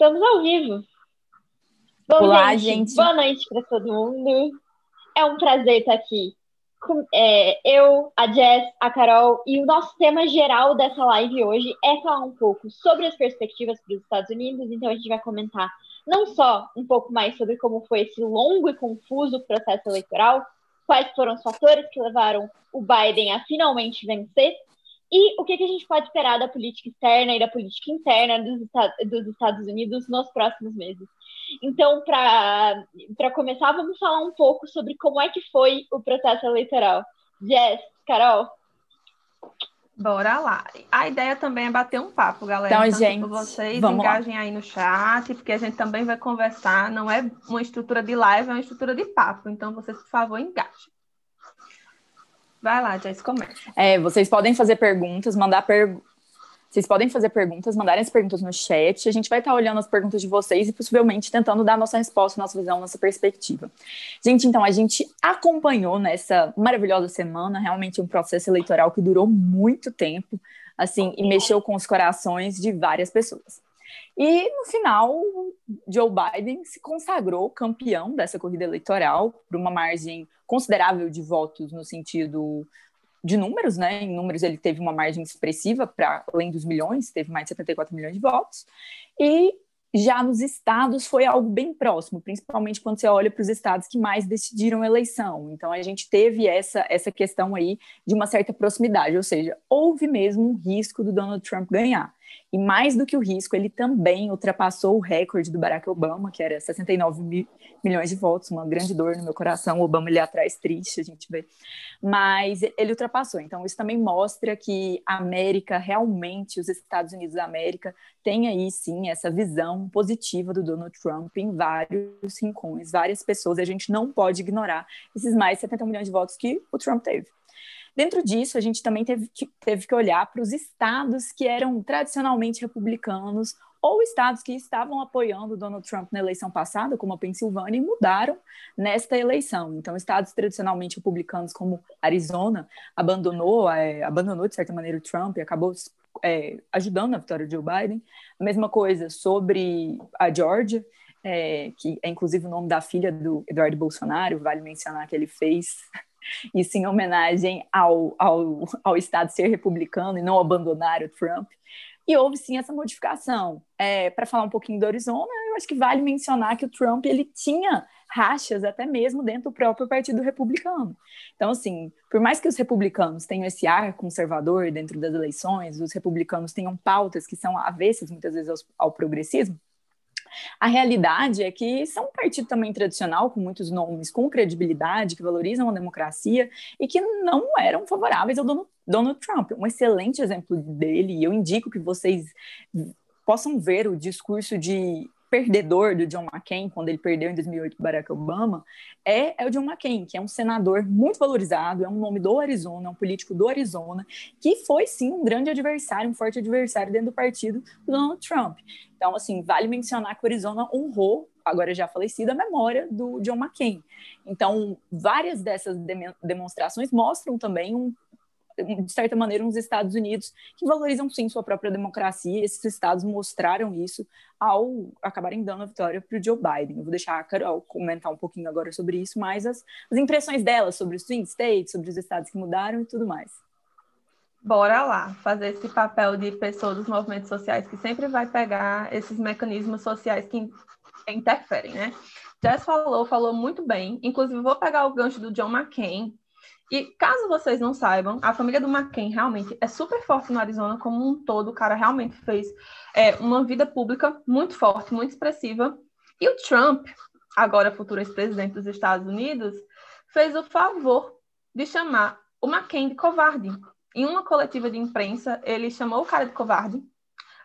Estamos ao vivo. Bom, Olá, gente. gente. Boa noite para todo mundo. É um prazer estar aqui. Com, é, eu, a Jess, a Carol, e o nosso tema geral dessa live hoje é falar um pouco sobre as perspectivas para os Estados Unidos. Então, a gente vai comentar não só um pouco mais sobre como foi esse longo e confuso processo eleitoral, quais foram os fatores que levaram o Biden a finalmente vencer, e o que, que a gente pode esperar da política externa e da política interna dos, dos Estados Unidos nos próximos meses? Então, para começar, vamos falar um pouco sobre como é que foi o processo eleitoral. Jess, Carol? Bora lá. A ideia também é bater um papo, galera. Então, Tanto gente, vocês engajem lá. aí no chat, porque a gente também vai conversar. Não é uma estrutura de live, é uma estrutura de papo. Então, vocês, por favor, engajem. Vai lá, Jess, começa. É, vocês podem fazer perguntas, mandar perguntas. Vocês podem fazer perguntas, mandarem as perguntas no chat. A gente vai estar olhando as perguntas de vocês e possivelmente tentando dar nossa resposta, nossa visão, nossa perspectiva. Gente, então a gente acompanhou nessa maravilhosa semana realmente um processo eleitoral que durou muito tempo, assim, e mexeu com os corações de várias pessoas. E no final, Joe Biden se consagrou campeão dessa corrida eleitoral por uma margem considerável de votos no sentido de números, né? Em números ele teve uma margem expressiva para além dos milhões, teve mais de 74 milhões de votos. E já nos estados foi algo bem próximo, principalmente quando você olha para os estados que mais decidiram a eleição. Então a gente teve essa essa questão aí de uma certa proximidade, ou seja, houve mesmo um risco do Donald Trump ganhar. E mais do que o risco, ele também ultrapassou o recorde do Barack Obama, que era 69 mil, milhões de votos, uma grande dor no meu coração. O Obama ali atrás triste, a gente vê. Mas ele ultrapassou. Então, isso também mostra que a América, realmente, os Estados Unidos da América, tem aí sim essa visão positiva do Donald Trump em vários rincões, várias pessoas. A gente não pode ignorar esses mais de 70 milhões de votos que o Trump teve. Dentro disso, a gente também teve que, teve que olhar para os estados que eram tradicionalmente republicanos ou estados que estavam apoiando Donald Trump na eleição passada, como a Pensilvânia, e mudaram nesta eleição. Então, estados tradicionalmente republicanos, como Arizona, abandonou, é, abandonou de certa maneira o Trump e acabou é, ajudando a vitória de Joe Biden. A mesma coisa sobre a Georgia, é, que é inclusive o nome da filha do Eduardo Bolsonaro, vale mencionar que ele fez isso em homenagem ao, ao, ao Estado ser republicano e não abandonar o Trump. E houve sim essa modificação. É, Para falar um pouquinho do Arizona, eu acho que vale mencionar que o Trump ele tinha rachas até mesmo dentro do próprio Partido Republicano. Então, assim, por mais que os republicanos tenham esse ar conservador dentro das eleições, os republicanos tenham pautas que são avessas muitas vezes ao, ao progressismo, a realidade é que são um partido também tradicional, com muitos nomes, com credibilidade, que valorizam a democracia e que não eram favoráveis ao Donald, Trump. Um excelente exemplo dele, e eu indico que vocês possam ver o discurso de perdedor do John McCain, quando ele perdeu em 2008 para Barack Obama, é, é, o John McCain, que é um senador muito valorizado, é um nome do Arizona, é um político do Arizona, que foi sim um grande adversário, um forte adversário dentro do partido do Donald Trump. Então, assim, vale mencionar que o Arizona honrou, agora já falecido, a memória do John McCain. Então, várias dessas demonstrações mostram também um de certa maneira, uns Estados Unidos que valorizam sim sua própria democracia. Esses estados mostraram isso ao acabarem dando a vitória para o Joe Biden. Eu vou deixar a Carol comentar um pouquinho agora sobre isso, mas as, as impressões dela sobre os swing states, sobre os estados que mudaram e tudo mais. Bora lá, fazer esse papel de pessoa dos movimentos sociais que sempre vai pegar esses mecanismos sociais que interferem, né? Jess falou, falou muito bem. Inclusive, vou pegar o gancho do John McCain, e caso vocês não saibam, a família do McCain realmente é super forte no Arizona como um todo. O cara realmente fez é, uma vida pública muito forte, muito expressiva. E o Trump, agora futuro ex-presidente dos Estados Unidos, fez o favor de chamar o McCain de covarde. Em uma coletiva de imprensa, ele chamou o cara de covarde.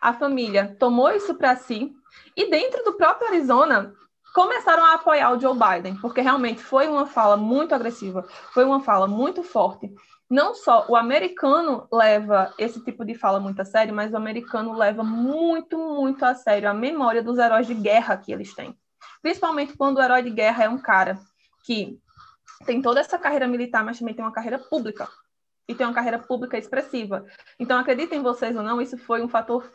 A família tomou isso para si. E dentro do próprio Arizona, começaram a apoiar o Joe Biden, porque realmente foi uma fala muito agressiva, foi uma fala muito forte. Não só o americano leva esse tipo de fala muito a sério, mas o americano leva muito, muito a sério a memória dos heróis de guerra que eles têm. Principalmente quando o herói de guerra é um cara que tem toda essa carreira militar, mas também tem uma carreira pública. E tem uma carreira pública expressiva. Então, acreditem vocês ou não, isso foi um fator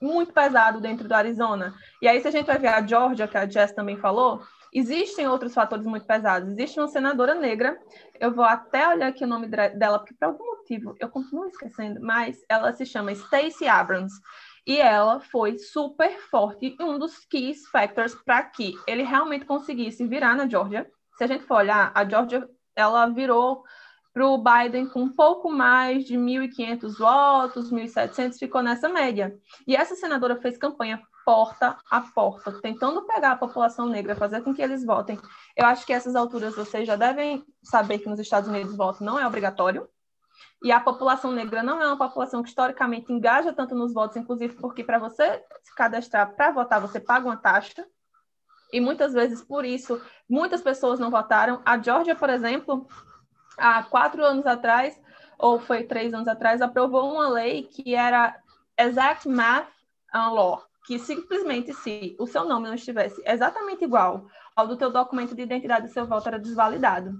muito pesado dentro do Arizona. E aí, se a gente vai ver a Georgia, que a Jess também falou, existem outros fatores muito pesados. Existe uma senadora negra, eu vou até olhar aqui o nome dela, porque por algum motivo eu continuo esquecendo, mas ela se chama Stacey Abrams. E ela foi super forte um dos key factors para que ele realmente conseguisse virar na Georgia. Se a gente for olhar, a Georgia ela virou para o Biden com um pouco mais de 1.500 votos, 1.700, ficou nessa média. E essa senadora fez campanha porta a porta, tentando pegar a população negra, fazer com que eles votem. Eu acho que essas alturas vocês já devem saber que nos Estados Unidos voto não é obrigatório. E a população negra não é uma população que historicamente engaja tanto nos votos, inclusive porque para você se cadastrar para votar, você paga uma taxa. E muitas vezes, por isso, muitas pessoas não votaram. A Georgia, por exemplo, há quatro anos atrás, ou foi três anos atrás, aprovou uma lei que era Exact Math Law, que simplesmente se o seu nome não estivesse exatamente igual ao do teu documento de identidade, seu voto era desvalidado.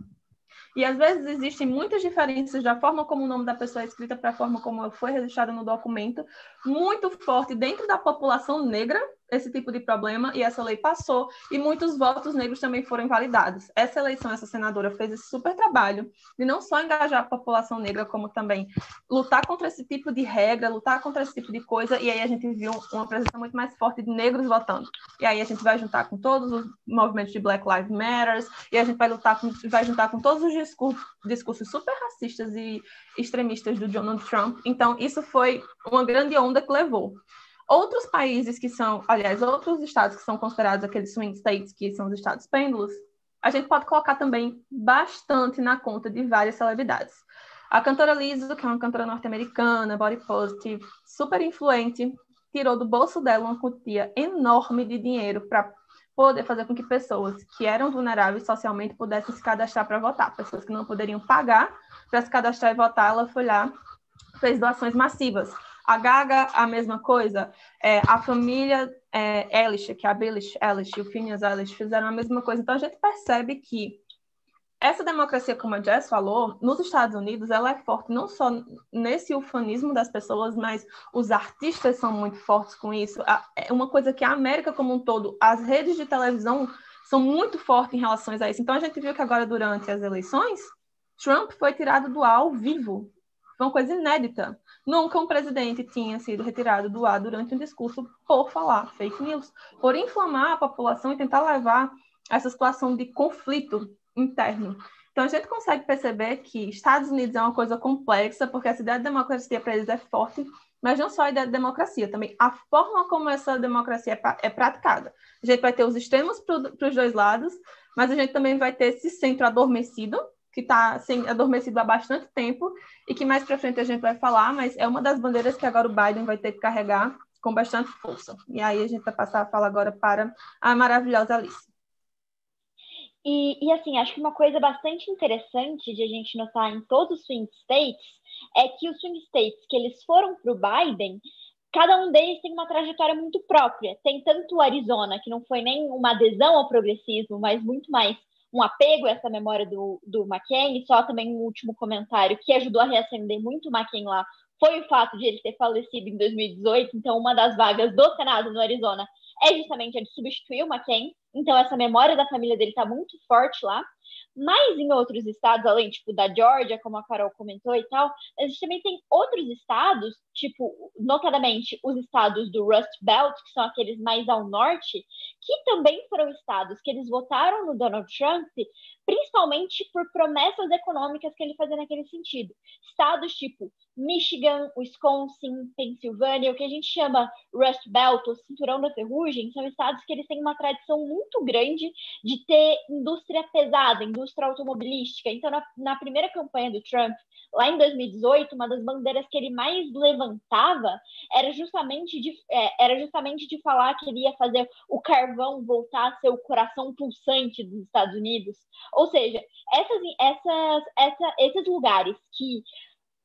E às vezes existem muitas diferenças da forma como o nome da pessoa é escrita para a forma como foi registrado no documento, muito forte dentro da população negra, esse tipo de problema, e essa lei passou, e muitos votos negros também foram invalidados. Essa eleição, essa senadora fez esse super trabalho de não só engajar a população negra, como também lutar contra esse tipo de regra, lutar contra esse tipo de coisa, e aí a gente viu uma presença muito mais forte de negros votando. E aí a gente vai juntar com todos os movimentos de Black Lives Matter, e a gente vai lutar com, vai juntar com todos os discursos, discursos super racistas e extremistas do Donald Trump. Então, isso foi uma grande onda que levou. Outros países que são, aliás, outros estados que são considerados aqueles swing states, que são os estados pêndulos, a gente pode colocar também bastante na conta de várias celebridades. A cantora Lizzo, que é uma cantora norte-americana, body positive, super influente, tirou do bolso dela uma quantia enorme de dinheiro para poder fazer com que pessoas que eram vulneráveis socialmente pudessem se cadastrar para votar. Pessoas que não poderiam pagar para se cadastrar e votar, ela foi lá, fez doações massivas. A Gaga, a mesma coisa. É, a família é, Elish, que é a Billish Elish e o Phineas Elish fizeram a mesma coisa. Então, a gente percebe que essa democracia, como a Jess falou, nos Estados Unidos, ela é forte não só nesse ufanismo das pessoas, mas os artistas são muito fortes com isso. É uma coisa que a América como um todo, as redes de televisão são muito fortes em relação a isso. Então, a gente viu que agora, durante as eleições, Trump foi tirado do ar ao vivo. Foi uma coisa inédita. Nunca um presidente tinha sido retirado do ar durante um discurso por falar fake news, por inflamar a população e tentar levar essa situação de conflito interno. Então a gente consegue perceber que Estados Unidos é uma coisa complexa, porque essa ideia de democracia para eles é forte, mas não só a ideia de democracia, também a forma como essa democracia é, é praticada. A gente vai ter os extremos para os dois lados, mas a gente também vai ter esse centro adormecido, que está assim, adormecido há bastante tempo e que mais para frente a gente vai falar, mas é uma das bandeiras que agora o Biden vai ter que carregar com bastante força. E aí a gente vai passar a fala agora para a maravilhosa Alice. E, e assim, acho que uma coisa bastante interessante de a gente notar em todos os swing states é que os swing states que eles foram para o Biden, cada um deles tem uma trajetória muito própria. Tem tanto o Arizona, que não foi nem uma adesão ao progressismo, mas muito mais um apego a essa memória do, do McCain, só também um último comentário que ajudou a reacender muito o McCain lá foi o fato de ele ter falecido em 2018, então uma das vagas do Senado no Arizona é justamente a de substituir o McCain, então essa memória da família dele está muito forte lá. Mas em outros estados, além tipo da Georgia, como a Carol comentou e tal, a gente também tem outros estados, tipo, notadamente os estados do Rust Belt, que são aqueles mais ao norte, que também foram estados que eles votaram no Donald Trump, principalmente por promessas econômicas que ele fazia naquele sentido. Estados tipo Michigan, Wisconsin, Pensilvânia, o que a gente chama Rust Belt, ou Cinturão da Ferrugem, são estados que eles têm uma tradição muito grande de ter indústria pesada, indústria automobilística. Então, na, na primeira campanha do Trump, lá em 2018, uma das bandeiras que ele mais levantava era justamente de, é, era justamente de falar que ele ia fazer o carvão voltar a ser o coração pulsante dos Estados Unidos. Ou seja, essas, essas, essa, esses lugares que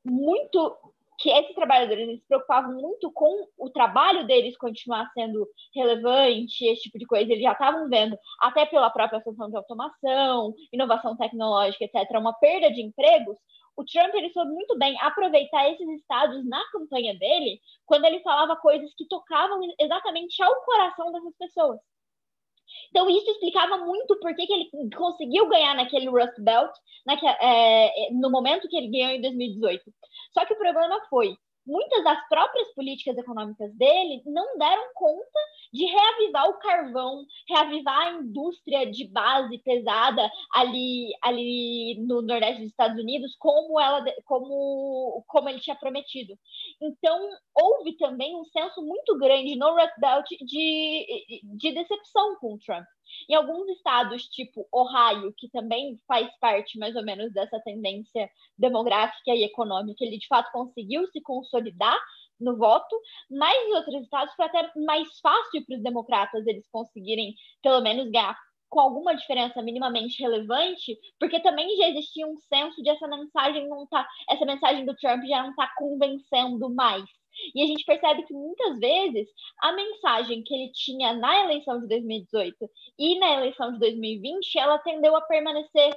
muito que esses trabalhadores eles se preocupavam muito com o trabalho deles continuar sendo relevante, esse tipo de coisa. Eles já estavam vendo, até pela própria função de automação, inovação tecnológica, etc., uma perda de empregos. o Trump ele soube muito bem aproveitar esses estados na campanha dele, quando ele falava coisas que tocavam exatamente ao coração dessas pessoas. Então, isso explicava muito por que, ele conseguiu ganhar naquele Rust Belt naquele, é, no momento que ele ganhou em 2018. Só que o problema foi muitas das próprias políticas econômicas dele não deram conta de reavivar o carvão, reavivar a indústria de base pesada ali, ali no Nordeste dos Estados Unidos, como, ela, como, como ele tinha prometido. Então, houve também um senso muito grande no Rust Belt de, de decepção com o Trump. Em alguns estados, tipo Ohio, que também faz parte mais ou menos dessa tendência demográfica e econômica, ele de fato conseguiu se consolidar no voto, mas em outros estados foi até mais fácil para os democratas eles conseguirem, pelo menos, ganhar com alguma diferença minimamente relevante, porque também já existia um senso de essa mensagem não tá, essa mensagem do Trump já não está convencendo mais. E a gente percebe que muitas vezes a mensagem que ele tinha na eleição de 2018 e na eleição de 2020, ela tendeu a permanecer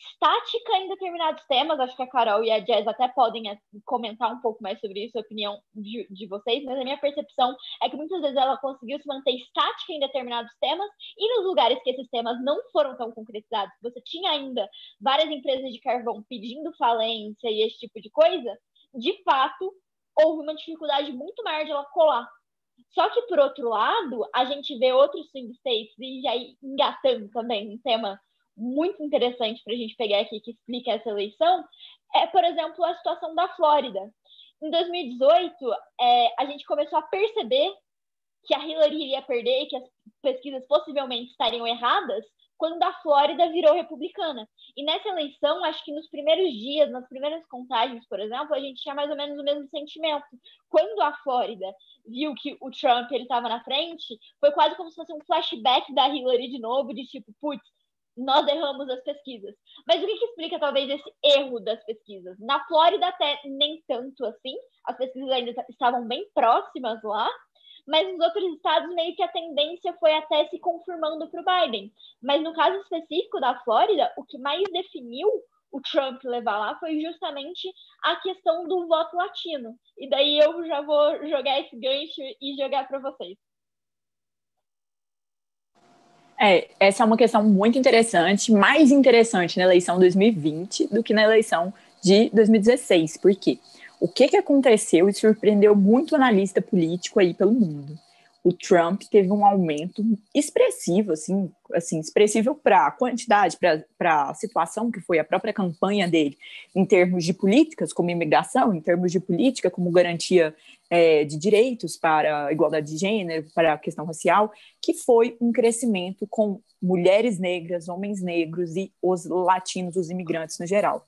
estática em determinados temas. Acho que a Carol e a Jazz até podem eh, comentar um pouco mais sobre isso, a opinião de, de, vocês, mas a minha percepção é que muitas vezes ela conseguiu se manter estática em determinados temas e nos lugares que esses temas não foram tão concretizados, você tinha ainda várias empresas de carvão pedindo falência e esse tipo de coisa, de fato, houve uma dificuldade muito maior de ela colar. Só que, por outro lado, a gente vê outros swing states, e aí engatando também um tema muito interessante para a gente pegar aqui que explica essa eleição, é, por exemplo, a situação da Flórida. Em 2018, é, a gente começou a perceber que a Hillary iria perder que as pesquisas possivelmente estariam erradas quando a Flórida virou republicana. E nessa eleição, acho que nos primeiros dias, nas primeiras contagens, por exemplo, a gente tinha mais ou menos o mesmo sentimento. Quando a Flórida viu que o Trump ele estava na frente, foi quase como se fosse um flashback da Hillary de novo, de tipo, putz, nós erramos as pesquisas. Mas o que, que, explica talvez esse erro das pesquisas? Na Flórida até nem tanto assim, as pesquisas ainda estavam bem próximas lá, mas nos outros estados meio que a tendência foi até se confirmando para o Biden. Mas no caso específico da Flórida, o que mais definiu o Trump levar lá foi justamente a questão do voto latino. E daí eu já vou jogar esse gancho e jogar para vocês. É, essa é uma questão muito interessante, mais interessante na eleição 2020 do que na eleição de 2016. Por quê? O que, que aconteceu e surpreendeu muito analista político aí pelo mundo? O Trump teve um aumento expressivo, assim, assim expressivo para a quantidade, para a situação que foi a própria campanha dele, em termos de políticas, como imigração, em termos de política, como garantia é, de direitos para igualdade de gênero, para a questão racial, que foi um crescimento com mulheres negras, homens negros e os latinos, os imigrantes no geral.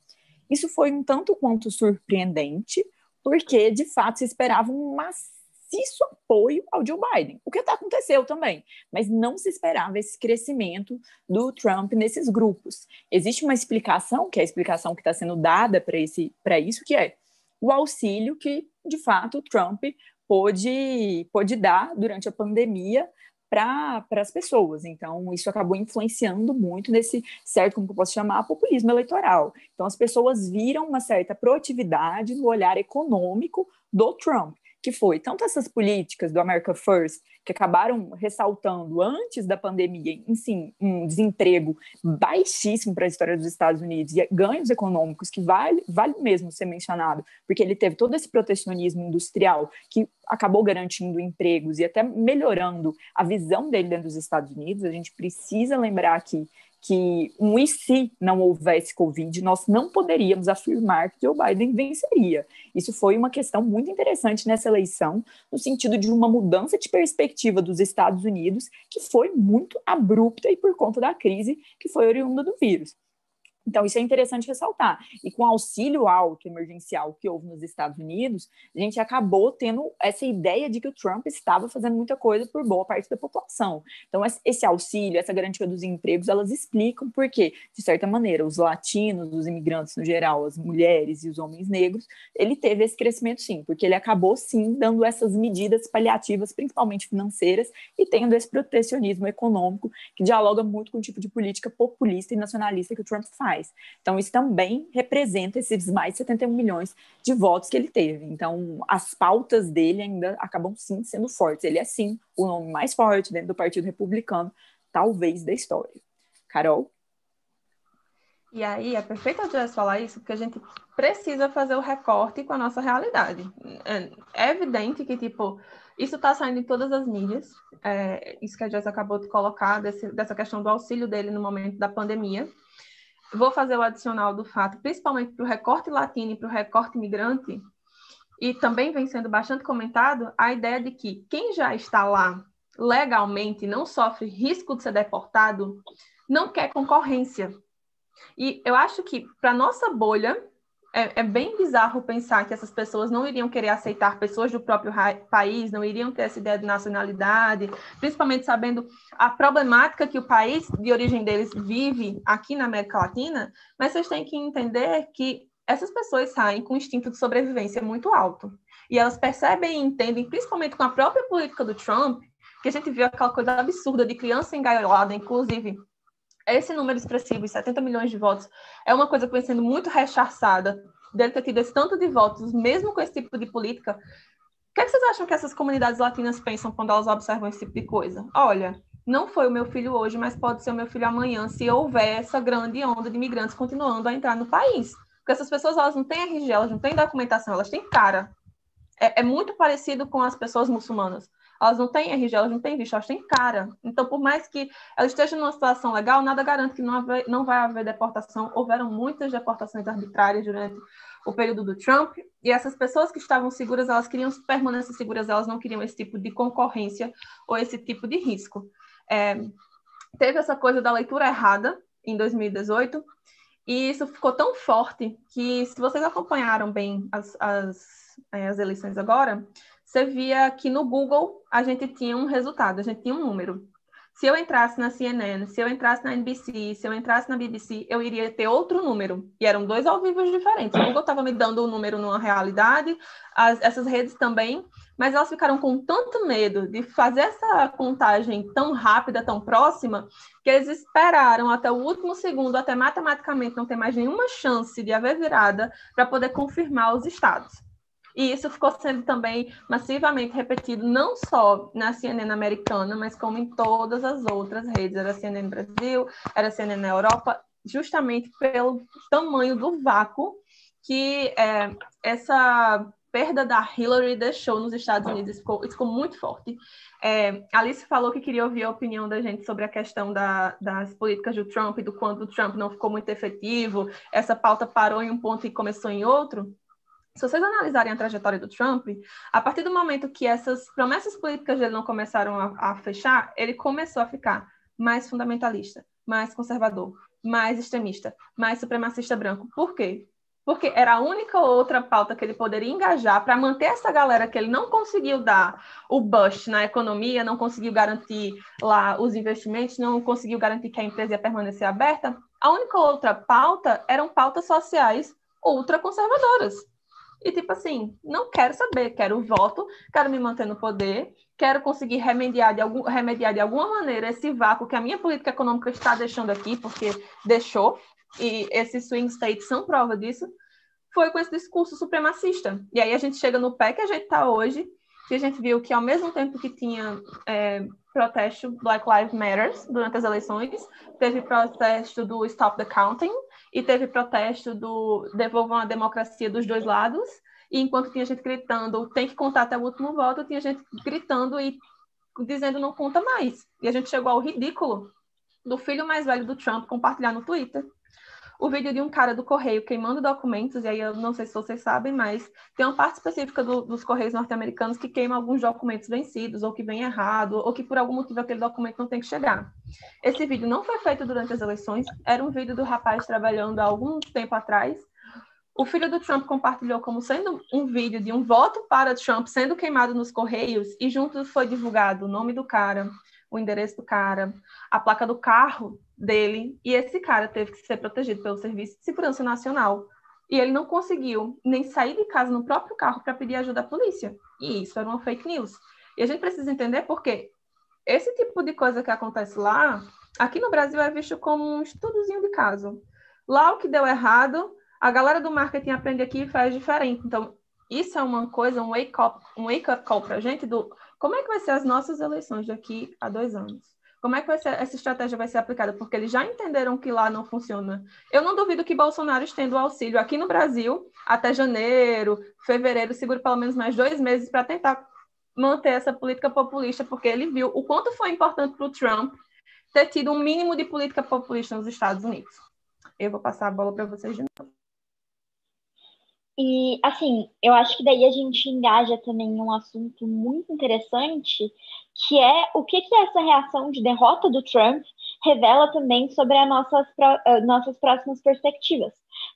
Isso foi um tanto quanto surpreendente, porque de fato se esperava um maciço apoio ao Joe Biden, o que até aconteceu também, mas não se esperava esse crescimento do Trump nesses grupos. Existe uma explicação, que é a explicação que está sendo dada para isso, que é o auxílio que, de fato, o Trump pôde, pôde dar durante a pandemia para as pessoas. Então, isso acabou influenciando muito nesse certo, como eu posso chamar, populismo eleitoral. Então, as pessoas viram uma certa proatividade no olhar econômico do Trump que foi tanto essas políticas do America First, que acabaram ressaltando antes da pandemia, em sim, um desemprego baixíssimo para a história dos Estados Unidos e ganhos econômicos que vale, vale mesmo ser mencionado, porque ele teve todo esse protecionismo industrial que acabou garantindo empregos e até melhorando a visão dele dentro dos Estados Unidos. A gente precisa lembrar aqui que um e se não houvesse Covid, nós não poderíamos afirmar que Joe Biden venceria. Isso foi uma questão muito interessante nessa eleição, no sentido de uma mudança de perspectiva dos Estados Unidos, que foi muito abrupta e por conta da crise que foi oriunda do vírus. Então, isso é interessante ressaltar. E com o auxílio alto emergencial que houve nos Estados Unidos, a gente acabou tendo essa ideia de que o Trump estava fazendo muita coisa por boa parte da população. Então, esse auxílio, essa garantia dos empregos, elas explicam por que, de certa maneira, os latinos, os imigrantes no geral, as mulheres e os homens negros, ele teve esse crescimento sim, porque ele acabou sim dando essas medidas paliativas, principalmente financeiras, e tendo esse protecionismo econômico que dialoga muito com o tipo de política populista e nacionalista que o Trump faz Então, isso também representa esses mais de 71 milhões de votos que ele teve. Então, as pautas dele ainda acabam sim sendo fortes. Ele é sim o nome mais forte dentro do Partido Republicano, talvez da história. Carol? E aí, é perfeito a Jess falar isso, porque a gente precisa fazer o recorte com a nossa realidade. É, é evidente que, tipo, isso está saindo em todas as mídias, é, isso que a Jess acabou de colocar, desse, dessa questão do auxílio dele no momento da pandemia. Vou fazer o adicional do fato, principalmente para o recorte latino e para o recorte imigrante, e também vem sendo bastante comentado a ideia de que quem já está lá legalmente não sofre risco de ser deportado, não quer concorrência. E eu acho que para nossa bolha é, é, bem bizarro pensar que essas pessoas não iriam querer aceitar pessoas do próprio país, não iriam ter essa ideia de nacionalidade, principalmente sabendo a problemática que o país de origem deles vive aqui na América Latina. Mas vocês têm que entender que essas pessoas saem com um instinto de sobrevivência muito alto. E elas percebem e entendem, principalmente com a própria política do Trump, que a gente viu aquela coisa absurda de criança engaiolada, inclusive esse número expressivo, 70 milhões de votos, é uma coisa que vem sendo muito rechaçada, dele ter tido esse tanto de votos, mesmo com esse tipo de política. O que, é que vocês acham que essas comunidades latinas pensam quando elas observam esse tipo de coisa? Olha, não foi o meu filho hoje, mas pode ser o meu filho amanhã, se houver essa grande onda de imigrantes continuando a entrar no país. Porque essas pessoas, elas não têm RG, elas não têm documentação, elas têm cara. É, é muito parecido com as pessoas muçulmanas elas não têm RG, elas não têm visto, elas têm cara. Então, por mais que elas estejam numa situação legal, nada garante que não, haver, não vai haver deportação. Houveram muitas deportações arbitrárias durante o período do Trump, e essas pessoas que estavam seguras, elas queriam permanecer seguras, elas não queriam esse tipo de concorrência ou esse tipo de risco. É, teve essa coisa da leitura errada em 2018, e isso ficou tão forte que, se vocês acompanharam bem as, as, é, as eleições agora, você via que no Google a gente tinha um resultado, a gente tinha um número. Se eu entrasse na CNN, se eu entrasse na NBC, se eu entrasse na BBC, eu iria ter outro número. E eram dois ao vivo diferentes. O Google estava me dando o um número numa realidade, as, essas redes também, mas elas ficaram com tanto medo de fazer essa contagem tão rápida, tão próxima, que eles esperaram até o último segundo, até matematicamente não ter mais nenhuma chance de haver virada, para poder confirmar os estados. E isso ficou sendo também massivamente repetido, não só na CNN americana, mas como em todas as outras redes. Era CNN Brasil, era CNN Europa, justamente pelo tamanho do vácuo que é, essa perda da Hillary deixou nos Estados Unidos. Ficou, ficou muito forte. É, Alice falou que queria ouvir a opinião da gente sobre a questão da, das políticas do Trump do quanto o Trump não ficou muito efetivo. Essa pauta parou em um ponto e começou em outro. Se vocês analisarem a trajetória do Trump, a partir do momento que essas promessas políticas dele não começaram a, a fechar, ele começou a ficar mais fundamentalista, mais conservador, mais extremista, mais supremacista branco. Por quê? Porque era a única outra pauta que ele poderia engajar para manter essa galera que ele não conseguiu dar o bust na economia, não conseguiu garantir lá os investimentos, não conseguiu garantir que a empresa ia permanecer aberta. A única outra pauta eram pautas sociais ultraconservadoras. E, tipo assim, não quero saber, quero o voto, quero me manter no poder, quero conseguir remediar de, algum, remediar de alguma maneira esse vácuo que a minha política econômica está deixando aqui, porque deixou, e esses swing states são prova disso, foi com esse discurso supremacista. E aí a gente chega no pé que a gente está hoje, que a gente viu que ao mesmo tempo que tinha é, protesto Black Lives Matter durante as eleições, teve protesto do Stop the Counting, e teve protesto do devolvam a democracia dos dois lados, e enquanto tinha gente gritando tem que contar até o último voto, tinha gente gritando e dizendo não conta mais. E a gente chegou ao ridículo do filho mais velho do Trump compartilhar no Twitter o vídeo de um cara do correio queimando documentos, e aí eu não sei se vocês sabem, mas tem uma parte específica do, dos correios norte-americanos que queima alguns documentos vencidos, ou que vem errado, ou que por algum motivo aquele documento não tem que chegar. Esse vídeo não foi feito durante as eleições, era um vídeo do rapaz trabalhando há algum tempo atrás. O filho do Trump compartilhou como sendo um vídeo de um voto para Trump sendo queimado nos correios, e junto foi divulgado o nome do cara, o endereço do cara, a placa do carro dele, e esse cara teve que ser protegido pelo Serviço de Segurança Nacional. E ele não conseguiu nem sair de casa no próprio carro para pedir ajuda à polícia. E isso era uma fake news. E a gente precisa entender porque esse tipo de coisa que acontece lá, aqui no Brasil é visto como um estudozinho de caso. Lá o que deu errado, a galera do marketing aprende aqui e faz diferente. Então, isso é uma coisa, um wake-up um wake -up call para a gente do como é que vai ser as nossas eleições daqui a dois anos. Como é que ser, essa estratégia vai ser aplicada? Porque eles já entenderam que lá não funciona. Eu não duvido que Bolsonaro estenda o auxílio aqui no Brasil até janeiro, fevereiro, segure pelo menos mais dois meses para tentar manter essa política populista, porque ele viu o quanto foi importante para o Trump ter tido um mínimo de política populista nos Estados Unidos. Eu vou passar a bola para vocês de novo. E, assim, eu acho que daí a gente engaja também em um assunto muito interessante, que é o que, que essa reação de derrota do Trump revela também sobre as nossas, eh, nossas próximas perspectivas.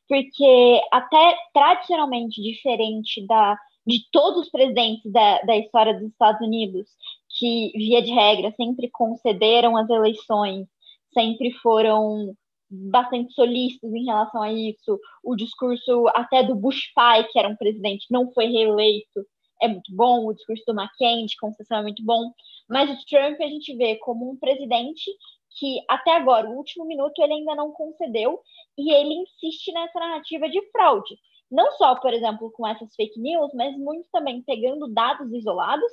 Porque, até tradicionalmente diferente da, de todos os presidentes da, da história dos Estados Unidos, que, via de regra, sempre concederam as eleições, sempre foram bastante solistas em relação a isso. O discurso até do Bush pai, que era um presidente, não foi reeleito, é muito bom. O discurso do McCain de concessão é muito bom. Mas o Trump a gente vê como um presidente que até agora, o último minuto, ele ainda não concedeu e ele insiste nessa narrativa de fraude. Não só, por exemplo, com essas fake news, mas muito também pegando dados isolados.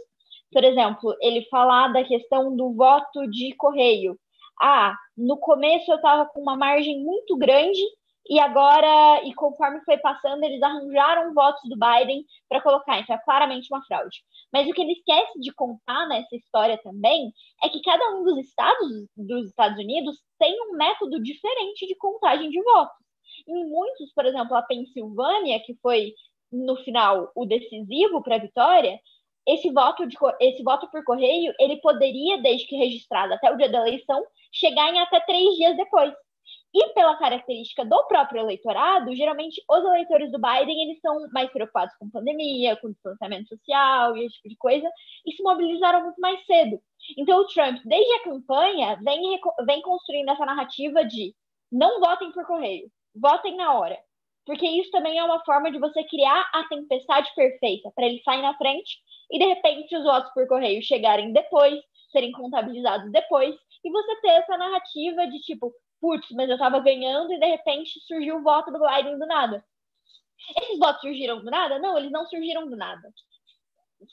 Por exemplo, ele falar da questão do voto de correio, ah, no começo eu estava com uma margem muito grande e agora, e conforme foi passando, eles arranjaram votos do Biden para colocar, então é claramente uma fraude. Mas o que ele esquece de contar nessa história também é que cada um dos estados dos Estados Unidos tem um método diferente de contagem de votos. Em muitos, por exemplo, a Pensilvânia, que foi no final o decisivo para a vitória, esse voto, de, esse voto por correio, ele poderia, desde que registrado até o dia da eleição, chegar em até três dias depois. E pela característica do próprio eleitorado, geralmente os eleitores do Biden eles são mais preocupados com pandemia, com distanciamento social e esse tipo de coisa, e se mobilizaram muito mais cedo. Então o Trump, desde a campanha, vem, vem construindo essa narrativa de não votem por correio, votem na hora. Porque isso também é uma forma de você criar a tempestade perfeita para ele sair na frente e de repente os votos por correio chegarem depois, serem contabilizados depois, e você ter essa narrativa de tipo, putz, mas eu tava ganhando e de repente surgiu o voto do Biden do nada. Esses votos surgiram do nada? Não, eles não surgiram do nada.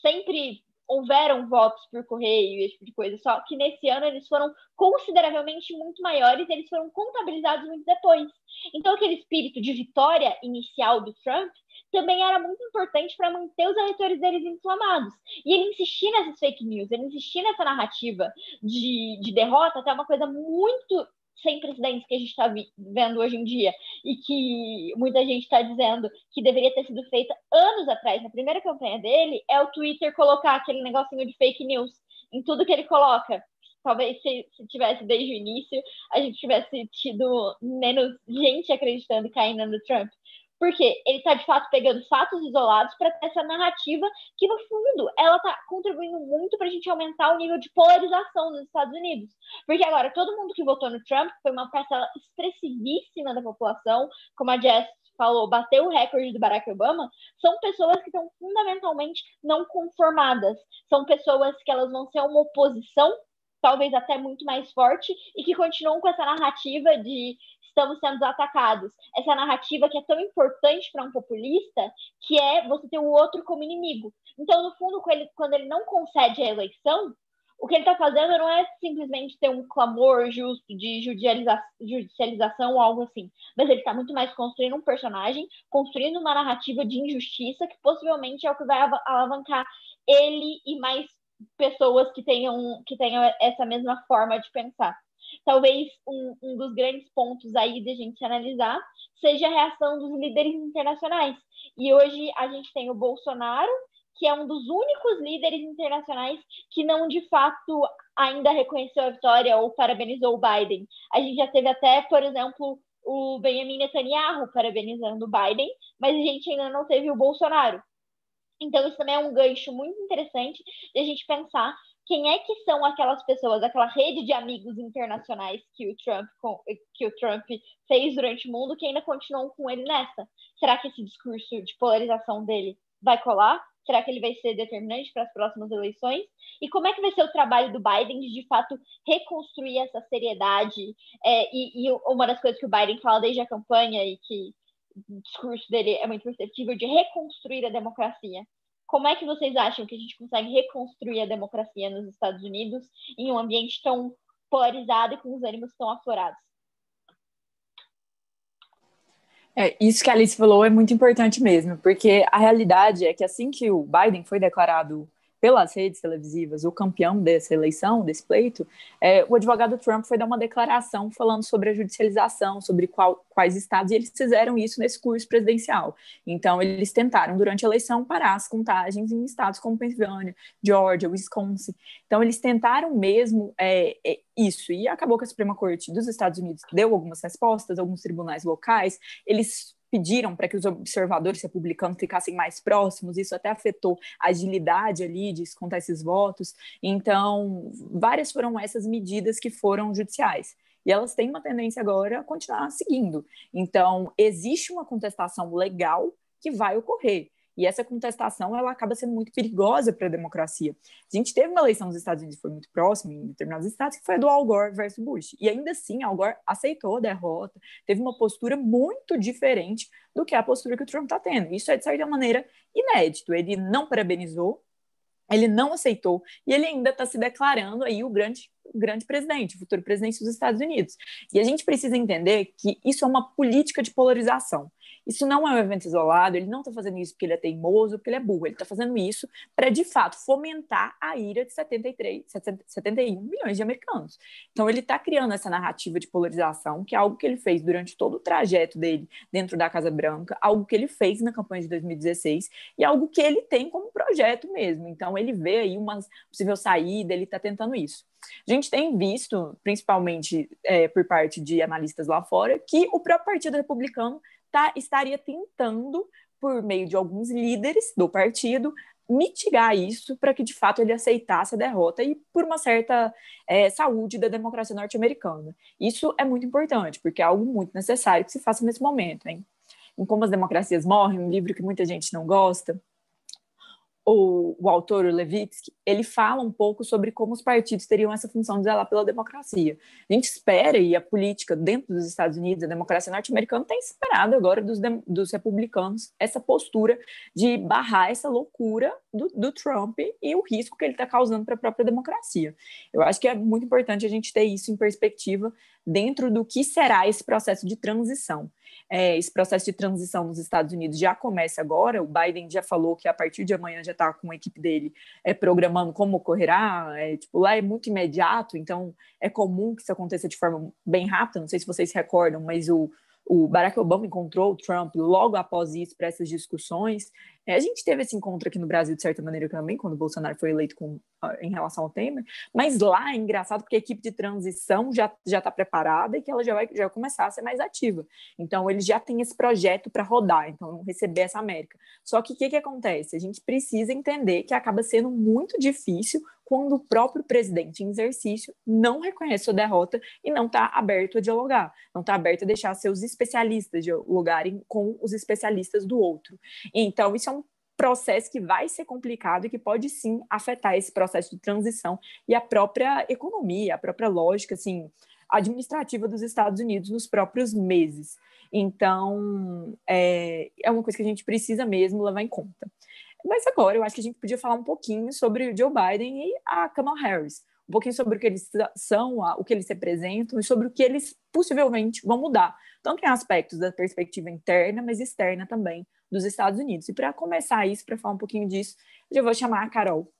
Sempre houveram votos por correio e esse tipo de coisa, só que nesse ano eles foram consideravelmente muito maiores, eles foram contabilizados muito depois. Então aquele espírito de vitória inicial do Trump também era muito importante para manter os eleitores deles inflamados. E ele insistia nessas fake news, ele insistia nessa narrativa de, de derrota, até uma coisa muito sem precedentes que a gente está vendo hoje em dia e que muita gente está dizendo que deveria ter sido feita anos atrás, na primeira campanha dele, é o Twitter colocar aquele negocinho de fake news em tudo que ele coloca. Talvez se, se tivesse desde o início, a gente tivesse tido menos gente acreditando e caindo no Trump. Porque ele está, de fato, pegando fatos isolados para ter essa narrativa que, no fundo, ela está contribuindo muito para a gente aumentar o nível de polarização nos Estados Unidos. Porque agora, todo mundo que votou no Trump foi uma parcela expressivíssima da população, como a Jess falou, bateu o recorde do Barack Obama, são pessoas que estão fundamentalmente não conformadas. São pessoas que elas vão ser uma oposição talvez até muito mais forte, e que continuam com essa narrativa de estamos sendo atacados. Essa narrativa que é tão importante para um populista, que é você ter o outro como inimigo. Então, no fundo, quando ele não concede a eleição, o que ele está fazendo não é simplesmente ter um clamor justo de judicialização ou algo assim, mas ele está muito mais construindo um personagem, construindo uma narrativa de injustiça que possivelmente é o que vai alavancar ele e mais pessoas que tenham, que tenham essa mesma forma de pensar. Talvez um, um dos grandes pontos aí de a gente analisar seja a reação dos líderes internacionais. E hoje a gente tem o Bolsonaro, que é um dos únicos líderes internacionais que não de fato ainda reconheceu a vitória ou parabenizou o Biden. A gente já teve até, por exemplo, o Benjamin Netanyahu parabenizando o Biden, mas a gente ainda não teve o Bolsonaro. Então, isso também é um gancho muito interessante de a gente pensar quem é que são aquelas pessoas, aquela rede de amigos internacionais que o Trump, que o Trump fez durante o mundo, que ainda continuam com ele nessa? Será que esse discurso de polarização dele vai colar? Será que ele vai ser determinante para as próximas eleições? E como é que vai ser o trabalho do Biden de, de fato, reconstruir essa seriedade? É, e, e, uma das coisas que o Biden fala desde a campanha e que o discurso dele é muito perceptível, de reconstruir a democracia. Como é que vocês acham que a gente consegue reconstruir a democracia nos Estados Unidos em um ambiente tão polarizado e com os ânimos tão aflorados? É, isso que a Alice falou é muito importante mesmo, porque a realidade é que assim que o Biden foi declarado pelas redes televisivas o campeão dessa eleição, desse pleito, é, o advogado Trump foi dar uma declaração falando sobre a judicialização, sobre qual, quais estados, e eles fizeram isso nesse curso presidencial. Então, eles tentaram, durante a eleição, parar as contagens em estados como Pensilvânia, Georgia, Wisconsin. Então, eles tentaram mesmo é, é, isso, e acabou que a Suprema Corte dos Estados Unidos deu algumas respostas, alguns tribunais locais, eles pediram para que os observadores republicanos ficassem mais próximos, isso até afetou a agilidade ali de contar esses votos. Então, várias foram essas medidas que foram judiciais. E elas têm uma tendência agora a continuar seguindo. Então, existe uma contestação legal que vai ocorrer. E essa contestação ela acaba sendo muito perigosa para a democracia. A gente teve uma eleição nos Estados Unidos que foi muito próxima, em determinados estados, que foi a do Al Gore versus Bush. E ainda assim, Al Gore aceitou a derrota, teve uma postura muito diferente do que a postura que o Trump está tendo. Isso é, de certa maneira, inédito. Ele não parabenizou, ele não aceitou, e ele ainda está se declarando aí o grande grande presidente, futuro presidente dos Estados Unidos. E a gente precisa entender que isso é uma política de polarização. Isso não é um evento isolado, ele não está fazendo isso porque ele é teimoso, porque ele é burro, ele está fazendo isso para, de fato, fomentar a ira de 73, 71 milhões de americanos. Então, ele está criando essa narrativa de polarização, que é algo que ele fez durante todo o trajeto dele dentro da Casa Branca, algo que ele fez na campanha de 2016 e algo que ele tem como projeto mesmo. Então, ele vê aí uma possível saída, ele está tentando isso. A gente tem visto, principalmente é, por parte de analistas lá fora, que o próprio Partido Republicano tá, estaria tentando, por meio de alguns líderes do partido, mitigar isso para que de fato ele aceitasse a derrota e por uma certa é, saúde da democracia norte-americana. Isso é muito importante, porque é algo muito necessário que se faça nesse momento. Hein? Em Como as Democracias Morrem, um livro que muita gente não gosta, o, o autor, o Levitsky, ele fala um pouco sobre como os partidos teriam essa função de zelar pela democracia. A gente espera, e a política dentro dos Estados Unidos, a democracia norte-americana tem esperado agora dos, dos republicanos essa postura de barrar essa loucura do, do Trump e o risco que ele está causando para a própria democracia. Eu acho que é muito importante a gente ter isso em perspectiva dentro do que será esse processo de transição. É, esse processo de transição nos Estados Unidos já começa agora. O Biden já falou que a partir de amanhã já está com a equipe dele é, programando como ocorrerá. É, tipo, lá é muito imediato, então é comum que isso aconteça de forma bem rápida. Não sei se vocês recordam, mas o, o Barack Obama encontrou o Trump logo após isso para essas discussões. É, a gente teve esse encontro aqui no Brasil, de certa maneira, também, quando o Bolsonaro foi eleito com, em relação ao Temer, mas lá é engraçado porque a equipe de transição já está preparada e que ela já vai, já vai começar a ser mais ativa. Então, eles já têm esse projeto para rodar, então, receber essa América. Só que o que, que acontece? A gente precisa entender que acaba sendo muito difícil quando o próprio presidente em exercício não reconhece sua derrota e não está aberto a dialogar, não está aberto a deixar seus especialistas dialogarem com os especialistas do outro. Então, isso é um processo que vai ser complicado e que pode sim afetar esse processo de transição e a própria economia, a própria lógica assim administrativa dos Estados Unidos nos próprios meses. Então, é, é uma coisa que a gente precisa mesmo levar em conta. Mas agora eu acho que a gente podia falar um pouquinho sobre o Joe Biden e a Kamala Harris. Um pouquinho sobre o que eles são, o que eles representam e sobre o que eles possivelmente vão mudar. Tanto em aspectos da perspectiva interna, mas externa também dos Estados Unidos. E para começar isso, para falar um pouquinho disso, eu vou chamar a Carol.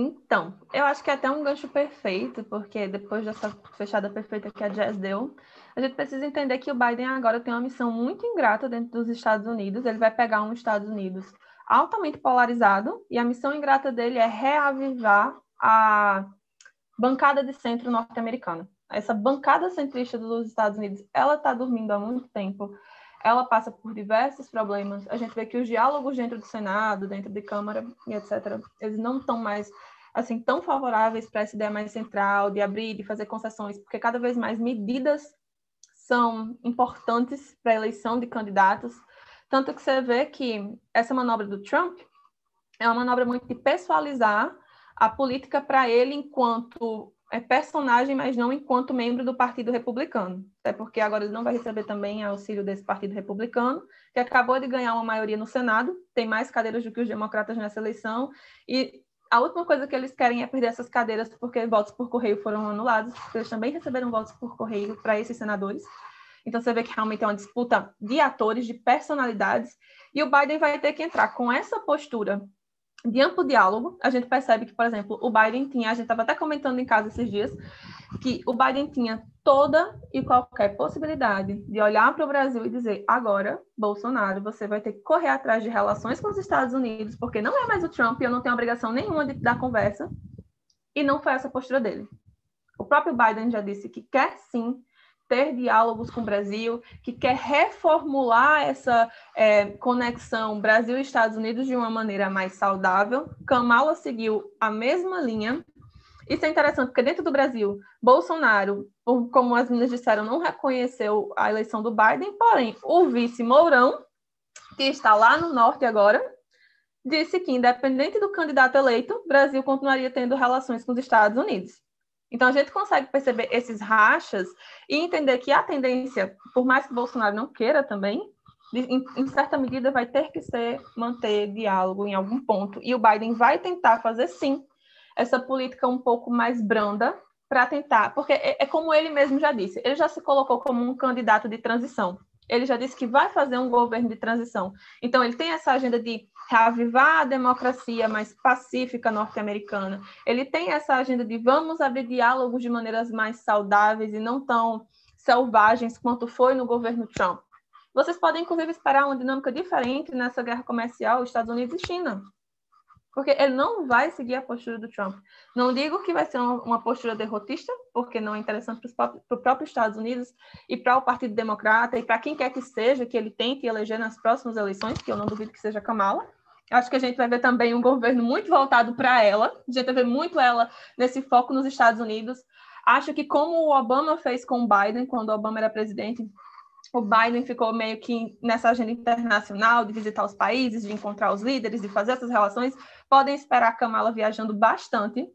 Então, eu acho que é até um gancho perfeito, porque depois dessa fechada perfeita que a Jazz deu, a gente precisa entender que o Biden agora tem uma missão muito ingrata dentro dos Estados Unidos. Ele vai pegar um Estados Unidos altamente polarizado, e a missão ingrata dele é reavivar a bancada de centro norte-americana. Essa bancada centrista dos Estados Unidos, ela está dormindo há muito tempo ela passa por diversos problemas. A gente vê que os diálogos dentro do Senado, dentro de Câmara e etc., eles não estão mais assim tão favoráveis para essa ideia mais central de abrir, de fazer concessões, porque cada vez mais medidas são importantes para a eleição de candidatos. Tanto que você vê que essa manobra do Trump é uma manobra muito de pessoalizar a política para ele enquanto é personagem, mas não enquanto membro do Partido Republicano. Até porque agora ele não vai receber também auxílio desse Partido Republicano, que acabou de ganhar uma maioria no Senado, tem mais cadeiras do que os democratas nessa eleição, e a última coisa que eles querem é perder essas cadeiras porque votos por correio foram anulados, eles também receberam votos por correio para esses senadores. Então você vê que realmente é uma disputa de atores, de personalidades, e o Biden vai ter que entrar com essa postura de amplo diálogo, a gente percebe que, por exemplo, o Biden tinha, a gente estava até comentando em casa esses dias, que o Biden tinha toda e qualquer possibilidade de olhar para o Brasil e dizer: agora, Bolsonaro, você vai ter que correr atrás de relações com os Estados Unidos, porque não é mais o Trump, eu não tenho obrigação nenhuma de dar conversa. E não foi essa a postura dele. O próprio Biden já disse que quer sim ter diálogos com o Brasil, que quer reformular essa é, conexão Brasil Estados Unidos de uma maneira mais saudável. Kamala seguiu a mesma linha. Isso é interessante, porque dentro do Brasil, Bolsonaro, como as meninas disseram, não reconheceu a eleição do Biden, porém, o vice Mourão, que está lá no norte agora, disse que, independente do candidato eleito, o Brasil continuaria tendo relações com os Estados Unidos. Então, a gente consegue perceber esses rachas e entender que a tendência, por mais que Bolsonaro não queira também, em, em, certa medida vai ter que ser manter diálogo em algum ponto. E o Biden vai tentar fazer, sim, essa política um pouco mais branda para tentar, porque é, é como ele mesmo já disse, ele já se colocou como um candidato de transição. Ele já disse que vai fazer um governo de transição. Então, ele tem essa agenda de reavivar a democracia mais pacífica norte-americana. Ele tem essa agenda de vamos abrir diálogos de maneiras mais saudáveis e não tão selvagens quanto foi no governo Trump. Vocês podem, inclusive, esperar uma dinâmica diferente nessa guerra comercial Estados Unidos e China porque ele não vai seguir a postura do Trump. Não digo que vai ser uma postura derrotista, porque não é interessante para o próprio Estados Unidos e para o Partido Democrata e para quem quer que seja que ele tente eleger nas próximas eleições, que eu não duvido que seja Kamala. Acho que a gente vai ver também um governo muito voltado para ela, a gente vai ver muito ela nesse foco nos Estados Unidos. Acho que como o Obama fez com o Biden, quando o Obama era presidente, o Biden ficou meio que nessa agenda internacional de visitar os países, de encontrar os líderes, de fazer essas relações. Podem esperar a Kamala viajando bastante.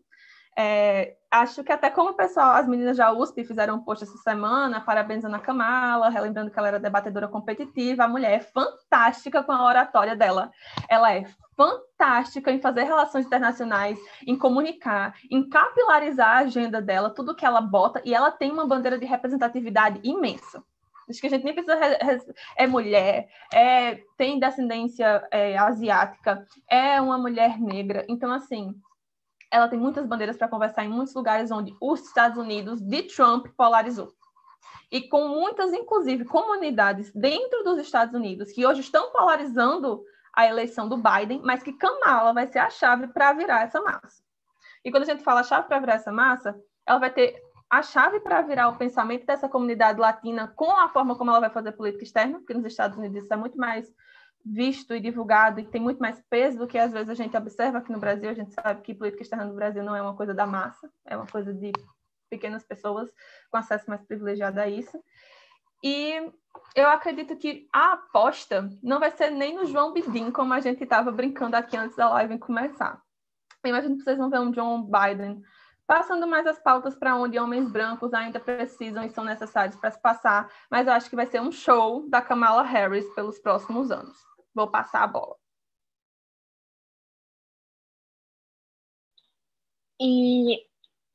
É, acho que até como o pessoal, as meninas da USP fizeram um post essa semana, parabenizando a Kamala, relembrando que ela era debatedora competitiva. A mulher é fantástica com a oratória dela. Ela é fantástica em fazer relações internacionais, em comunicar, em capilarizar a agenda dela, tudo que ela bota, e ela tem uma bandeira de representatividade imensa. Acho que a gente nem precisa. É mulher, é, tem descendência é, asiática, é uma mulher negra. Então, assim, ela tem muitas bandeiras para conversar em muitos lugares onde os Estados Unidos de Trump polarizou. E com muitas, inclusive, comunidades dentro dos Estados Unidos que hoje estão polarizando a eleição do Biden, mas que Kamala vai ser a chave para virar essa massa. E quando a gente fala chave para virar essa massa, ela vai ter a chave para virar o pensamento dessa comunidade latina com a forma como ela vai fazer política externa, porque nos Estados Unidos isso é muito mais visto e divulgado e tem muito mais peso do que às vezes a gente observa aqui no Brasil. A gente sabe que política externa no Brasil não é uma coisa da massa, é uma coisa de pequenas pessoas com acesso mais privilegiado a isso. E eu acredito que a aposta não vai ser nem no João Biden, como a gente estava brincando aqui antes da live começar. Eu imagino que vocês vão ver um John Biden passando mais as pautas para onde homens brancos ainda precisam e são necessários para se passar, mas eu acho que vai ser um show da Kamala Harris pelos próximos anos. Vou passar a bola. E,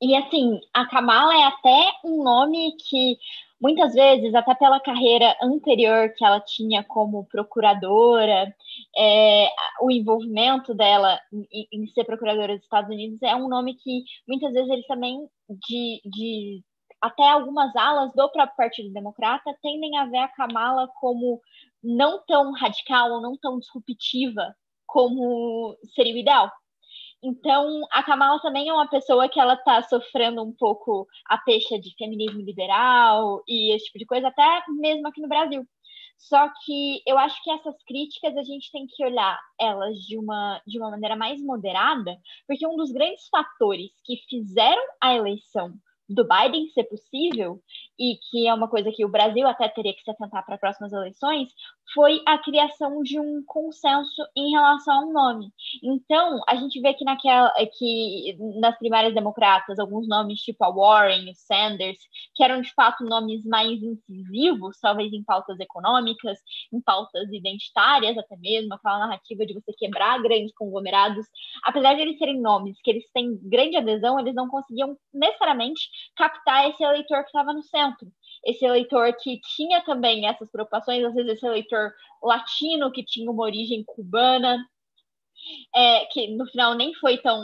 e assim, a Kamala é até um nome que muitas vezes, até pela carreira anterior que ela tinha como procuradora, é, o envolvimento dela em, em, ser procuradora dos Estados Unidos é um nome que muitas vezes eles também, de, de até algumas alas do próprio Partido Democrata, tendem a ver a Kamala como não tão radical ou não tão disruptiva como seria o ideal. Então, a Kamala também é uma pessoa que ela está sofrendo um pouco a peixe de feminismo liberal e esse tipo de coisa, até mesmo aqui no Brasil. Só que eu acho que essas críticas a gente tem que olhar elas de uma, de uma maneira mais moderada, porque um dos grandes fatores que fizeram a eleição do Biden ser possível, e que é uma coisa que o Brasil até teria que se atentar para próximas eleições, foi a criação de um consenso em relação ao nome. Então, a gente vê que naquela que nas primárias democratas, alguns nomes tipo a Warren, o Sanders, que eram de fato nomes mais incisivos, talvez em pautas econômicas, em pautas identitárias até mesmo, aquela narrativa de você quebrar grandes conglomerados, apesar de eles serem nomes que eles têm grande adesão, eles não conseguiam necessariamente captar esse eleitor que estava no centro esse eleitor que tinha também essas preocupações, às vezes esse eleitor latino que tinha uma origem cubana, é, que no final nem foi tão,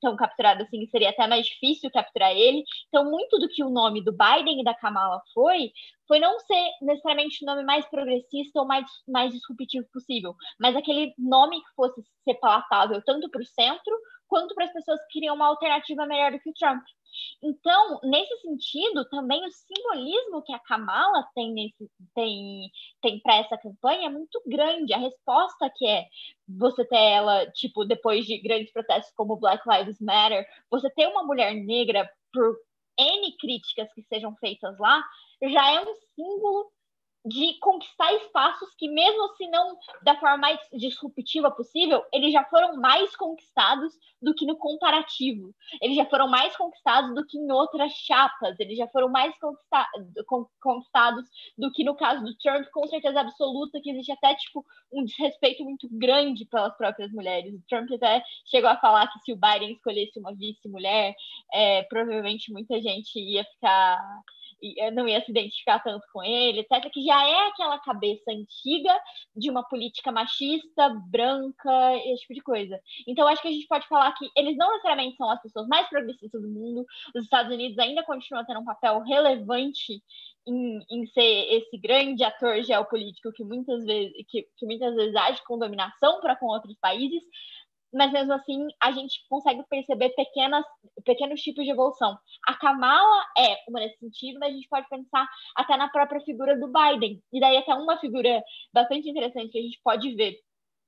tão capturado assim, seria até mais difícil capturar ele. Então, muito do que o nome do Biden e da Kamala foi, foi não ser necessariamente o nome mais progressista ou mais, mais disruptivo possível, mas aquele nome que fosse ser palatável tanto para o centro quanto para as pessoas que queriam uma alternativa melhor do que o Trump. Então, nesse sentido, também o simbolismo que a Kamala tem, nesse, tem, tem para essa campanha é muito grande. A resposta que é você ter ela, tipo, depois de grandes protestos como Black Lives Matter, você ter uma mulher negra por N críticas que sejam feitas lá, já é um símbolo de conquistar espaços que, mesmo se não da forma mais disruptiva possível, eles já foram mais conquistados do que no comparativo. Eles já foram mais conquistados do que em outras chapas. Eles já foram mais conquista conquistados do que no caso do Trump, com certeza absoluta, que existe até tipo um desrespeito muito grande pelas próprias mulheres. O Trump até chegou a falar que se o Biden escolhesse uma vice-mulher, é, provavelmente muita gente ia ficar não ia se identificar tanto com ele, etc., que já é aquela cabeça antiga de uma política machista, branca, esse tipo de coisa. Então, acho que a gente pode falar que eles não necessariamente são as pessoas mais progressistas do mundo, os Estados Unidos ainda continuam tendo um papel relevante em, em, ser esse grande ator geopolítico que muitas vezes que, que muitas vezes age com dominação para com outros países, mas mesmo assim a gente consegue perceber pequenas, pequenos tipos de evolução. A Kamala é uma nesse sentido, mas a gente pode pensar até na própria figura do Biden. E daí até uma figura bastante interessante que a gente pode ver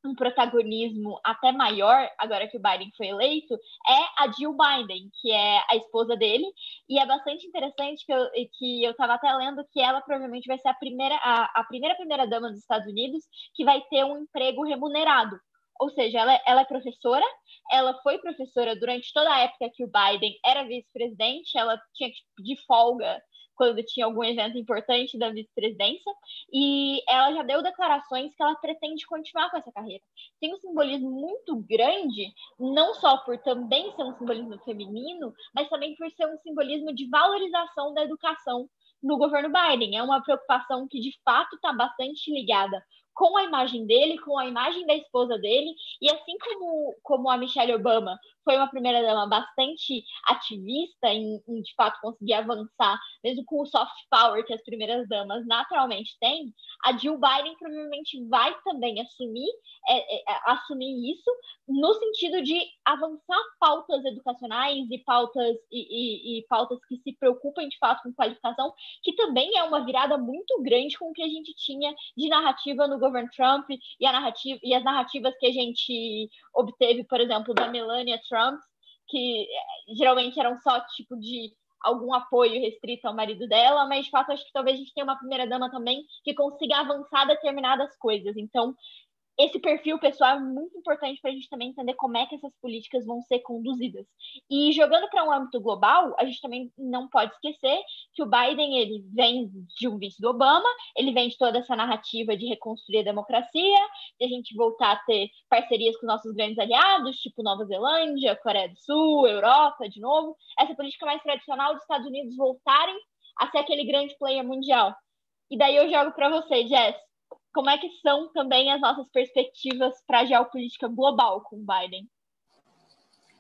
um protagonismo até maior, agora que o Biden foi eleito, é a Jill Biden, que é a esposa dele, e é bastante interessante que eu que eu estava até lendo que ela provavelmente vai ser a primeira a, a primeira primeira dama dos Estados Unidos que vai ter um emprego remunerado, ou seja, ela, ela é professora, ela foi professora durante toda a época que o Biden era vice-presidente, ela tinha que pedir folga quando tinha algum evento importante da vice-presidência, e ela já deu declarações que ela pretende continuar com essa carreira. Tem um simbolismo muito grande, não só por também ser um simbolismo feminino, mas também por ser um simbolismo de valorização da educação no governo Biden. É uma preocupação que, de fato, está bastante ligada com a imagem dele, com a imagem da esposa dele, e assim como, como a Michelle Obama foi uma primeira-dama bastante ativista em, em, de fato, conseguir avançar, mesmo com o soft power que as primeiras-damas naturalmente têm, a Jill Biden provavelmente vai também assumir, é, é, é, assumir isso, no sentido de avançar pautas educacionais e pautas, e, e, e pautas que se preocupem, de fato, com qualificação, que também é uma virada muito grande com o que a gente tinha de narrativa no governo Trump e, narrativa, e as narrativas que a gente obteve, por exemplo, da Melania Trump, Trump, que eh, geralmente eram só tipo de algum apoio restrito ao marido dela, mas de fato acho que talvez a gente tenha uma primeira dama também que consiga avançar determinadas coisas. Então, esse perfil pessoal é muito importante para a gente também entender como é que essas políticas vão ser conduzidas. E jogando para um âmbito global, a gente também não pode esquecer que o Biden ele vem de um vice do Obama, ele vem de toda essa narrativa de reconstruir a democracia, de a gente voltar a ter parcerias com nossos grandes aliados, tipo Nova Zelândia, Coreia do Sul, Europa, de novo. Essa política mais tradicional dos Estados Unidos voltarem a ser aquele grande player mundial. E daí eu jogo para você, Jess como é que são também as nossas perspectivas para a geopolítica global com Biden?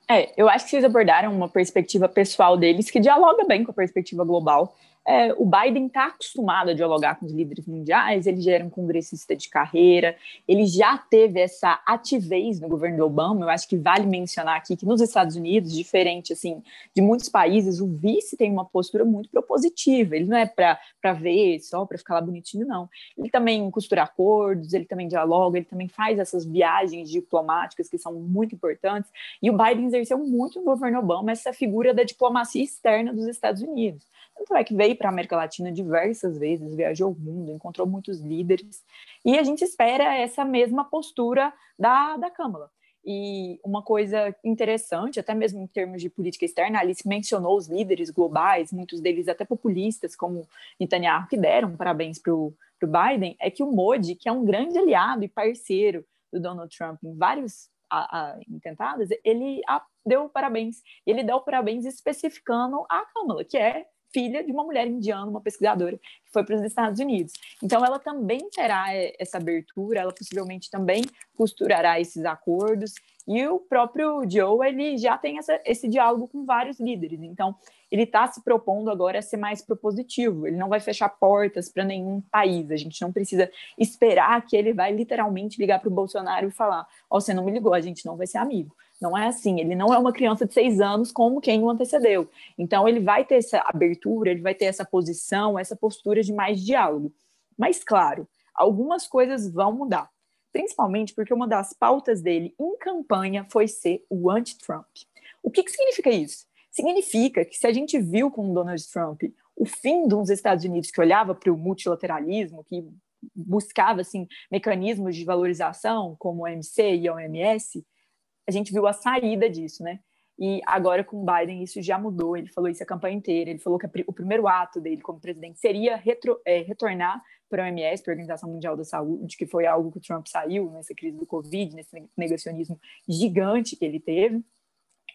É, eu acho que vocês abordaram uma perspectiva pessoal deles que dialoga bem com a perspectiva global é, o Biden está acostumado a dialogar com os líderes mundiais, ele já era um congressista de carreira, ele já teve essa ativez no governo do Obama. Eu acho que vale mencionar aqui que nos Estados Unidos, diferente assim de muitos países, o vice tem uma postura muito propositiva. Ele não é para ver só para ficar lá bonitinho, não. Ele também costura acordos, ele também dialoga, ele também faz essas viagens diplomáticas que são muito importantes. E o Biden exerceu muito no governo Obama essa figura da diplomacia externa dos Estados Unidos. Tanto é que veio para a América Latina diversas vezes, viajou o mundo, encontrou muitos líderes, e a gente espera essa mesma postura da, da Câmara. E uma coisa interessante, até mesmo em termos de política externa, Alice mencionou os líderes globais, muitos deles até populistas, como Netanyahu, que deram parabéns para o Biden, é que o Modi, que é um grande aliado e parceiro do Donald Trump em vários a, a, ele a, deu parabéns. Ele deu parabéns especificando a Kamala, que é filha de uma mulher indiana, uma pesquisadora, que foi para os Estados Unidos. Então, ela também terá é, essa abertura, ela possivelmente também costurará esses acordos. E o próprio Joe, ele já tem essa, esse diálogo com vários líderes. Então, ele está se propondo agora a ser mais propositivo. Ele não vai fechar portas para nenhum país. A gente não precisa esperar que ele vai literalmente ligar para o Bolsonaro e falar: Ó, oh, você não me ligou, a gente não vai ser amigo. Não é assim. Ele não é uma criança de seis anos como quem o antecedeu. Então, ele vai ter essa abertura, ele vai ter essa posição, essa postura de mais diálogo. Mas, claro, algumas coisas vão mudar. Principalmente porque uma das pautas dele em campanha foi ser o anti-Trump. O que, que significa isso? Significa que se a gente viu com o Donald Trump o fim dos Estados Unidos que olhava para o multilateralismo, que buscava assim mecanismos de valorização como o OMC e a OMS, a gente viu a saída disso, né? E agora com o Biden isso já mudou. Ele falou isso a campanha inteira. Ele falou que o primeiro ato dele como presidente seria retro, é, retornar para a OMS, para a Organização Mundial da Saúde, que foi algo que o Trump saiu nessa crise do Covid, nesse negacionismo gigante que ele teve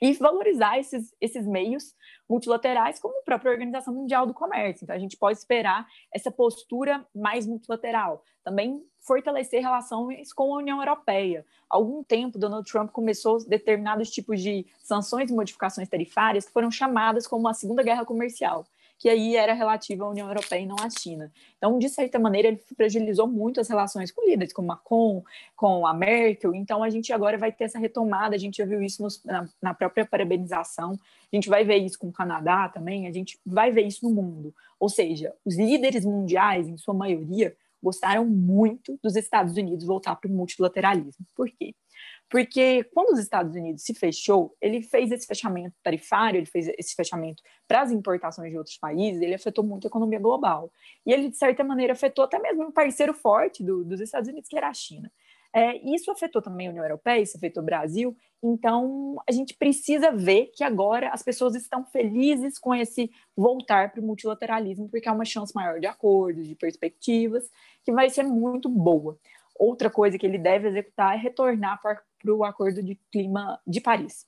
e valorizar esses, esses meios multilaterais, como a própria Organização Mundial do Comércio. Então, a gente pode esperar essa postura mais multilateral. Também fortalecer relações com a União Europeia. Há algum tempo, Donald Trump começou determinados tipos de sanções e modificações tarifárias que foram chamadas como a Segunda Guerra Comercial que aí era relativa à União Europeia e não à China. Então, de certa maneira, ele fragilizou muito as relações com líderes, com Macron, com a Merkel. Então, a gente agora vai ter essa retomada, a gente já viu isso nos, na, na própria parabenização, a gente vai ver isso com o Canadá também, a gente vai ver isso no mundo. Ou seja, os líderes mundiais, em sua maioria, gostaram muito dos Estados Unidos voltar para o multilateralismo. Por quê? Porque quando os Estados Unidos se fechou, ele fez esse fechamento tarifário, ele fez esse fechamento para as importações de outros países, ele afetou muito a economia global. E ele, de certa maneira, afetou até mesmo um parceiro forte do, dos Estados Unidos, que era a China. É, isso afetou também a União Europeia, isso afetou o Brasil. Então, a gente precisa ver que agora as pessoas estão felizes com esse voltar para o multilateralismo, porque há uma chance maior de acordos, de perspectivas, que vai ser muito boa. Outra coisa que ele deve executar é retornar para para o Acordo de Clima de Paris.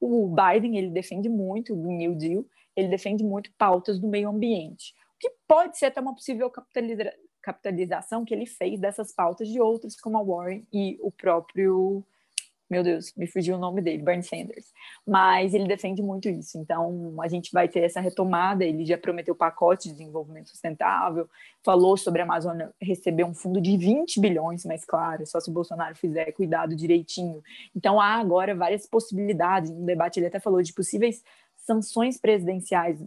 O Biden ele defende muito o New Deal, ele defende muito pautas do meio ambiente, o que pode ser até uma possível capitaliza capitalização que ele fez dessas pautas de outros, como a Warren e o próprio meu Deus, me fugiu o nome dele, Bernie Sanders. Mas ele defende muito isso. Então, a gente vai ter essa retomada. Ele já prometeu pacote de desenvolvimento sustentável, falou sobre a Amazônia receber um fundo de 20 bilhões, mas claro, só se o Bolsonaro fizer cuidado direitinho. Então, há agora várias possibilidades. No debate, ele até falou de possíveis sanções presidenciais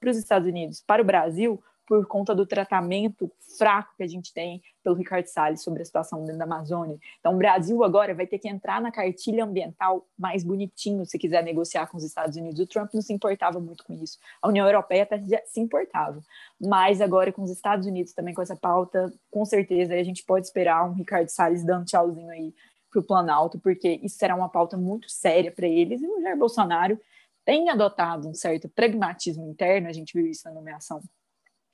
para os Estados Unidos, para o Brasil, por conta do tratamento fraco que a gente tem pelo Ricardo Salles sobre a situação dentro da Amazônia. Então, o Brasil agora vai ter que entrar na cartilha ambiental mais bonitinho se quiser negociar com os Estados Unidos. O Trump não se importava muito com isso. A União Europeia até se importava. Mas agora com os Estados Unidos também com essa pauta, com certeza a gente pode esperar um Ricardo Salles dando tchauzinho aí para o Planalto, porque isso será uma pauta muito séria para eles. E o Jair Bolsonaro tem adotado um certo pragmatismo interno, a gente viu isso na nomeação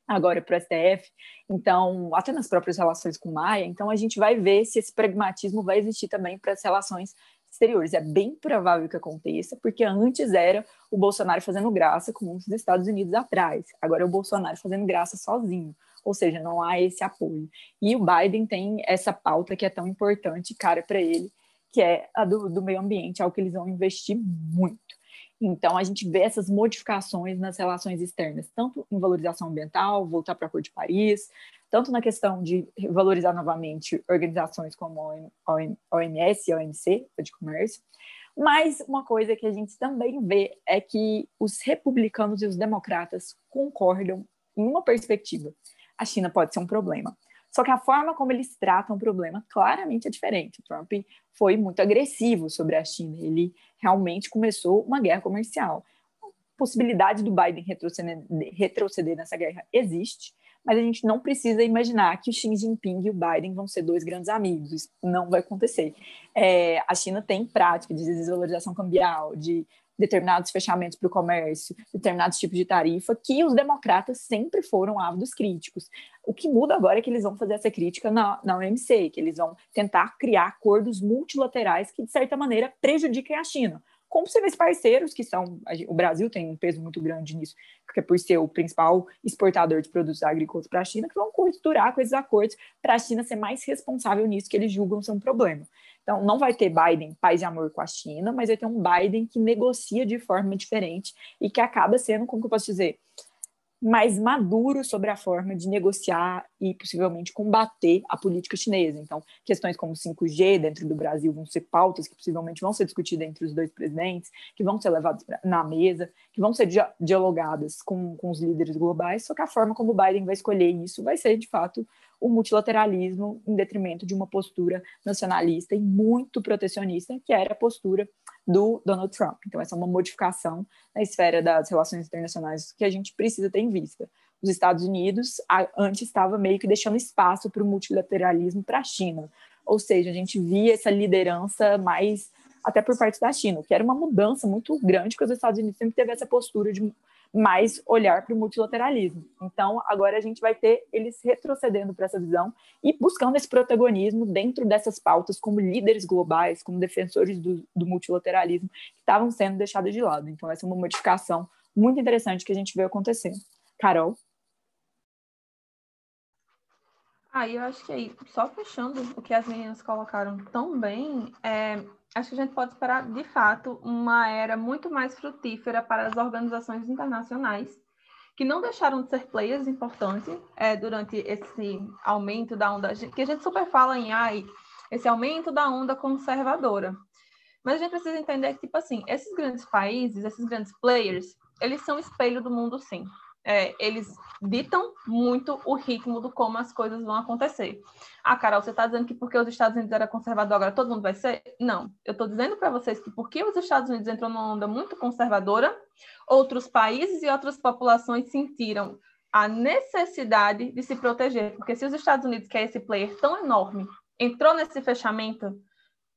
agora para o STF, então, até nas próprias relações com Maia, então a gente vai ver se esse pragmatismo vai existir também para as relações exteriores. É bem provável que aconteça, porque antes era o Bolsonaro fazendo graça com os Estados Unidos atrás, agora é o Bolsonaro fazendo graça sozinho, ou seja, não há esse apoio. E o Biden tem essa pauta que é tão importante, cara, para ele, que é a do, do meio ambiente, algo que eles vão investir muito. Então, a gente vê essas modificações nas relações externas, tanto em valorização ambiental, voltar para a Cor de Paris, tanto na questão de valorizar novamente organizações como a OMS e a OMC, de comércio, mas uma coisa que a gente também vê é que os republicanos e os democratas concordam em uma perspectiva. A China pode ser um problema. Só que a forma como eles tratam o problema claramente é diferente. O Trump foi muito agressivo sobre a China, ele realmente começou uma guerra comercial. possibilidade do Biden retroceder, retroceder nessa guerra existe, mas a gente não precisa imaginar que o Xi Jinping e o Biden vão ser dois grandes amigos. Isso não vai acontecer. É, a China tem prática de desvalorização cambial, de determinados fechamentos para o comércio, determinados tipos de tarifa, que os democratas sempre foram ávidos críticos. O que muda agora é que eles vão fazer essa crítica na, na OMC, que eles vão tentar criar acordos multilaterais que, de certa maneira, prejudiquem a China com possíveis parceiros, que são. O Brasil tem um peso muito grande nisso, porque por ser o principal exportador de produtos agrícolas para a China, que vão costurar com esses acordos para a China ser mais responsável nisso, que eles julgam ser um problema. Então, não vai ter Biden paz e amor com a China, mas vai ter um Biden que negocia de forma diferente e que acaba sendo, como que eu posso dizer, mais maduro sobre a forma de negociar e possivelmente combater a política chinesa. Então, questões como 5G dentro do Brasil vão ser pautas que possivelmente vão ser discutidas entre os dois presidentes, que vão ser levadas na mesa, que vão ser dialogadas com, com os líderes globais, só que a forma como o Biden vai escolher isso vai ser, de fato, o multilateralismo em detrimento de uma postura nacionalista e muito protecionista, que era a postura do Donald Trump. Então, essa é uma modificação na esfera das relações internacionais que a gente precisa ter em vista. Os Estados Unidos antes estava meio que deixando espaço para o multilateralismo para a China, ou seja, a gente via essa liderança mais até por parte da China, que era uma mudança muito grande, porque os Estados Unidos sempre teve essa postura de mais olhar para o multilateralismo. Então, agora a gente vai ter eles retrocedendo para essa visão e buscando esse protagonismo dentro dessas pautas como líderes globais, como defensores do, do multilateralismo, que estavam sendo deixados de lado. Então, essa é uma modificação muito interessante que a gente vê acontecendo. Carol? Ah, eu acho que aí, só fechando o que as meninas colocaram tão bem, é, acho que a gente pode esperar, de fato, uma era muito mais frutífera para as organizações internacionais, que não deixaram de ser players importantes é, durante esse aumento da onda, que a gente super fala em ai, esse aumento da onda conservadora. Mas a gente precisa entender que, tipo assim, esses grandes países, esses grandes players, eles são espelho do mundo, sim é, eles ditam muito o ritmo do como as coisas vão acontecer. Ah, Carol, você está dizendo que porque os Estados Unidos era conservador, agora todo mundo vai ser? Não. Eu estou dizendo para vocês que porque os Estados Unidos entrou numa onda muito conservadora, outros países e outras populações sentiram a necessidade de se proteger. Porque se os Estados Unidos, que é esse player tão enorme, entrou nesse fechamento,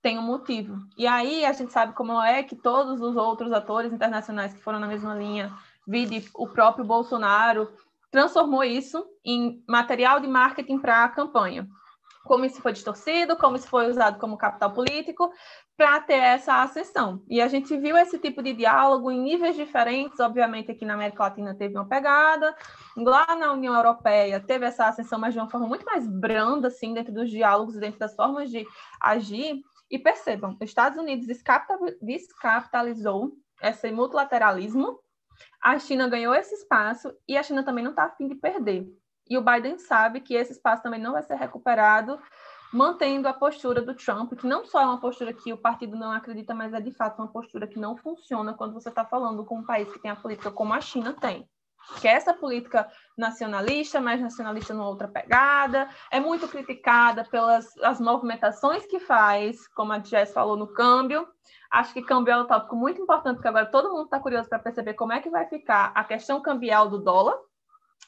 tem um motivo. E aí a gente sabe como é que todos os outros atores internacionais que foram na mesma linha vide o próprio Bolsonaro, transformou isso em material de marketing para a campanha. Como isso foi distorcido, como isso foi usado como capital político para ter essa ascensão. E a gente viu esse tipo de diálogo em níveis diferentes, obviamente aqui na América Latina teve uma pegada, lá na União Europeia teve essa ascensão, mas de uma forma muito mais branda, assim, dentro dos diálogos, dentro das formas de agir. E percebam, os Estados Unidos descapitalizou esse multilateralismo a China ganhou esse espaço e a China também não está afim de perder. E o Biden sabe que esse espaço também não vai ser recuperado, mantendo a postura do Trump, que não só é uma postura que o partido não acredita, mas é de fato uma postura que não funciona quando você está falando com um país que tem a política como a China tem. Que é essa política nacionalista, mais nacionalista numa outra pegada, é muito criticada pelas as movimentações que faz, como a Jess falou no câmbio, Acho que câmbio é um tópico muito importante, porque agora todo mundo está curioso para perceber como é que vai ficar a questão cambial do dólar.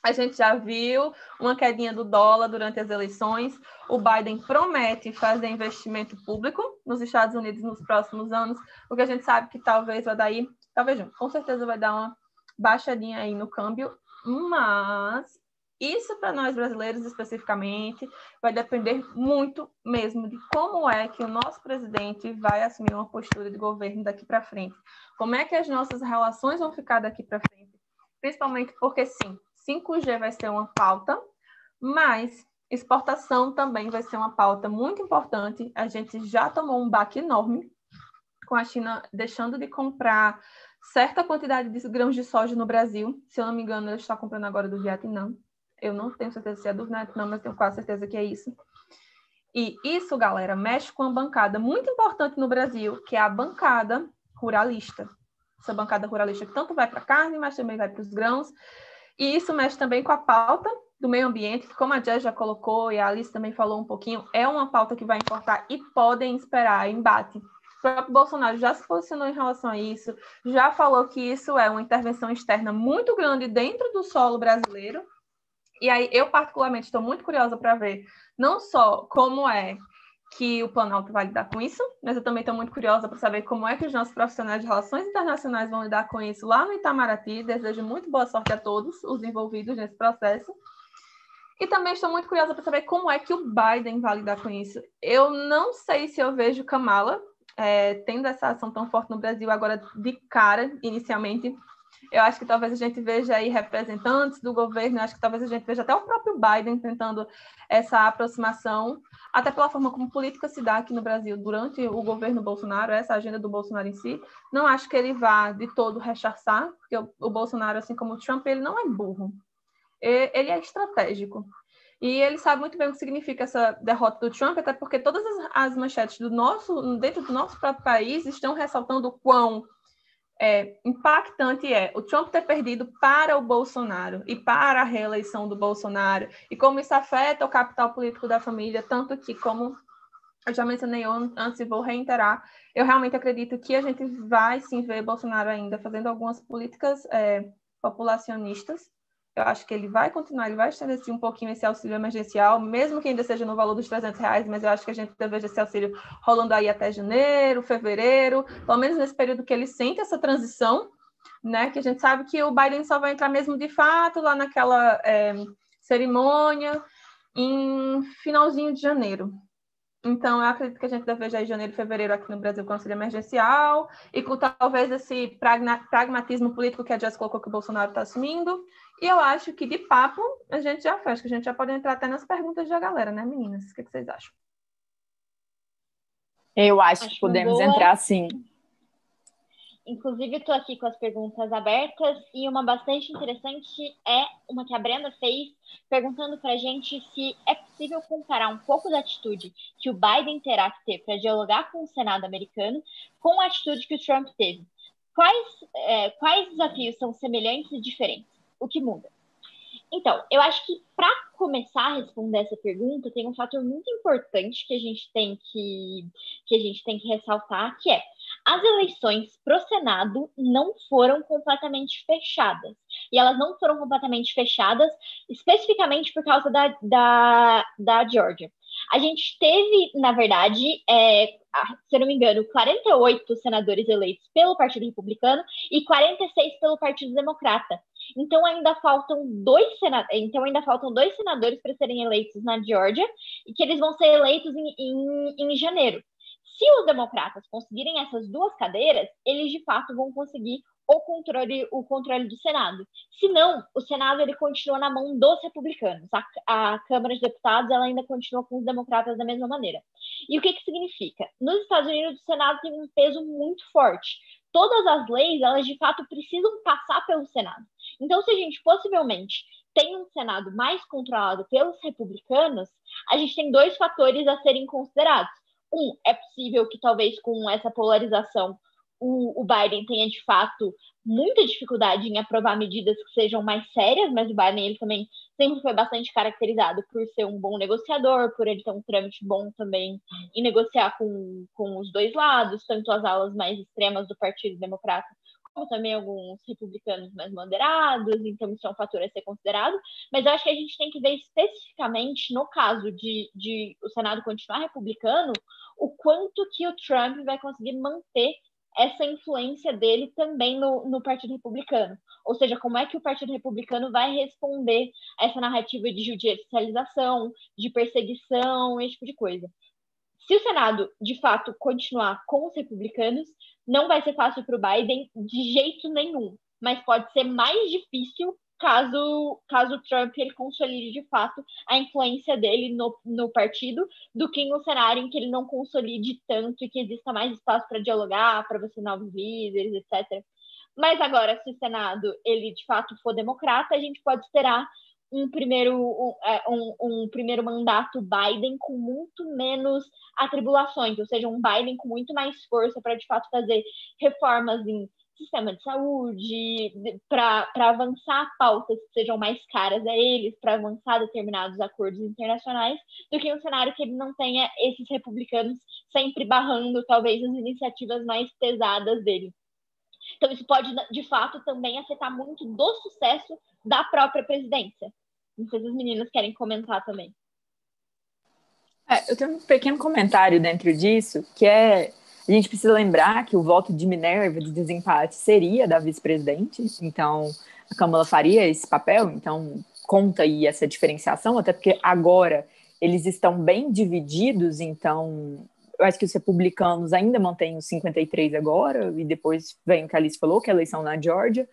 A gente já viu uma quedinha do dólar durante as eleições. O Biden promete fazer investimento público nos Estados Unidos nos próximos anos, o que a gente sabe que talvez vai dar aí, talvez não, com certeza vai dar uma baixadinha aí no câmbio, mas isso, para nós brasileiros especificamente, vai depender muito mesmo de como é que o nosso presidente vai assumir uma postura de governo daqui para frente. Como é que as nossas relações vão ficar daqui para frente? Principalmente porque, sim, 5G vai ser uma pauta, mas exportação também vai ser uma pauta muito importante. A gente já tomou um baque enorme com a China deixando de comprar certa quantidade de grãos de soja no Brasil. Se eu não me engano, ele está comprando agora do Vietnã. Eu não tenho certeza se é do Vietnã, mas tenho quase certeza que é isso. E isso, galera, mexe com uma bancada muito importante no Brasil, que é a bancada ruralista. Essa bancada ruralista que tanto vai para a carne, mas também vai para os grãos. E isso mexe também com a pauta do meio ambiente, que como a Jess já colocou e a Alice também falou um pouquinho, é uma pauta que vai importar e podem esperar embate próprio Bolsonaro já se posicionou em relação a isso, já falou que isso é uma intervenção externa muito grande dentro do solo brasileiro. E aí eu particularmente estou muito curiosa para ver não só como é que o Planalto vai lidar com isso, mas eu também estou muito curiosa para saber como é que os nossos profissionais de relações internacionais vão lidar com isso lá no Itamaraty. Desejo muito boa sorte a todos os envolvidos nesse processo. E também estou muito curiosa para saber como é que o Biden vai lidar com isso. Eu não sei se eu vejo Kamala é, tendo essa ação tão forte no Brasil agora de cara, inicialmente. Eu acho que talvez a gente veja aí representantes do governo, acho que talvez a gente veja até o próprio Biden tentando essa aproximação, até pela forma como política se dá aqui no Brasil durante o governo Bolsonaro, essa agenda do Bolsonaro em si. Não acho que ele vá de todo rechaçar, porque o, o Bolsonaro, assim como o Trump, ele não é burro, ele é estratégico. E ele sabe muito bem o que significa essa derrota do Trump, até porque todas as, manchetes do nosso, dentro do nosso próprio país estão ressaltando o quão é, impactante é o Trump ter perdido para o Bolsonaro e para a reeleição do Bolsonaro, e como isso afeta o capital político da família, tanto que, como eu já mencionei antes e vou reiterar, eu realmente acredito que a gente vai sim ver Bolsonaro ainda fazendo algumas políticas é, populacionistas, eu acho que ele vai continuar, ele vai estender um pouquinho esse auxílio emergencial, mesmo que ainda seja no valor dos 300 reais, mas eu acho que a gente deve esse auxílio rolando aí até janeiro, fevereiro, pelo menos nesse período que ele sente essa transição, né? Que a gente sabe que o Biden só vai entrar mesmo de fato lá naquela é, cerimônia em finalzinho de janeiro. Então, eu acredito que a gente deve ver já em janeiro, fevereiro aqui no Brasil com auxílio emergencial e com talvez esse pragmatismo político que a Jess colocou que o Bolsonaro está assumindo. E eu acho que de papo a gente já fecha, que a gente já pode entrar até nas perguntas da galera, né, meninas? O que, que vocês acham? Eu acho, acho que podemos boa. entrar sim. Inclusive, estou aqui com as perguntas abertas e uma bastante interessante é uma que a Brenda fez, perguntando para a gente se é possível comparar um pouco da atitude que o Biden terá que ter para dialogar com o Senado americano com a atitude que o Trump teve. Quais, é, quais desafios são semelhantes e diferentes? O que muda? Então, eu acho que para começar a responder essa pergunta, tem um fator muito importante que a gente tem que, que a gente tem que ressaltar, que é as eleições para o Senado não foram completamente fechadas. E elas não foram completamente fechadas especificamente por causa da, da, da Georgia. A gente teve, na verdade, é, se não me engano, 48 senadores eleitos pelo Partido Republicano e 46 pelo Partido Democrata. Então ainda faltam dois senadores, então ainda faltam dois senadores para serem eleitos na Georgia e que eles vão ser eleitos em, em, em janeiro. Se os democratas conseguirem essas duas cadeiras, eles de fato vão conseguir o controle, o controle do Senado. Se não, o Senado ele continua na mão dos republicanos. A, a, Câmara de Deputados ela ainda continua com os democratas da mesma maneira. E o que, que significa? Nos Estados Unidos, o Senado tem um peso muito forte. Todas as leis, elas de fato precisam passar pelo Senado. Então, se a gente possivelmente tem um Senado mais controlado pelos republicanos, a gente tem dois fatores a serem considerados. Um, é possível que talvez com essa polarização o, o Biden tenha de fato muita dificuldade em aprovar medidas que sejam mais sérias, mas o Biden ele também sempre foi bastante caracterizado por ser um bom negociador, por ele ter um trâmite bom também em negociar com, com os dois lados, tanto as alas mais extremas do Partido Democrata também alguns republicanos mais moderados, então isso é um fator a ser considerado, mas eu acho que a gente tem que ver especificamente, no caso de, de o Senado continuar republicano, o quanto que o Trump vai conseguir manter essa influência dele também no, no Partido Republicano. Ou seja, como é que o Partido Republicano vai responder a essa narrativa de judicialização, de perseguição, esse tipo de coisa. Se o Senado, de fato, continuar com os republicanos, não vai ser fácil para o Biden de jeito nenhum, mas pode ser mais difícil caso, caso Trump ele consolide de fato a influência dele no, no partido do que em um cenário em que ele não consolide tanto e que exista mais espaço para dialogar, para você novos líderes, etc. Mas agora, se o Senado ele de fato for democrata, a gente pode esperar um primeiro, é, um, um, primeiro mandato Biden com muito menos atribulações, ou seja, um Biden com muito mais força para de fato fazer reformas em sistema de saúde, para avançar pautas que sejam mais caras a eles, para avançar determinados acordos internacionais, do que um cenário que ele não tenha esses republicanos sempre barrando, talvez, as iniciativas mais pesadas dele. Então, isso pode, de fato, também afetar muito do sucesso da própria presidência. Não sei se as meninas querem comentar também. É, eu tenho um pequeno comentário dentro disso, que é a gente precisa lembrar que o voto de Minerva de desempate seria da vice-presidente, então a Câmara faria esse papel, então conta aí essa diferenciação, até porque agora eles estão bem divididos, então eu acho que os republicanos ainda mantêm os 53 agora, e depois vem o que a Alice falou, que é a eleição na Georgia,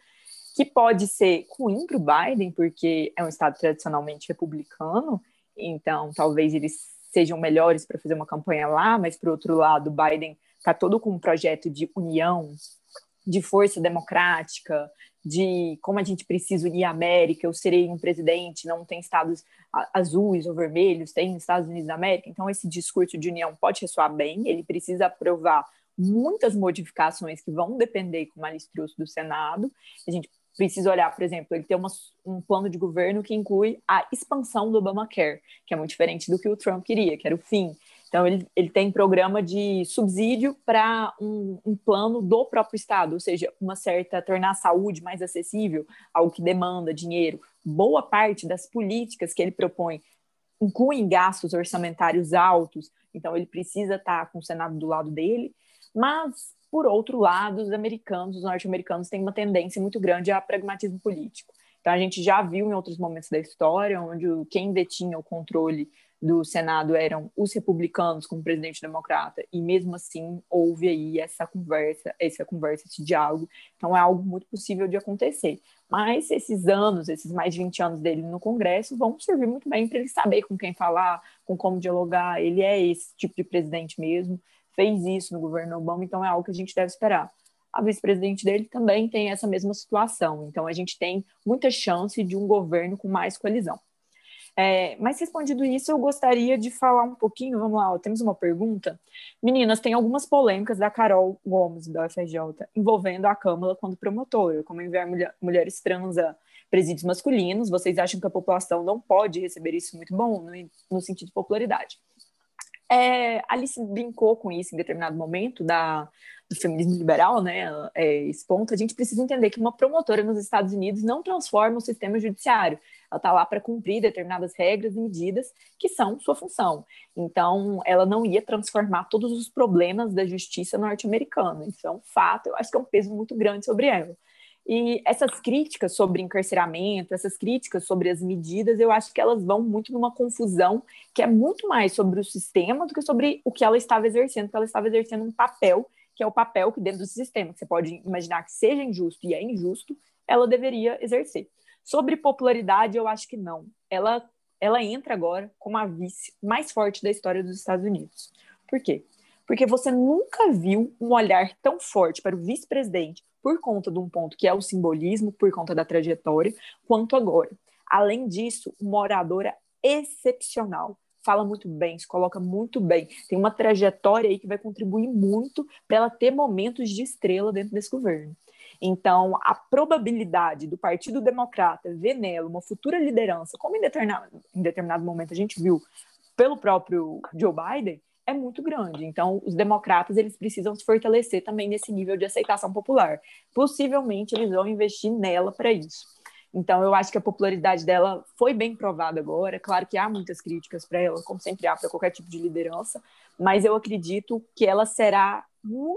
que pode ser ruim para o Biden, porque é um estado tradicionalmente republicano, então talvez eles sejam melhores para fazer uma campanha lá, mas por outro lado, Biden está todo com um projeto de união, de força democrática, de como a gente precisa unir a América, eu serei um presidente, não tem estados azuis ou vermelhos, tem Estados Unidos da América. Então, esse discurso de união pode ressoar bem, ele precisa aprovar muitas modificações que vão depender, como a trouxe, do Senado. A gente precisa olhar, por exemplo, ele tem uma, um plano de governo que inclui a expansão do Obamacare, que é muito diferente do que o Trump queria, que era o fim. Então, ele, ele tem programa de subsídio para um, um, plano do próprio Estado, ou seja, uma certa, tornar a saúde mais acessível, algo que demanda dinheiro. Boa parte das políticas que ele propõe incluem gastos orçamentários altos, então ele precisa estar com o Senado do lado dele, mas, por outro lado, os americanos, os norte-americanos, têm uma tendência muito grande a pragmatismo político. Então, a gente já viu em outros momentos da história, onde quem detinha o controle do Senado eram os republicanos como presidente democrata, e mesmo assim houve aí essa conversa, essa conversa, esse diálogo. Então é algo muito possível de acontecer. Mas esses anos, esses mais de 20 anos dele no Congresso, vão servir muito bem para ele saber com quem falar, com como dialogar. Ele é esse tipo de presidente mesmo, fez isso no governo Obama, então é algo que a gente deve esperar. A vice-presidente dele também tem essa mesma situação, então a gente tem muita chance de um governo com mais coalizão. É, mas respondido isso, eu gostaria de falar um pouquinho. Vamos lá, ó, temos uma pergunta. Meninas, tem algumas polêmicas da Carol Gomes, da UFRJ, envolvendo a Câmara quando promotora, como enviar mulher, mulheres trans a presídios masculinos. Vocês acham que a população não pode receber isso muito bom, no, no sentido de popularidade? É, Alice brincou com isso em determinado momento da, do feminismo liberal, né? É, esse ponto, a gente precisa entender que uma promotora nos Estados Unidos não transforma o sistema judiciário. Ela está lá para cumprir determinadas regras e medidas que são sua função. Então, ela não ia transformar todos os problemas da justiça norte-americana. Isso é um fato, eu acho que é um peso muito grande sobre ela. E essas críticas sobre encarceramento, essas críticas sobre as medidas, eu acho que elas vão muito numa confusão que é muito mais sobre o sistema do que sobre o que ela estava exercendo, porque ela estava exercendo um papel, que é o papel que dentro do sistema, que você pode imaginar que seja injusto e é injusto, ela deveria exercer. Sobre popularidade, eu acho que não. Ela, ela entra agora como a vice mais forte da história dos Estados Unidos. Por quê? Porque você nunca viu um olhar tão forte para o vice-presidente por conta de um ponto que é o simbolismo, por conta da trajetória, quanto agora. Além disso, uma oradora excepcional. Fala muito bem, se coloca muito bem. Tem uma trajetória aí que vai contribuir muito para ela ter momentos de estrela dentro desse governo. Então, a probabilidade do Partido Democrata ver nela uma futura liderança, como em determinado, em determinado momento a gente viu pelo próprio Joe Biden, é muito grande. Então, os democratas eles precisam se fortalecer também nesse nível de aceitação popular. Possivelmente eles vão investir nela para isso. Então, eu acho que a popularidade dela foi bem provada agora. Claro que há muitas críticas para ela, como sempre há para qualquer tipo de liderança, mas eu acredito que ela será,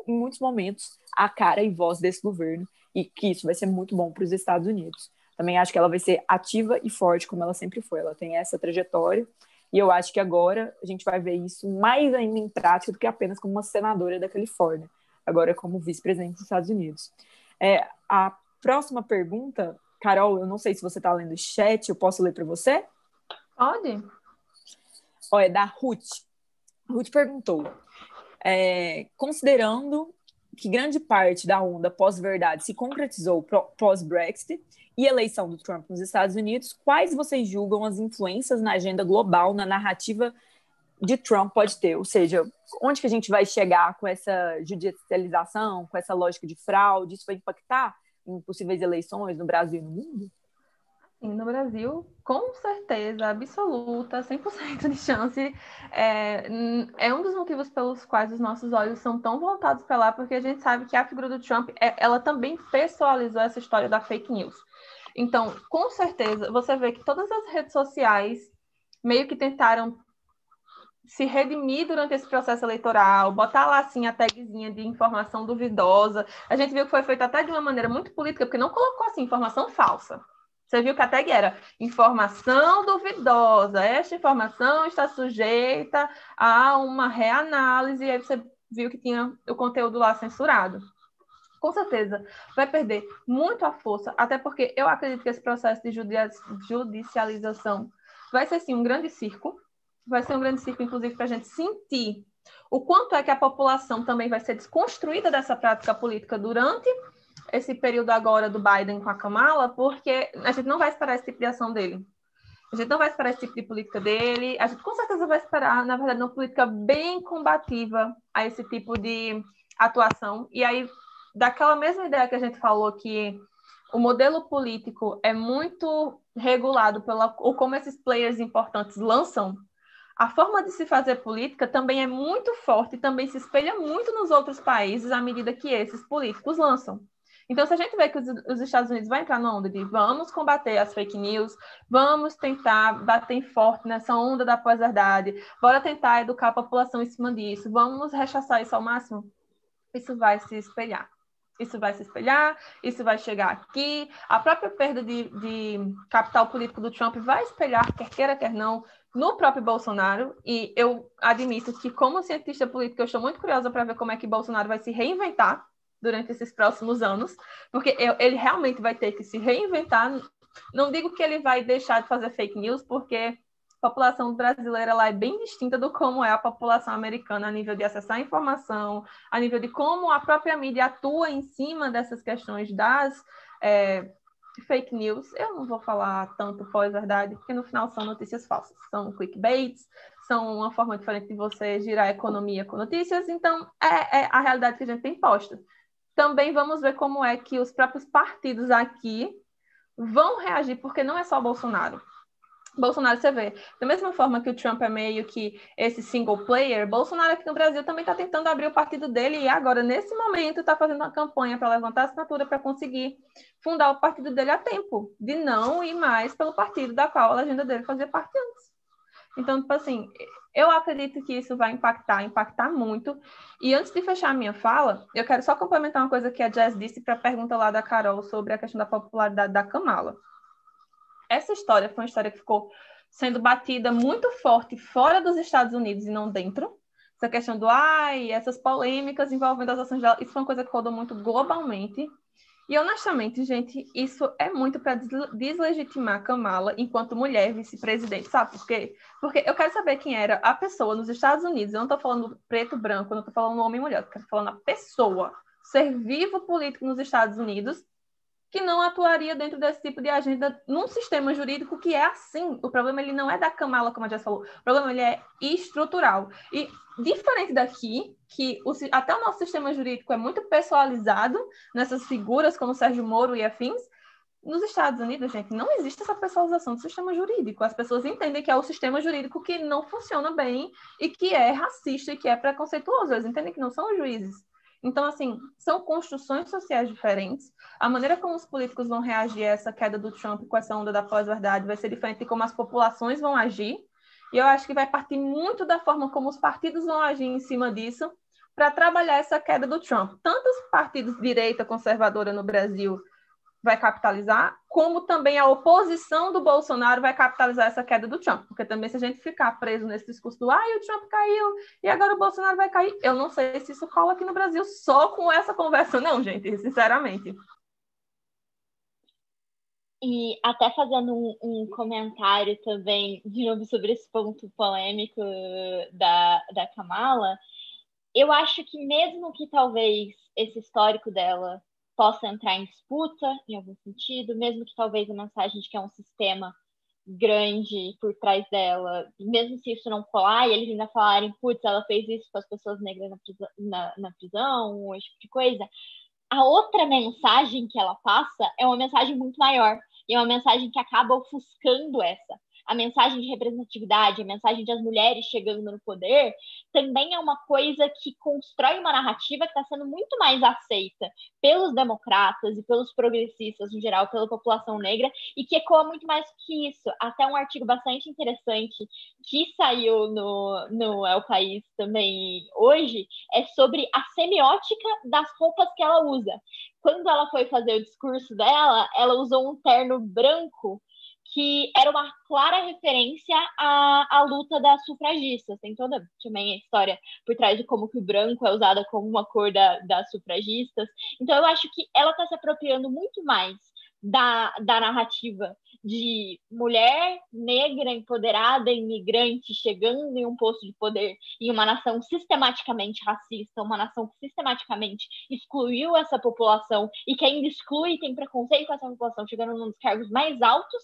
em muitos momentos, a cara e voz desse governo e que isso vai ser muito bom para os Estados Unidos. Também acho que ela vai ser ativa e forte, como ela sempre foi. Ela tem essa trajetória e eu acho que agora a gente vai ver isso mais ainda em prática do que apenas como uma senadora da Califórnia, agora como vice-presidente dos Estados Unidos. É, a próxima pergunta Carol, eu não sei se você está lendo o chat, eu posso ler para você? Pode. Olha, é da Ruth. Ruth perguntou: é, considerando que grande parte da onda pós-verdade se concretizou pós-Brexit e eleição do Trump nos Estados Unidos, quais vocês julgam as influências na agenda global, na narrativa de Trump pode ter, ou seja, onde que a gente vai chegar com essa judicialização, com essa lógica de fraude, isso vai impactar em possíveis eleições no Brasil e no mundo? No Brasil, com certeza, absoluta, 100% de chance. É, é, um dos motivos pelos quais os nossos olhos são tão voltados para lá, porque a gente sabe que a figura do Trump, é, ela também pessoalizou essa história da fake news. Então, com certeza, você vê que todas as redes sociais meio que tentaram se redimir durante esse processo eleitoral, botar lá assim a tagzinha de informação duvidosa. A gente viu que foi feito até de uma maneira muito política, porque não colocou assim informação falsa. Você viu que a tag era informação duvidosa. Esta informação está sujeita a uma reanálise. E aí você viu que tinha o conteúdo lá censurado. Com certeza, vai perder muito a força, até porque eu acredito que esse processo de judicialização vai ser, sim, um grande circo. Vai ser um grande circo, inclusive, para a gente sentir o quanto é que a população também vai ser desconstruída dessa prática política durante esse período agora do Biden com a Kamala, porque a gente não vai esperar esse tipo de ação dele. A gente não vai esperar esse tipo de política dele. A gente com certeza vai esperar, na verdade, uma política bem combativa a esse tipo de atuação. E aí, daquela mesma ideia que a gente falou que o modelo político é muito regulado pela ou como esses players importantes lançam, a forma de se fazer política também é muito forte e também se espelha muito nos outros países à medida que esses políticos lançam. Então, se a gente vê que os, os Estados Unidos vão entrar na onda de vamos combater as fake news, vamos tentar bater forte nessa onda da pós-verdade, bora tentar educar a população em cima disso, vamos rechaçar isso ao máximo, isso vai se espelhar. Isso vai se espelhar, isso vai chegar aqui. A própria perda de, de capital político do Trump vai espelhar, quer queira, quer não, no próprio Bolsonaro. E eu admito que, como cientista político, eu estou muito curiosa para ver como é que Bolsonaro vai se reinventar durante esses próximos anos, porque ele realmente vai ter que se reinventar. Não digo que ele vai deixar de fazer fake news, porque a população brasileira lá é bem distinta do como é a população americana a nível de acessar informação, a nível de como a própria mídia atua em cima dessas questões das é, fake news. Eu não vou falar tanto pós-verdade, porque no final são notícias falsas, são clickbaits, são uma forma diferente de você girar a economia com notícias, então é, é a realidade que a gente tem posta também vamos ver como é que os próprios partidos aqui vão reagir, porque não é só Bolsonaro. Bolsonaro, você vê, da mesma forma que o Trump é meio que esse single player, Bolsonaro aqui no Brasil também está tentando abrir o partido dele e agora, nesse momento, está fazendo uma campanha para levantar assinatura para conseguir fundar o partido dele a tempo, de não ir mais pelo partido da qual a legenda dele fazia parte antes. Então, tipo assim, eu acredito que isso vai impactar, impactar muito. E antes de fechar a minha fala, eu quero só complementar uma coisa que a Jazz disse para a pergunta lá da Carol sobre a questão da popularidade da Kamala. Essa história foi uma história que ficou sendo batida muito forte fora dos Estados Unidos e não dentro. Essa questão do ai, essas polêmicas envolvendo as ações dela, isso foi uma coisa que rodou muito globalmente. E honestamente, gente, isso é muito para deslegitimar Kamala enquanto mulher vice-presidente, sabe por quê? Porque eu quero saber quem era a pessoa nos Estados Unidos. Eu não estou falando preto, branco, eu não estou falando homem e mulher, eu estou falando a pessoa, ser vivo político nos Estados Unidos, que não atuaria dentro desse tipo de agenda num sistema jurídico que é assim. O problema ele não é da Kamala, como a Jess falou, o problema ele é estrutural. E diferente daqui, que o, até o nosso sistema jurídico é muito personalizado nessas figuras como Sérgio Moro e afins, nos Estados Unidos, gente, não existe essa personalização do sistema jurídico. As pessoas entendem que é o sistema jurídico que não funciona bem e que é racista e que é preconceituoso. Eles entendem que não são os juízes. Então, assim, são construções sociais diferentes. A maneira como os políticos vão reagir a essa queda do Trump com essa onda da pós-verdade vai ser diferente de como as populações vão agir. E eu acho que vai partir muito da forma como os partidos vão agir em cima disso para trabalhar essa queda do Trump. Tanto os partidos de direita conservadora no Brasil vai capitalizar, como também a oposição do Bolsonaro vai capitalizar essa queda do Trump. Porque também, se a gente ficar preso nesse discurso do ai, o Trump caiu e agora o Bolsonaro vai cair, eu não sei se isso cola aqui no Brasil só com essa conversa, não, gente, sinceramente. E até fazendo um, um, comentário também, de novo, sobre esse ponto polêmico da, da Kamala, eu acho que mesmo que talvez esse histórico dela possa entrar em disputa em algum sentido, mesmo que talvez a mensagem de que é um sistema grande por trás dela, mesmo se isso não colar, e eles ainda falarem, putz, ela fez isso com as pessoas negras na prisão, na, na prisão, esse tipo de coisa, a outra mensagem que ela passa é uma mensagem muito maior, e é uma mensagem que acaba ofuscando essa a mensagem de representatividade, a mensagem de as mulheres chegando no poder, também é uma coisa que constrói uma narrativa que está sendo muito mais aceita pelos democratas e pelos progressistas, no geral, pela população negra, e que ecoa muito mais que isso. Até um artigo bastante interessante que saiu no, no El País também hoje é sobre a semiótica das roupas que ela usa. Quando ela foi fazer o discurso dela, ela usou um terno branco que era uma clara referência à, à luta das sufragistas. Tem toda também a história por trás de como que o branco é usado como uma cor da, das sufragistas. Então, eu acho que ela está se apropriando muito mais da, da narrativa de mulher negra, empoderada, imigrante, chegando em um posto de poder em uma nação sistematicamente racista, uma nação que sistematicamente excluiu essa população e que ainda exclui e tem preconceito com essa população, chegando num dos cargos mais altos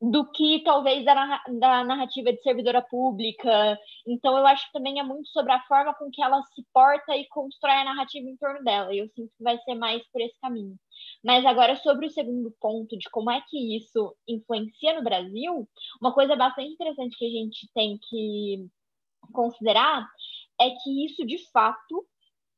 do que talvez da, da narrativa de servidora pública. Então, eu acho que também é muito sobre a forma com que ela se porta e constrói a narrativa em torno dela. E eu sinto que vai ser mais por esse caminho. Mas agora, sobre o segundo ponto de como é que isso influencia no Brasil, uma coisa bastante interessante que a gente tem que considerar é que isso, de fato,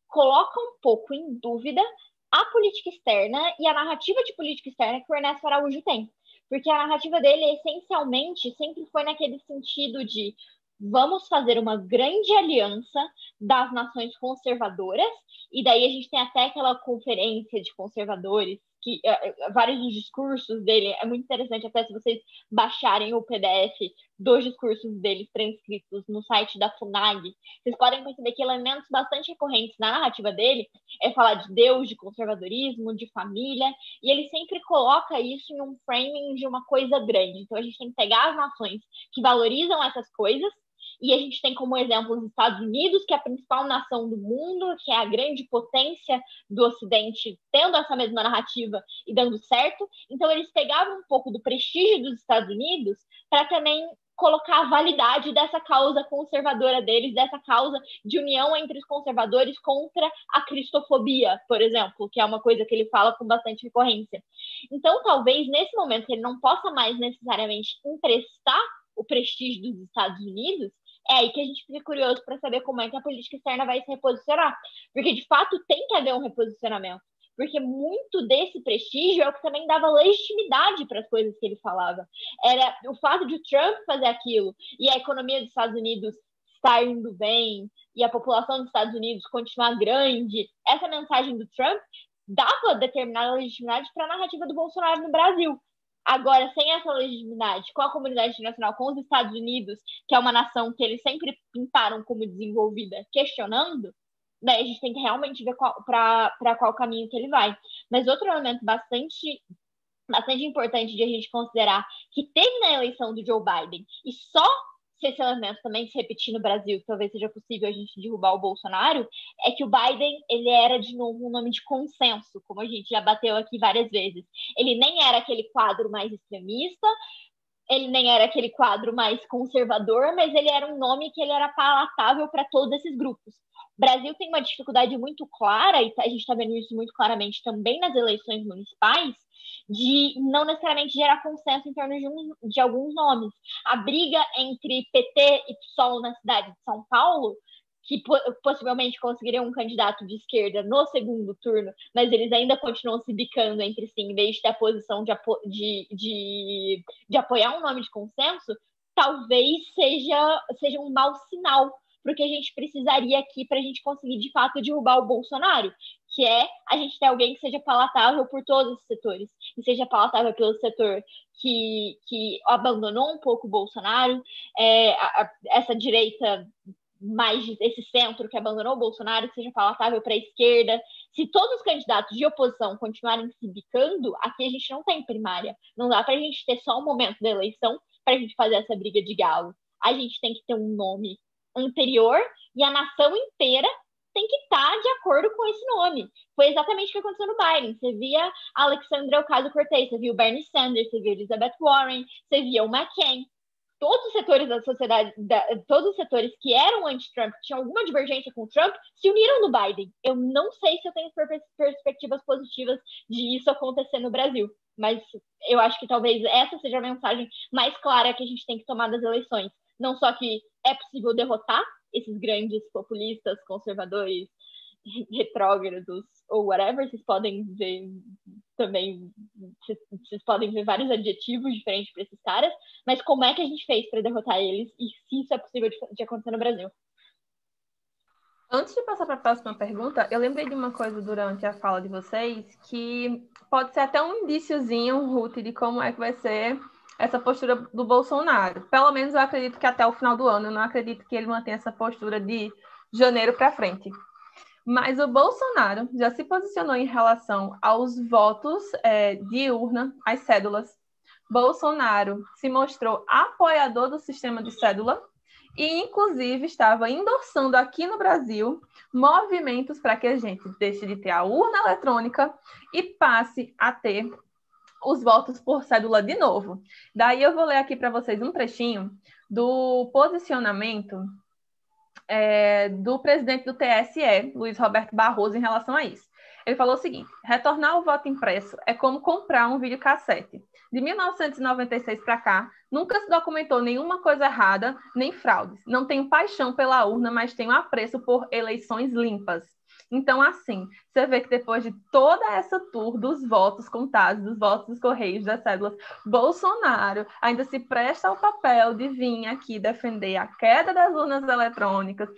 coloca um pouco em dúvida a política externa e a narrativa de política externa que o Ernesto Araújo tem porque a narrativa dele essencialmente sempre foi naquele sentido de vamos fazer uma grande aliança das nações conservadoras, e daí a gente tem até aquela conferência de conservadores que uh, vários dos discursos dele é muito interessante até se vocês baixarem o PDF dos discursos dele transcritos no site da Funag, vocês podem perceber que elementos bastante recorrentes na narrativa dele é falar de Deus, de conservadorismo, de família, e ele sempre coloca isso em um framing de uma coisa grande. Então a gente tem que pegar as nações que valorizam essas coisas e a gente tem como exemplo os Estados Unidos, que é a principal nação do mundo, que é a grande potência do Ocidente, tendo essa mesma narrativa e dando certo. Então, eles pegavam um pouco do prestígio dos Estados Unidos para também colocar a validade dessa causa conservadora deles, dessa causa de união entre os conservadores contra a cristofobia, por exemplo, que é uma coisa que ele fala com bastante recorrência. Então, talvez nesse momento que ele não possa mais necessariamente emprestar o prestígio dos Estados Unidos, é aí que a gente fica curioso para saber como é que a política externa vai se reposicionar. Porque, de fato, tem que haver um reposicionamento. Porque muito desse prestígio é o que também dava legitimidade para as coisas que ele falava. Era o fato de o Trump fazer aquilo e a economia dos Estados Unidos estar indo bem e a população dos Estados Unidos continuar grande. Essa mensagem do Trump dava determinada legitimidade para a narrativa do Bolsonaro no Brasil. Agora, sem essa legitimidade, com a comunidade internacional, com os Estados Unidos, que é uma nação que eles sempre pintaram como desenvolvida, questionando, daí a gente tem que realmente ver para qual caminho que ele vai. Mas outro elemento bastante bastante importante de a gente considerar que teve na eleição do Joe Biden e só se esse elemento também se repetir no Brasil, talvez seja possível a gente derrubar o Bolsonaro, é que o Biden ele era de novo um nome de consenso, como a gente já bateu aqui várias vezes. Ele nem era aquele quadro mais extremista, ele nem era aquele quadro mais conservador, mas ele era um nome que ele era palatável para todos esses grupos. Brasil tem uma dificuldade muito clara, e a gente está vendo isso muito claramente também nas eleições municipais, de não necessariamente gerar consenso em torno de, um, de alguns nomes. A briga entre PT e PSOL na cidade de São Paulo que possivelmente conseguiriam um candidato de esquerda no segundo turno, mas eles ainda continuam se bicando entre si, em vez de ter a posição de, apo de, de, de apoiar um nome de consenso, talvez seja, seja um mau sinal para o que a gente precisaria aqui para a gente conseguir de fato derrubar o Bolsonaro, que é a gente ter alguém que seja palatável por todos os setores, e seja palatável pelo setor que, que abandonou um pouco o Bolsonaro, é, a, a, essa direita mais esse centro que abandonou o Bolsonaro, que seja palatável para a esquerda. Se todos os candidatos de oposição continuarem se bicando, aqui a gente não tem primária. Não dá para a gente ter só um momento da eleição para a gente fazer essa briga de galo. A gente tem que ter um nome anterior e a nação inteira tem que estar tá de acordo com esse nome. Foi exatamente o que aconteceu no Biden. Você via Alexandra Ocasio-Cortez, você viu Bernie Sanders, você viu Elizabeth Warren, você via o McCain. Todos os setores da sociedade, da, todos os setores que eram anti-Trump, tinham alguma divergência com o Trump, se uniram no Biden. Eu não sei se eu tenho perspectivas positivas de isso acontecer no Brasil, mas eu acho que talvez essa seja a mensagem mais clara que a gente tem que tomar das eleições. Não só que é possível derrotar esses grandes populistas, conservadores, retrógrados ou whatever, vocês podem ver também, vocês podem ver vários adjetivos diferentes para esses caras, mas como é que a gente fez para derrotar eles e se isso é possível de, de acontecer no Brasil? Antes de passar para a próxima pergunta, eu lembrei de uma coisa durante a fala de vocês que pode ser até um indíciozinho, Ruth, de como é que vai ser essa postura do Bolsonaro. Pelo menos eu acredito que até o final do ano, eu não acredito que ele mantenha essa postura de janeiro para frente. Mas o Bolsonaro já se posicionou em relação aos votos é, de urna, as cédulas. Bolsonaro se mostrou apoiador do sistema de cédula e, inclusive, estava endossando aqui no Brasil movimentos para que a gente deixe de ter a urna eletrônica e passe a ter os votos por cédula de novo. Daí eu vou ler aqui para vocês um trechinho do posicionamento é, do presidente do TSE, Luiz Roberto Barroso, em relação a isso. Ele falou o seguinte: retornar o voto impresso é como comprar um videocassete. De 1996 para cá, nunca se documentou nenhuma coisa errada, nem fraudes. Não tenho paixão pela urna, mas tenho apreço por eleições limpas. Então, assim, você vê que depois de toda essa tour dos votos contados, dos votos dos Correios, das cédulas, Bolsonaro ainda se presta ao papel de vir aqui defender a queda das urnas eletrônicas,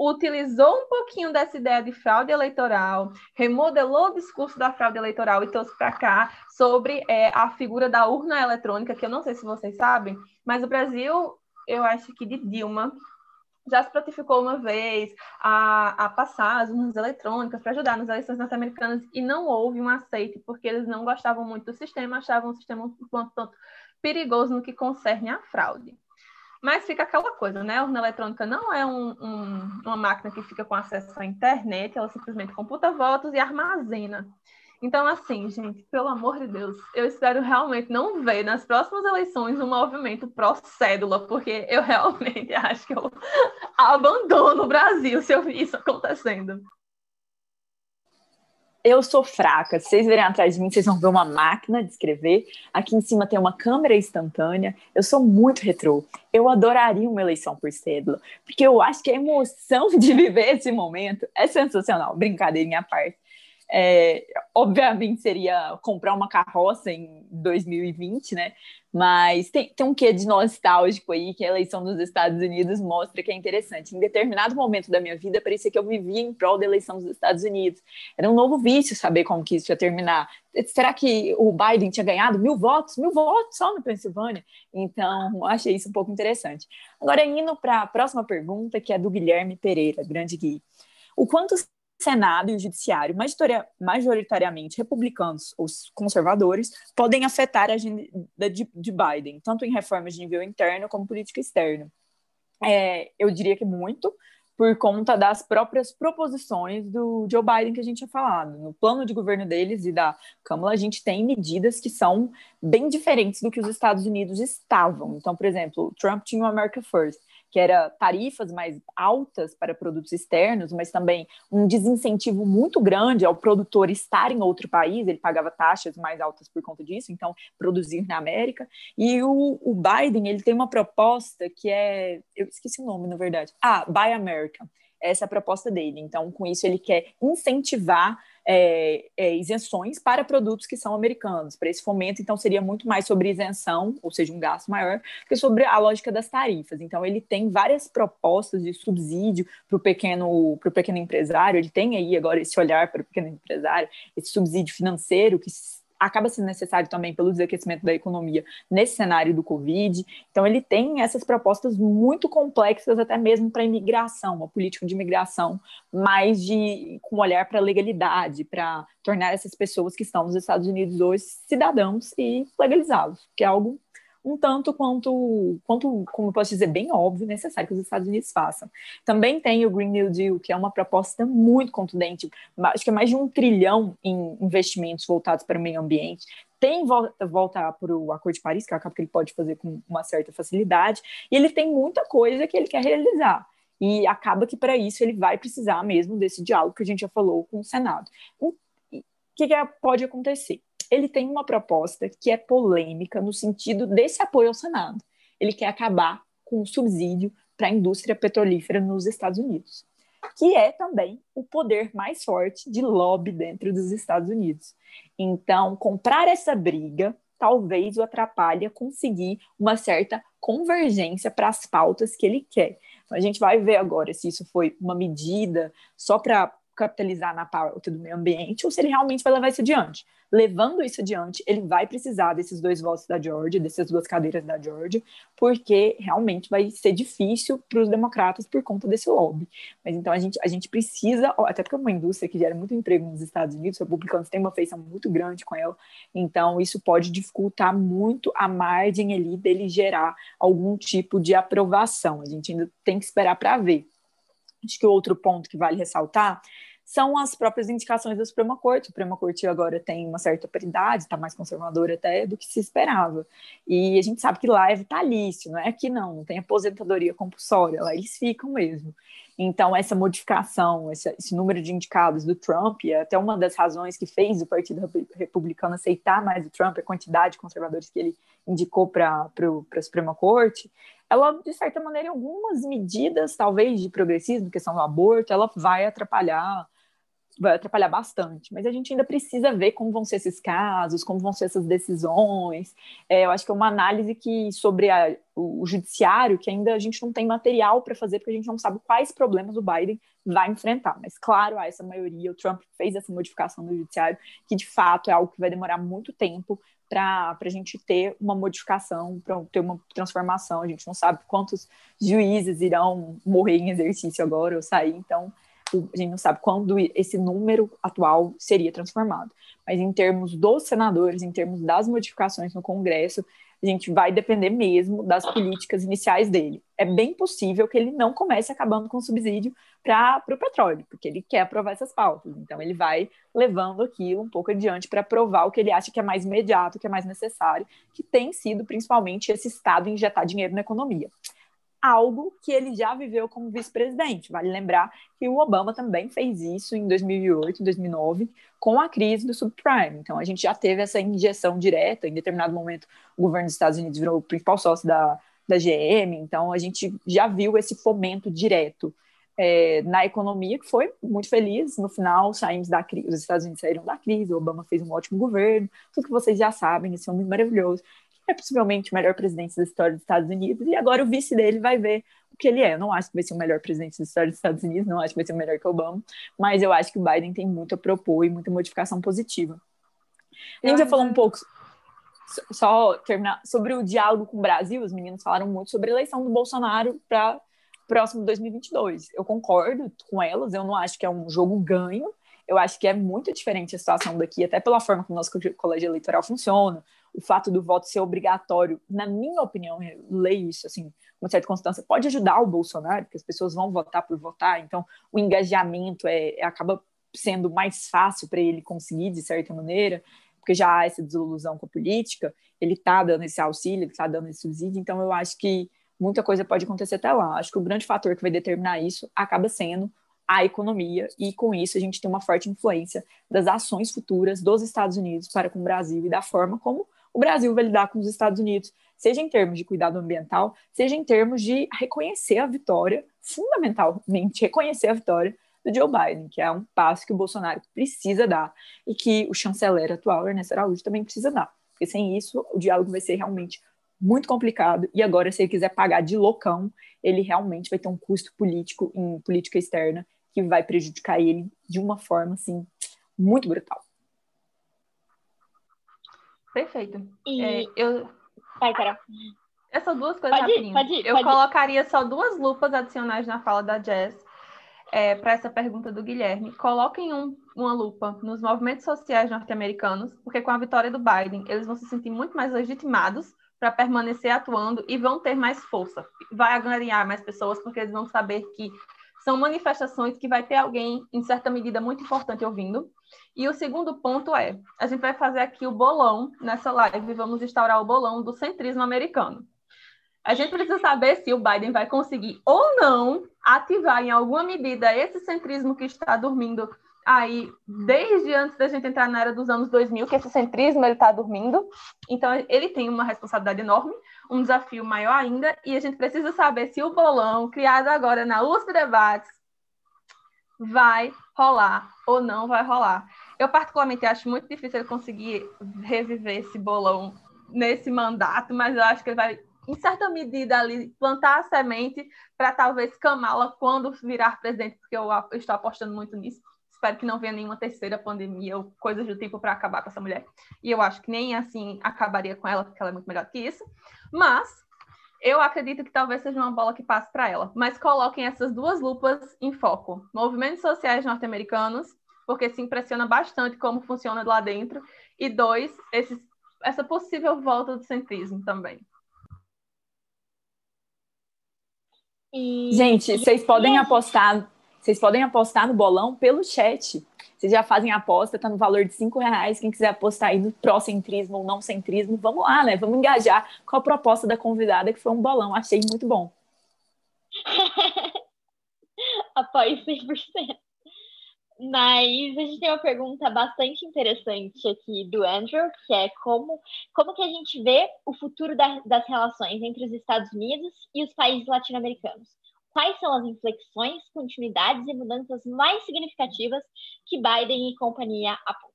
utilizou um pouquinho dessa ideia de fraude eleitoral, remodelou o discurso da fraude eleitoral e trouxe para cá sobre é, a figura da urna eletrônica, que eu não sei se vocês sabem, mas o Brasil, eu acho que de Dilma, já se prontificou uma vez a, a passar as urnas eletrônicas para ajudar nas eleições norte-americanas e não houve um aceite, porque eles não gostavam muito do sistema, achavam o sistema um quanto tanto perigoso no que concerne à fraude. Mas fica aquela coisa, né? A urna eletrônica não é um, um, uma máquina que fica com acesso à internet, ela simplesmente computa votos e armazena. Então, assim, gente, pelo amor de Deus, eu espero realmente não ver nas próximas eleições um movimento pró-cédula, porque eu realmente acho que eu abandono o Brasil se eu ver isso acontecendo. Eu sou fraca. Se vocês verem atrás de mim, vocês vão ver uma máquina de escrever. Aqui em cima tem uma câmera instantânea. Eu sou muito retrô. Eu adoraria uma eleição por cédula, porque eu acho que a emoção de viver esse momento é sensacional. Brincadeirinha à parte. É, obviamente seria comprar uma carroça em 2020, né? Mas tem, tem um quê de nostálgico aí que a eleição dos Estados Unidos mostra que é interessante. Em determinado momento da minha vida, parecia que eu vivia em prol da eleição dos Estados Unidos. Era um novo vício saber como que isso ia terminar. Será que o Biden tinha ganhado mil votos? Mil votos só na Pensilvânia? Então, achei isso um pouco interessante. Agora, indo para a próxima pergunta, que é do Guilherme Pereira, grande Gui. O quanto Senado e o Judiciário, majoritariamente republicanos ou conservadores, podem afetar a agenda de, de Biden, tanto em reformas de nível interno como política externa. É, eu diria que muito, por conta das próprias proposições do Joe Biden que a gente tinha falado. No plano de governo deles e da Câmara, a gente tem medidas que são bem diferentes do que os Estados Unidos estavam. Então, por exemplo, Trump tinha o America First que era tarifas mais altas para produtos externos, mas também um desincentivo muito grande ao produtor estar em outro país, ele pagava taxas mais altas por conta disso, então produzir na América. E o, o Biden, ele tem uma proposta que é, eu esqueci o nome, na verdade. Ah, Buy America. Essa proposta dele. Então, com isso, ele quer incentivar é, é, isenções para produtos que são americanos. Para esse fomento, então, seria muito mais sobre isenção, ou seja, um gasto maior, que sobre a lógica das tarifas. Então, ele tem várias propostas de subsídio para o pequeno, pequeno empresário, ele tem aí agora esse olhar para o pequeno empresário, esse subsídio financeiro que acaba sendo necessário também pelo desaquecimento da economia nesse cenário do Covid. Então, ele tem essas propostas muito complexas, até mesmo para imigração, uma política de imigração mais de com olhar para a legalidade, para tornar essas pessoas que estão nos Estados Unidos hoje cidadãos e legalizá-los, que é algo um tanto quanto, quanto, como eu posso dizer, bem óbvio, necessário que os Estados Unidos façam. Também tem o Green New Deal, que é uma proposta muito contundente, acho que é mais de um trilhão em investimentos voltados para o meio ambiente. Tem volta, volta para o Acordo de Paris, que acaba que ele pode fazer com uma certa facilidade, e ele tem muita coisa que ele quer realizar. E acaba que para isso ele vai precisar mesmo desse diálogo que a gente já falou com o Senado. O que, que pode acontecer? Ele tem uma proposta que é polêmica no sentido desse apoio ao Senado. Ele quer acabar com o subsídio para a indústria petrolífera nos Estados Unidos, que é também o poder mais forte de lobby dentro dos Estados Unidos. Então, comprar essa briga talvez o atrapalhe a conseguir uma certa convergência para as pautas que ele quer. A gente vai ver agora se isso foi uma medida só para capitalizar na pauta do meio ambiente ou se ele realmente vai levar isso adiante. Levando isso adiante, ele vai precisar desses dois votos da Georgia, dessas duas cadeiras da Georgia, porque realmente vai ser difícil para os democratas por conta desse lobby. Mas então a gente, a gente precisa, até porque é uma indústria que gera muito emprego nos Estados Unidos, os republicanos têm uma feição muito grande com ela, então isso pode dificultar muito a margem ali dele gerar algum tipo de aprovação. A gente ainda tem que esperar para ver. Acho que outro ponto que vale ressaltar são as próprias indicações da Suprema Corte. A Suprema Corte agora tem uma certa paridade, está mais conservadora até do que se esperava. E a gente sabe que lá é vitalício, não é que não, não tem aposentadoria compulsória, lá eles ficam mesmo. Então, essa modificação, esse, esse, número de indicados do Trump, é até uma das razões que fez o Partido Republicano aceitar mais o Trump, a quantidade de conservadores que ele indicou para a Suprema Corte, ela, de certa maneira, em algumas medidas, talvez de progressismo, questão do aborto, ela vai atrapalhar vai atrapalhar bastante, mas a gente ainda precisa ver como vão ser esses casos, como vão ser essas decisões. É, eu acho que é uma análise que sobre a, o, o, judiciário que ainda a gente não tem material para fazer, porque a gente não sabe quais problemas o Biden vai enfrentar. Mas claro, há essa maioria, o Trump fez essa modificação no judiciário, que de fato é algo que vai demorar muito tempo para a gente ter uma modificação, para ter uma transformação. A gente não sabe quantos juízes irão morrer em exercício agora ou sair, então a gente não sabe quando esse número atual seria transformado. Mas em termos dos senadores, em termos das modificações no Congresso, a gente vai depender mesmo das políticas iniciais dele. É bem possível que ele não comece acabando com o subsídio para o petróleo, porque ele quer aprovar essas pautas. Então, ele vai levando aquilo um pouco adiante para aprovar o que ele acha que é mais imediato, que é mais necessário, que tem sido principalmente esse Estado injetar dinheiro na economia algo que ele já viveu como vice-presidente. Vale lembrar que o Obama também fez isso em 2008, 2009, com a crise do subprime. Então, a gente já teve essa injeção direta. Em determinado momento, o governo dos Estados Unidos virou o principal sócio da, da GM. Então, a gente já viu esse fomento direto é, na economia, que foi muito feliz. No final, saímos da crise, os Estados Unidos saíram da crise, o Obama fez um ótimo governo, tudo que vocês já sabem, esse homem maravilhoso é possivelmente o melhor presidente da história dos Estados Unidos, e agora o vice dele vai ver o que ele é. Eu não acho que vai ser o melhor presidente da história dos Estados Unidos, não acho que vai ser o melhor que o Obama, mas eu acho que o Biden tem muito a propor e muita modificação positiva. A gente já falou um pouco, só terminar, sobre o diálogo com o Brasil, os meninos falaram muito sobre a eleição do Bolsonaro para próximo 2022. Eu concordo com elas, eu não acho que é um jogo ganho, eu acho que é muito diferente a situação daqui, até pela forma como o nosso colégio eleitoral funciona, o fato do voto ser obrigatório, na minha opinião, eu leio isso assim, com certa constância, pode ajudar o Bolsonaro, porque as pessoas vão votar por votar, então o engajamento é, é acaba sendo mais fácil para ele conseguir, de certa maneira, porque já há essa desilusão com a política, ele está dando esse auxílio, ele está dando esse subsídio, então eu acho que muita coisa pode acontecer até lá. Acho que o grande fator que vai determinar isso acaba sendo a economia, e com isso a gente tem uma forte influência das ações futuras dos Estados Unidos para com o Brasil e da forma como o Brasil vai lidar com os Estados Unidos, seja em termos de cuidado ambiental, seja em termos de reconhecer a vitória, fundamentalmente reconhecer a vitória do Joe Biden, que é um passo que o Bolsonaro precisa dar e que o chanceler atual, Ernesto Araújo, também precisa dar. Porque sem isso, o diálogo vai ser realmente muito complicado. E agora, se ele quiser pagar de loucão, ele realmente vai ter um custo político em política externa que vai prejudicar ele de uma forma assim muito brutal. Perfeito. E... É, eu... Vai, Carol. Essas duas coisas pode ir, pode ir, eu pode colocaria só duas lupas adicionais na fala da Jess é, para essa pergunta do Guilherme. Coloquem um, uma lupa nos movimentos sociais norte-americanos, porque com a vitória do Biden, eles vão se sentir muito mais legitimados para permanecer atuando e vão ter mais força. Vai ganhar mais pessoas porque eles vão saber que são manifestações que vai ter alguém, em certa medida, muito importante ouvindo. E o segundo ponto é: a gente vai fazer aqui o bolão nessa live, vamos instaurar o bolão do centrismo americano. A gente precisa saber se o Biden vai conseguir ou não ativar em alguma medida esse centrismo que está dormindo aí desde antes da gente entrar na era dos anos 2000, que esse centrismo ele está dormindo. Então ele tem uma responsabilidade enorme, um desafio maior ainda, e a gente precisa saber se o bolão criado agora na USP Debates vai rolar ou não vai rolar. Eu particularmente acho muito difícil ele conseguir reviver esse bolão nesse mandato, mas eu acho que ele vai em certa medida, ali, plantar a semente para talvez camá-la quando virar presidente, porque eu, estou apostando muito nisso. Espero que não venha nenhuma terceira pandemia ou coisas do tipo para acabar com essa mulher. E eu acho que nem assim acabaria com ela, porque ela é muito melhor que isso. Mas eu acredito que talvez seja uma bola que passe para ela. Mas coloquem essas duas lupas em foco: movimentos sociais norte-americanos, porque se impressiona bastante como funciona lá dentro, e dois, esses, essa possível volta do centrismo também. E... Gente, vocês podem apostar, vocês podem apostar no bolão pelo chat. Vocês já fazem a aposta, tá no valor de cinco reais. Quem quiser apostar aí no pró-centrismo ou não centrismo, vamos lá, né? Vamos engajar com a proposta da convidada, que foi um bolão. Achei muito bom. Apoio 100%. Mas a gente tem uma pergunta bastante interessante aqui do Andrew, que é como, como que a gente vê o futuro da, das relações entre os Estados Unidos e os países latino-americanos? Quais são as inflexões, continuidades e mudanças mais significativas que Biden e companhia apontam?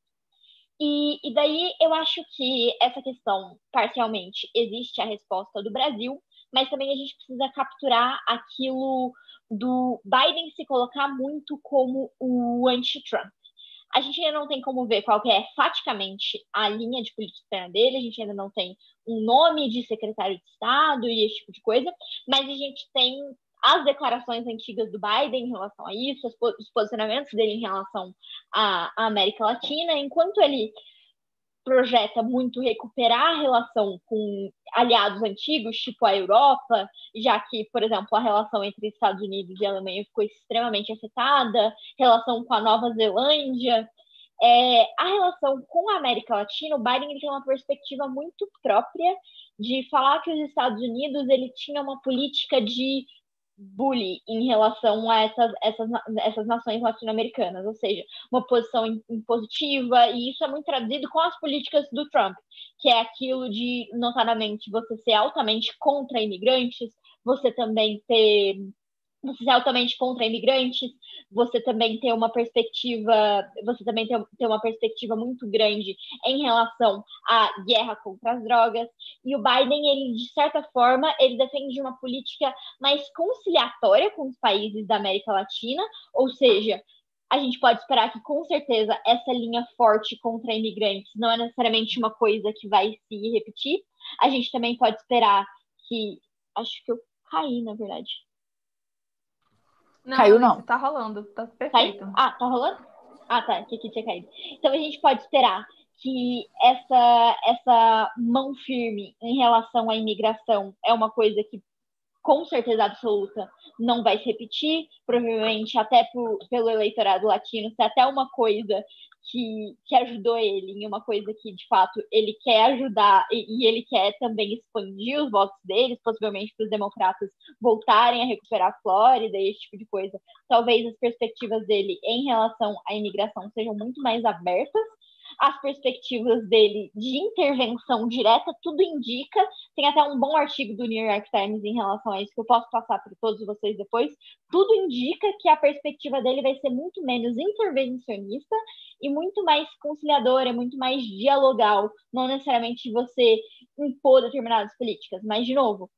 E, e daí eu acho que essa questão, parcialmente, existe a resposta do Brasil, mas também a gente precisa capturar aquilo do Biden se colocar muito como o anti-Trump. A gente ainda não tem como ver qual é faticamente a linha de política externa dele, a gente ainda não tem um nome de secretário de Estado e esse tipo de coisa, mas a gente tem as declarações antigas do Biden em relação a isso, os posicionamentos dele em relação à América Latina, enquanto ele projeta muito recuperar a relação com aliados antigos, tipo a Europa, já que, por exemplo, a relação entre Estados Unidos e Alemanha ficou extremamente afetada, relação com a Nova Zelândia. É, a relação com a América Latina, o Biden tem uma perspectiva muito própria de falar que os Estados Unidos ele tinha uma política de bully em relação a essas, essas, essas nações latino-americanas, ou seja, uma posição impositiva, e isso é muito traduzido com as políticas do Trump, que é aquilo de, notadamente, você ser altamente contra imigrantes, você também ter você ser altamente contra imigrantes, você também ter uma perspectiva, você também uma perspectiva muito grande em relação à guerra contra as drogas. E o Biden, ele de certa forma, ele defende uma política mais conciliatória com os países da América Latina, ou seja, a gente pode esperar que, com certeza, essa linha forte contra imigrantes não é necessariamente uma coisa que vai se repetir. A gente também pode esperar que. Acho que eu caí, na verdade. Não, Caiu não. Tá rolando, tá perfeito. Caiu? Ah, tá rolando? Ah, tá, que aqui tinha caído. Então a gente pode esperar que essa, essa mão firme em relação à imigração é uma coisa que, com certeza absoluta, não vai se repetir, provavelmente até pelo eleitorado latino, se até uma coisa que, que ajudou ele em uma coisa que, de fato, ele quer ajudar e, e ele quer também expandir os votos deles, possivelmente para os democratas voltarem a recuperar a Flórida e esse tipo de coisa. Talvez as perspectivas dele em relação à imigração sejam muito mais abertas as perspectivas dele de intervenção direta, tudo indica. Tem até um bom artigo do New York Times em relação a isso, que eu posso passar para todos vocês depois. Tudo indica que a perspectiva dele vai ser muito menos intervencionista e muito mais conciliadora, muito mais dialogal, não necessariamente você impor determinadas políticas, mas, de novo,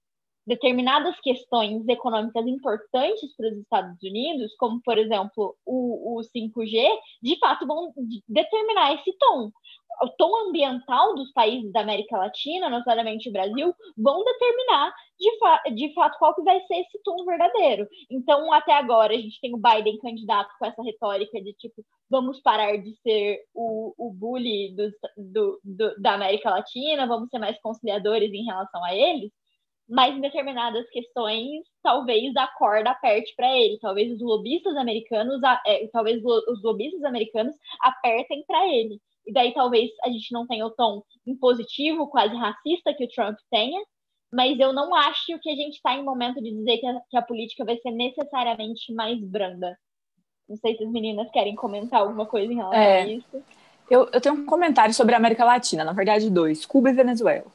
determinadas questões econômicas importantes para os Estados Unidos, como, por exemplo, o, o 5G, de fato vão determinar esse tom. O tom ambiental dos países da América Latina, notadamente o Brasil, vão determinar de, fa de fato qual que vai ser esse tom verdadeiro. Então, até agora, a gente tem o Biden candidato com essa retórica de tipo, vamos parar de ser o, o bully do, do, do, da América Latina, vamos ser mais conciliadores em relação a eles mas em determinadas questões, talvez a corda aperte para ele, talvez os lobistas americanos, é, talvez os lobistas americanos apertem para ele. E daí talvez a gente não tenha o tom impositivo, quase racista que o Trump tenha, mas eu não acho que a gente está em momento de dizer que a, que a política vai ser necessariamente mais branda. Não sei se as meninas querem comentar alguma coisa em relação é, a isso. Eu, eu tenho um comentário sobre a América Latina, na verdade, dois: Cuba e Venezuela.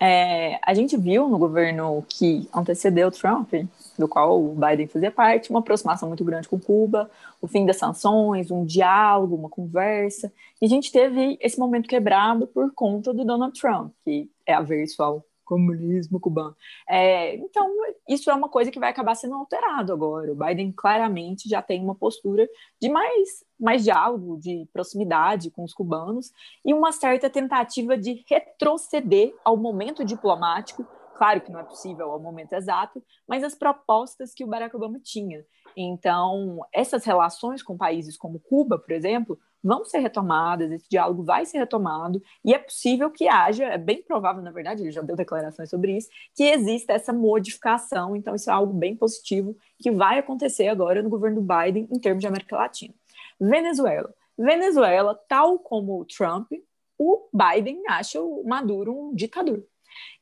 É, a gente viu no governo que antecedeu Trump, do qual o Biden fazia parte, uma aproximação muito grande com Cuba, o fim das sanções, um diálogo, uma conversa. E a gente teve esse momento quebrado por conta do Donald Trump, que é averso ao comunismo cubano. É, então, isso é uma coisa que vai acabar sendo alterado agora. O Biden claramente já tem uma postura de mais, mais diálogo, de proximidade com os cubanos e uma certa tentativa de retroceder ao momento diplomático. Claro que não é possível ao momento exato, mas as propostas que o Barack Obama tinha. Então, essas relações com países como Cuba, por exemplo, vão ser retomadas, esse diálogo vai ser retomado, e é possível que haja, é bem provável, na verdade, ele já deu declarações sobre isso, que exista essa modificação, então isso é algo bem positivo que vai acontecer agora no governo Biden em termos de América Latina. Venezuela. Venezuela, tal como o Trump, o Biden acha o Maduro um ditador.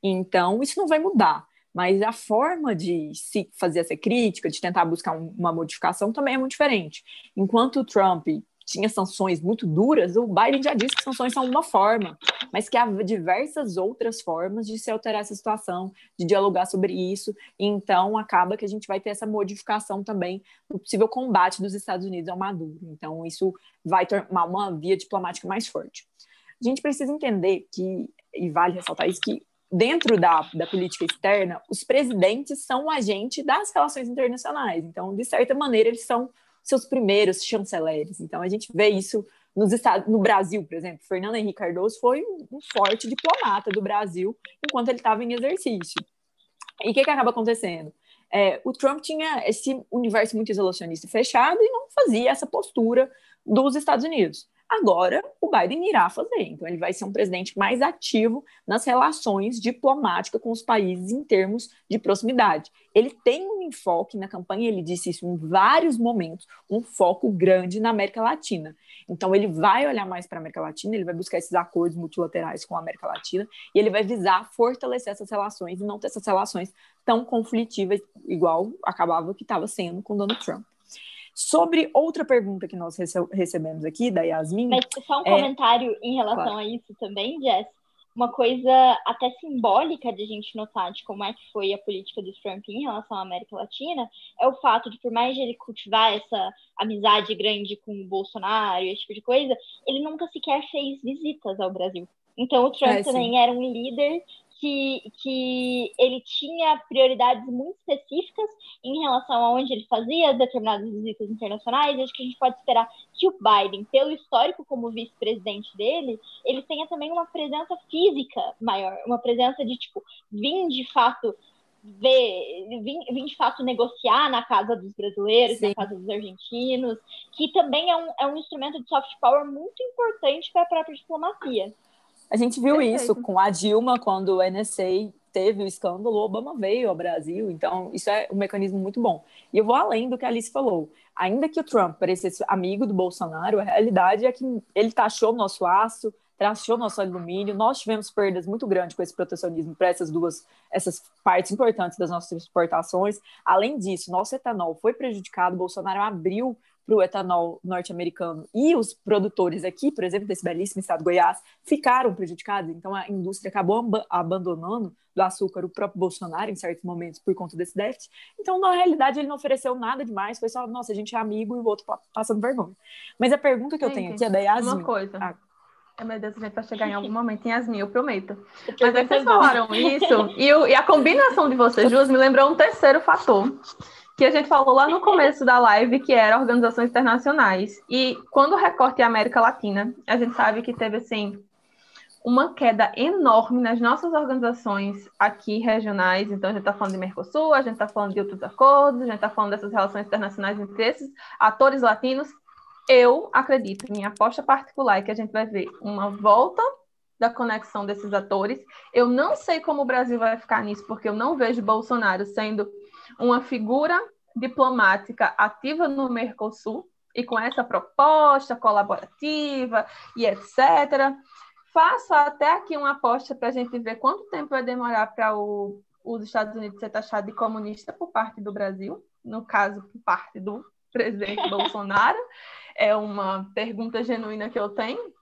Então, isso não vai mudar mas a forma de se fazer essa crítica, de tentar buscar uma modificação, também é muito diferente. Enquanto o Trump tinha sanções muito duras, o Biden já disse que sanções são uma forma, mas que há diversas outras formas de se alterar essa situação, de dialogar sobre isso. Então, acaba que a gente vai ter essa modificação também no possível combate dos Estados Unidos ao Maduro. Então, isso vai tornar uma via diplomática mais forte. A gente precisa entender que, e vale ressaltar isso, que dentro da, da política externa, os presidentes são o agente das relações internacionais. Então, de certa maneira, eles são seus primeiros chanceleres. Então a gente vê isso nos Estados, no Brasil, por exemplo. Fernando Henrique Cardoso foi um forte diplomata do Brasil enquanto ele estava em exercício. E o que, que acaba acontecendo? É, o Trump tinha esse universo muito isolacionista fechado e não fazia essa postura dos Estados Unidos. Agora, o Biden irá fazer. Então, ele vai ser um presidente mais ativo nas relações diplomáticas com os países em termos de proximidade. Ele tem um enfoque na campanha, ele disse isso em vários momentos, um foco grande na América Latina. Então, ele vai olhar mais para a América Latina, ele vai buscar esses acordos multilaterais com a América Latina e ele vai visar fortalecer essas relações e não ter essas relações tão conflitivas, igual acabava que estava sendo com Donald Trump. Sobre outra pergunta que nós rece recebemos aqui, da Yasmin. Mas só um é... comentário em relação claro. a isso também, Jess. Uma coisa até simbólica de a gente notar de como é que foi a política do Trump em relação à América Latina é o fato de, por mais de ele cultivar essa amizade grande com o Bolsonaro e esse tipo de coisa, ele nunca sequer fez visitas ao Brasil. Então, o Trump é, também era um líder que, que ele tinha prioridades muito específicas em relação a onde ele fazia determinadas visitas internacionais. Acho que a gente pode esperar que o Biden, pelo histórico como vice-presidente dele, ele tenha também uma presença física maior, uma presença de tipo vir de fato ver, vir, vir de fato negociar na casa dos brasileiros, Sim. na casa dos argentinos, que também é um, é um instrumento de soft power muito importante para a própria diplomacia. A gente viu Perfeito. isso com a Dilma, quando o NSA teve o escândalo, o Obama veio ao Brasil, então isso é um mecanismo muito bom. E eu vou além do que a Alice falou. Ainda que o Trump parecesse amigo do Bolsonaro, a realidade é que ele taxou nosso aço, taxou nosso alumínio, nós tivemos perdas muito grandes com esse protecionismo para essas duas, essas partes importantes das nossas exportações. Além disso, nosso etanol foi prejudicado, o Bolsonaro abriu para o etanol norte-americano e os produtores aqui, por exemplo, desse belíssimo estado de Goiás, ficaram prejudicados. Então a indústria acabou ab abandonando do açúcar o próprio Bolsonaro em certos momentos por conta desse déficit. Então, na realidade, ele não ofereceu nada demais, foi só, nossa, a gente é amigo e o outro passando vergonha. Mas a pergunta que eu tenho aqui é da Yasmin. Uma coisa. Ah, Meu Deus, a gente vai chegar em algum momento em Yasmin, eu prometo. Mas aí vocês falaram isso, e, e a combinação de vocês duas me lembrou um terceiro fator, que a gente falou lá no começo da live, que era organizações internacionais. E quando o recorte é América Latina, a gente sabe que teve, assim, uma queda enorme nas nossas organizações aqui regionais. Então, a gente está falando de Mercosul, a gente está falando de outros acordos, a gente está falando dessas relações internacionais entre esses atores latinos. Eu acredito, minha aposta particular é que a gente vai ver uma volta da conexão desses atores. Eu não sei como o Brasil vai ficar nisso, porque eu não vejo Bolsonaro sendo uma figura diplomática ativa no Mercosul e com essa proposta colaborativa e etc faço até aqui uma aposta para a gente ver quanto tempo vai demorar para os Estados Unidos ser taxado de comunista por parte do Brasil, no caso, por parte do presidente Bolsonaro. É uma pergunta genuína que eu tenho.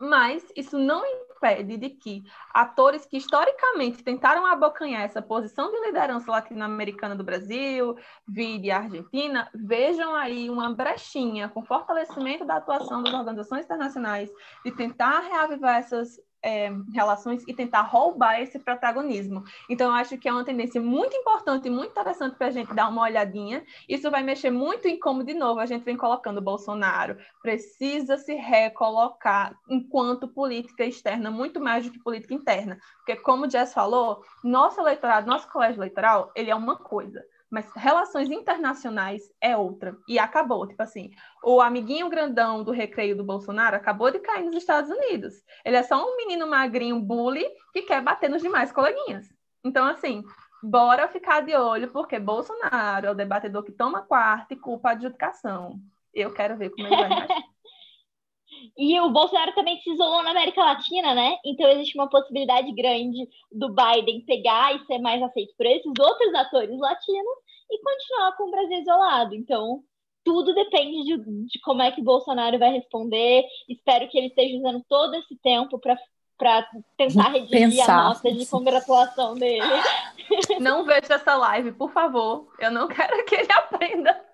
Mas isso não impede de que atores que historicamente tentaram abocanhar essa posição de liderança latino-americana do Brasil, vide Argentina, vejam aí uma brechinha com fortalecimento da atuação das organizações internacionais de tentar reavivar essas é, relações e tentar roubar esse protagonismo. Então, acho que é uma tendência muito importante e muito interessante para a gente dar uma olhadinha. Isso vai mexer muito em como, de novo, a gente vem colocando o Bolsonaro. Precisa se recolocar enquanto política externa, muito mais do que política interna. Porque, como o Jess falou, nosso eleitorado, nosso colégio eleitoral, ele é uma coisa mas relações internacionais é outra. E acabou, tipo assim, o amiguinho grandão do recreio do Bolsonaro acabou de cair nos Estados Unidos. Ele é só um menino magrinho bully que quer bater nos demais coleguinhas. Então, assim, bora ficar de olho, porque Bolsonaro é o debatedor que toma quarto e culpa a adjudicação. Eu quero ver como ele vai E o Bolsonaro também se isolou na América Latina, né? Então existe uma possibilidade grande do Biden pegar e ser mais aceito por esses outros atores latinos e continuar com o Brasil isolado. Então tudo depende de, de como é que o Bolsonaro vai responder. Espero que ele esteja usando todo esse tempo para para tentar redigir Pensar. a nota de congratulação dele. Não veja essa live, por favor. Eu não quero que ele aprenda.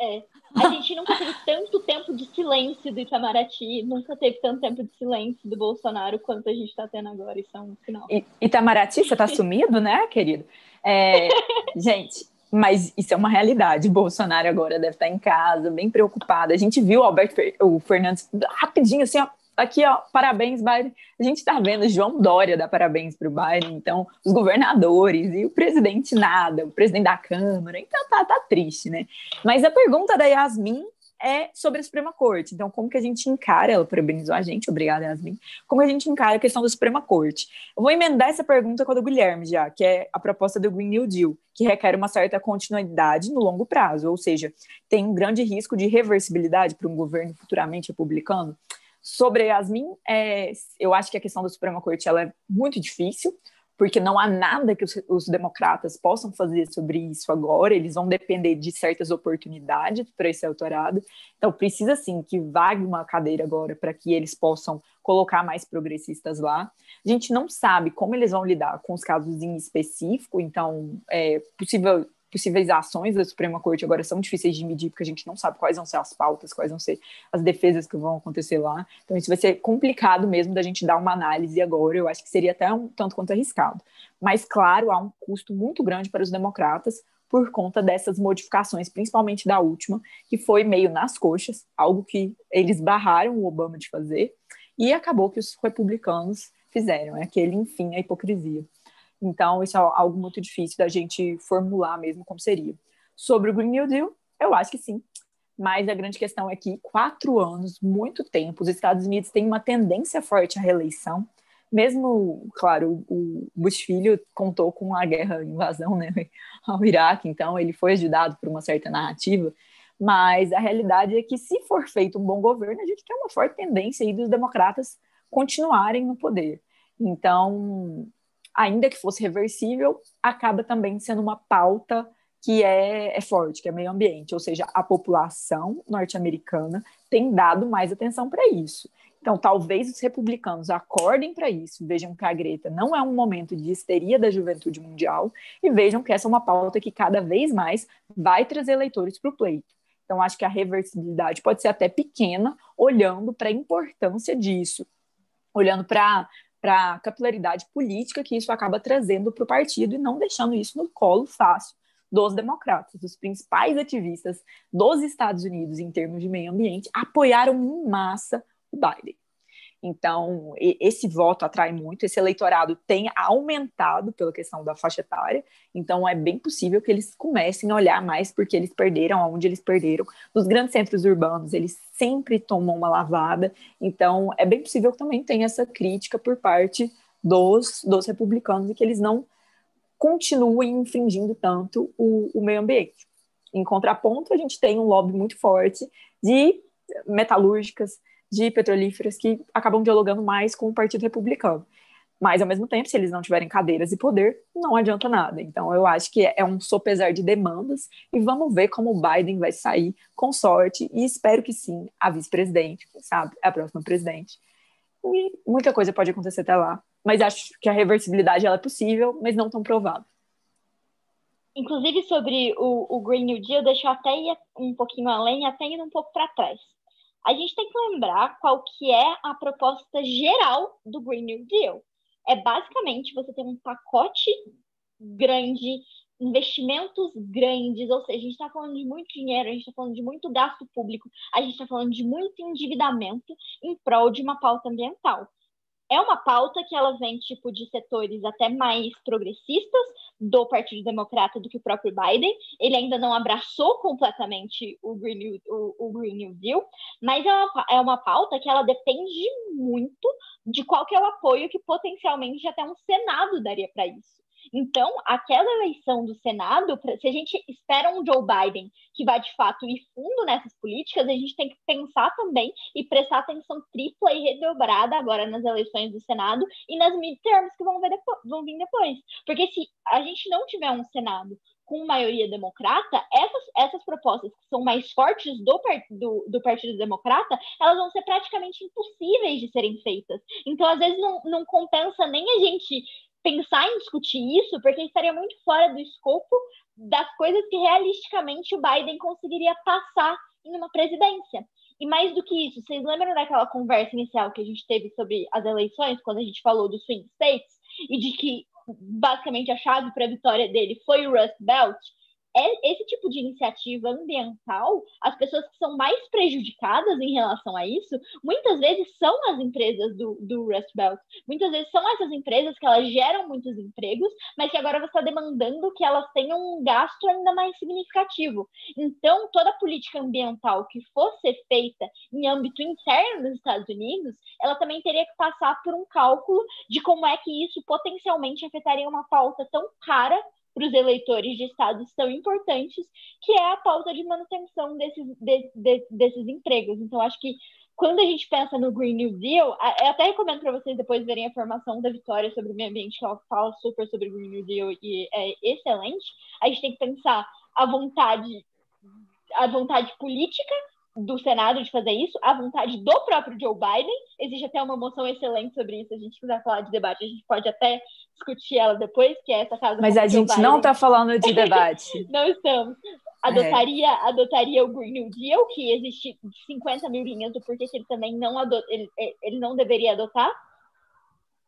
É. A gente nunca teve tanto tempo de silêncio do Itamaraty, nunca teve tanto tempo de silêncio do Bolsonaro quanto a gente está tendo agora. Isso é um sinal. Itamaraty, você está sumido, né, querido? É, gente, mas isso é uma realidade. Bolsonaro agora deve estar em casa, bem preocupado. A gente viu o Alberto o Fernandes rapidinho, assim, ó, aqui, ó, parabéns, Biden. A gente está vendo João Dória dar parabéns para o Biden, então, os governadores e o presidente nada, o presidente da Câmara, então tá, tá triste, né? Mas a pergunta da Yasmin é sobre a Suprema Corte. Então, como que a gente encara, ela parabenizou a gente, obrigada, Yasmin, como a gente encara a questão da Suprema Corte? Eu vou emendar essa pergunta com a do Guilherme já, que é a proposta do Green New Deal, que requer uma certa continuidade no longo prazo, ou seja, tem um grande risco de reversibilidade para um governo futuramente republicano. Sobre Yasmin, é, eu acho que a questão da Suprema Corte ela é muito difícil, porque não há nada que os, os, democratas possam fazer sobre isso agora, eles vão depender de certas oportunidades para esse autorado. Então, precisa sim que vague uma cadeira agora para que eles possam colocar mais progressistas lá. A gente não sabe como eles vão lidar com os casos em específico, então, é possível possíveis ações da Suprema Corte agora são difíceis de medir, porque a gente não sabe quais vão ser as pautas, quais vão ser as defesas que vão acontecer lá. Então, isso vai ser complicado mesmo da gente dar uma análise agora. Eu acho que seria até um tanto quanto arriscado. Mas, claro, há um custo muito grande para os democratas por conta dessas modificações, principalmente da última, que foi meio nas coxas, algo que eles barraram o Obama de fazer, e acabou que os republicanos fizeram, é aquele, enfim, a hipocrisia. Então, isso é algo muito difícil da gente formular mesmo como seria. Sobre o Green New Deal, eu acho que sim. Mas a grande questão é que quatro anos, muito tempo, os Estados Unidos têm uma tendência forte à reeleição. Mesmo, claro, o Bush filho contou com a guerra, a invasão né, ao Iraque, então ele foi ajudado por uma certa narrativa. Mas a realidade é que, se for feito um bom governo, a gente tem uma forte tendência aí dos democratas continuarem no poder. Então, ainda que fosse reversível, acaba também sendo uma pauta que é, é forte, que é meio ambiente, ou seja, a população norte-americana tem dado mais atenção para isso. Então, talvez os republicanos acordem para isso, vejam que a Greta não é um momento de histeria da juventude mundial e vejam que essa é uma pauta que cada vez mais vai trazer eleitores para o pleito. Então, acho que a reversibilidade pode ser até pequena, olhando para a importância disso, olhando para a capilaridade política que isso acaba trazendo para o partido e não deixando isso no colo fácil dos democratas. Os principais ativistas dos Estados Unidos em termos de meio ambiente apoiaram em massa o Biden. Então, esse voto atrai muito, esse eleitorado tem aumentado pela questão da faixa etária, então é bem possível que eles comecem a olhar mais porque eles perderam, aonde eles perderam. Nos grandes centros urbanos, eles sempre tomam uma lavada, então é bem possível que também tenha essa crítica por parte dos, dos republicanos e que eles não continuem infringindo tanto o, o meio ambiente. Em contraponto, a gente tem um lobby muito forte de metalúrgicas, de petrolíferas que acabam dialogando mais com o Partido Republicano. Mas, ao mesmo tempo, se eles não tiverem cadeiras e poder, não adianta nada. Então, eu acho que é um sopesar de demandas e vamos ver como o Biden vai sair com sorte e espero que sim, a vice-presidente, sabe, a próxima presidente. E muita coisa pode acontecer até lá. Mas acho que a reversibilidade ela é possível, mas não tão provável. Inclusive, sobre o, o Green New Deal, deixa eu até ir um pouquinho além, até indo um pouco para trás a gente tem que lembrar qual que é a proposta geral do Green New Deal. É basicamente você ter um pacote grande, investimentos grandes, ou seja, a gente está falando de muito dinheiro, a gente está falando de muito gasto público, a gente está falando de muito endividamento em prol de uma pauta ambiental é uma pauta que ela vem tipo de setores até mais progressistas do Partido Democrata do que o próprio Biden. Ele ainda não abraçou completamente o Green New, o, o Green New Deal, mas é uma, é uma pauta que ela depende muito de qual que é o apoio que potencialmente até um Senado daria para isso. Então, aquela eleição do Senado, se a gente espera um Joe Biden que vai de fato ir fundo nessas políticas, a gente tem que pensar também e prestar atenção tripla e redobrada agora nas eleições do Senado e nas midterms que vão, depois, vão vir depois. Porque se a gente não tiver um Senado com maioria democrata, essas, essas propostas que são mais fortes do, do, do, Partido Democrata, elas vão ser praticamente impossíveis de serem feitas. Então, às vezes, não, não compensa nem a gente pensar em discutir isso, porque estaria muito fora do escopo das coisas que realisticamente o Biden conseguiria passar em uma presidência. E mais do que isso, vocês lembram daquela conversa inicial que a gente teve sobre as eleições, quando a gente falou do swing states, e de que basicamente a chave para a vitória dele foi o Rust Belt? É esse tipo de iniciativa ambiental, as pessoas que são mais prejudicadas em relação a isso, muitas vezes são as empresas do, do Rust Belt. Muitas vezes são essas empresas que elas geram muitos empregos, mas que agora você está demandando que elas tenham um gasto ainda mais significativo. Então, toda política ambiental que fosse feita em âmbito interno dos Estados Unidos, ela também teria que passar por um cálculo de como é que isso potencialmente afetaria uma pauta tão cara para os eleitores de estados tão importantes, que é a pauta de manutenção desses, de, de, desses empregos. Então, acho que quando a gente pensa no Green New Deal, eu até recomendo para vocês depois verem a formação da Vitória sobre o meio ambiente, que ela fala super sobre o Green New Deal e é excelente. A gente tem que pensar a vontade, a vontade política do Senado de fazer isso, a vontade do próprio Joe Biden. Existe até uma moção excelente sobre isso. Se a gente quiser falar de debate, a gente pode até discutir ela depois, que é essa casa. Mas a gente Biden. não está falando de debate. não estamos. Adotaria, é. adotaria o Green New Deal, que existe 50 mil linhas do porquê que ele também não, adot, ele, ele não deveria adotar.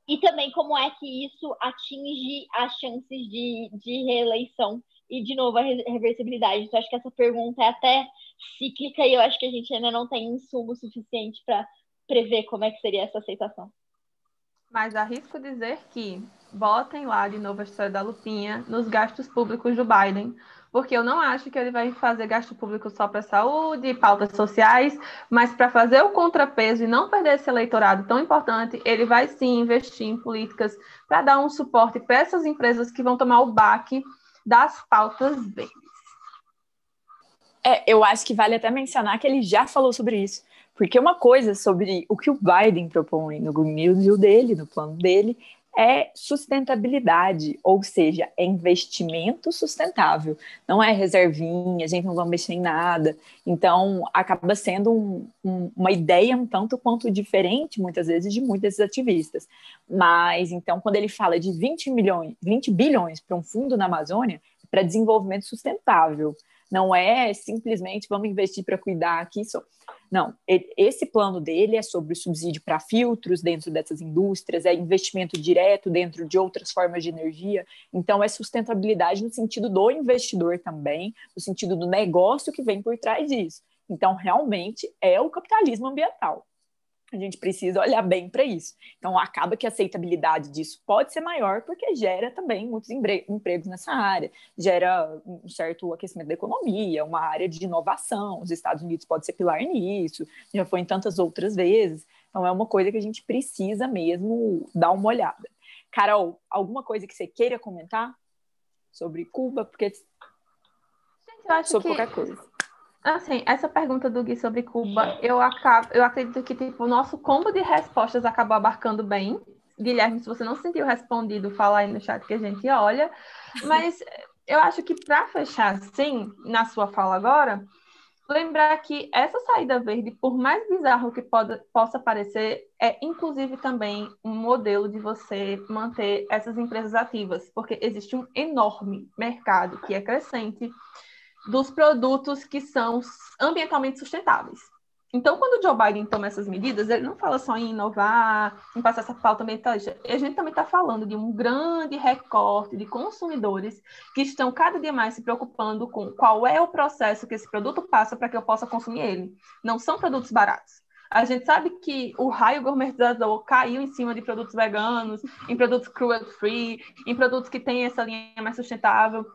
E também como é que isso atinge as chances de, de reeleição e, de novo, a reversibilidade. Então, acho que essa pergunta é até cíclica e eu acho que a gente ainda não tem insumo suficiente para prever como é que seria essa aceitação. Mas arrisco dizer que botem lá de novo a história da Lupinha nos gastos públicos do Biden, porque eu não acho que ele vai fazer gasto público só para saúde pautas sociais, mas para fazer o contrapeso e não perder esse eleitorado tão importante, ele vai sim investir em políticas para dar um suporte para essas empresas que vão tomar o baque das pautas verdes. É, eu acho que vale até mencionar que ele já falou sobre isso. Porque uma coisa sobre o que o Biden propõe no Green New Deal dele, no plano dele, é sustentabilidade, ou seja, é investimento sustentável. Não é reservinha, a gente não vai mexer em nada. Então, acaba sendo um, um, uma ideia um tanto quanto diferente, muitas vezes, de muitos desses ativistas. Mas, então, quando ele fala de 20 milhões, 20 bilhões para um fundo na Amazônia, para desenvolvimento sustentável Não é simplesmente vamos investir para cuidar aqui só. Não, esse plano dele é sobre subsídio para filtros dentro dessas indústrias, é investimento direto dentro de outras formas de energia. Então, é sustentabilidade no sentido do investidor também, no sentido do negócio que vem por trás disso. Então, realmente é o capitalismo ambiental. A gente precisa olhar bem para isso. Então, acaba que a aceitabilidade disso pode ser maior, porque gera também muitos empregos nessa área, gera um certo aquecimento da economia, uma área de inovação. Os Estados Unidos pode ser pilar nisso, já foi em tantas outras vezes. Então, é uma coisa que a gente precisa mesmo dar uma olhada. Carol, alguma coisa que você queira comentar sobre Cuba? Porque. Gente, eu acho sobre que... qualquer coisa Assim, essa pergunta do Gui sobre Cuba, eu, acabo, eu acredito que tipo, o nosso combo de respostas acabou abarcando bem. Guilherme, se você não se sentiu respondido, fala aí no chat que a gente olha. Mas eu acho que para fechar, sim, na sua fala agora, lembrar que essa saída verde, por mais bizarro que pode, possa parecer, é inclusive também um modelo de você manter essas empresas ativas, porque existe um enorme mercado que é crescente dos produtos que são ambientalmente sustentáveis. Então, quando o Joe Biden toma essas medidas, ele não fala só em inovar, em passar essa pauta ambientalista. A gente também está falando de um grande recorte de consumidores que estão cada dia mais se preocupando com qual é o processo que esse produto passa para que eu possa consumir ele. Não são produtos baratos. A gente sabe que o raio gourmetizador caiu em cima de produtos veganos, em produtos cruelty free, em produtos que têm essa linha mais sustentável.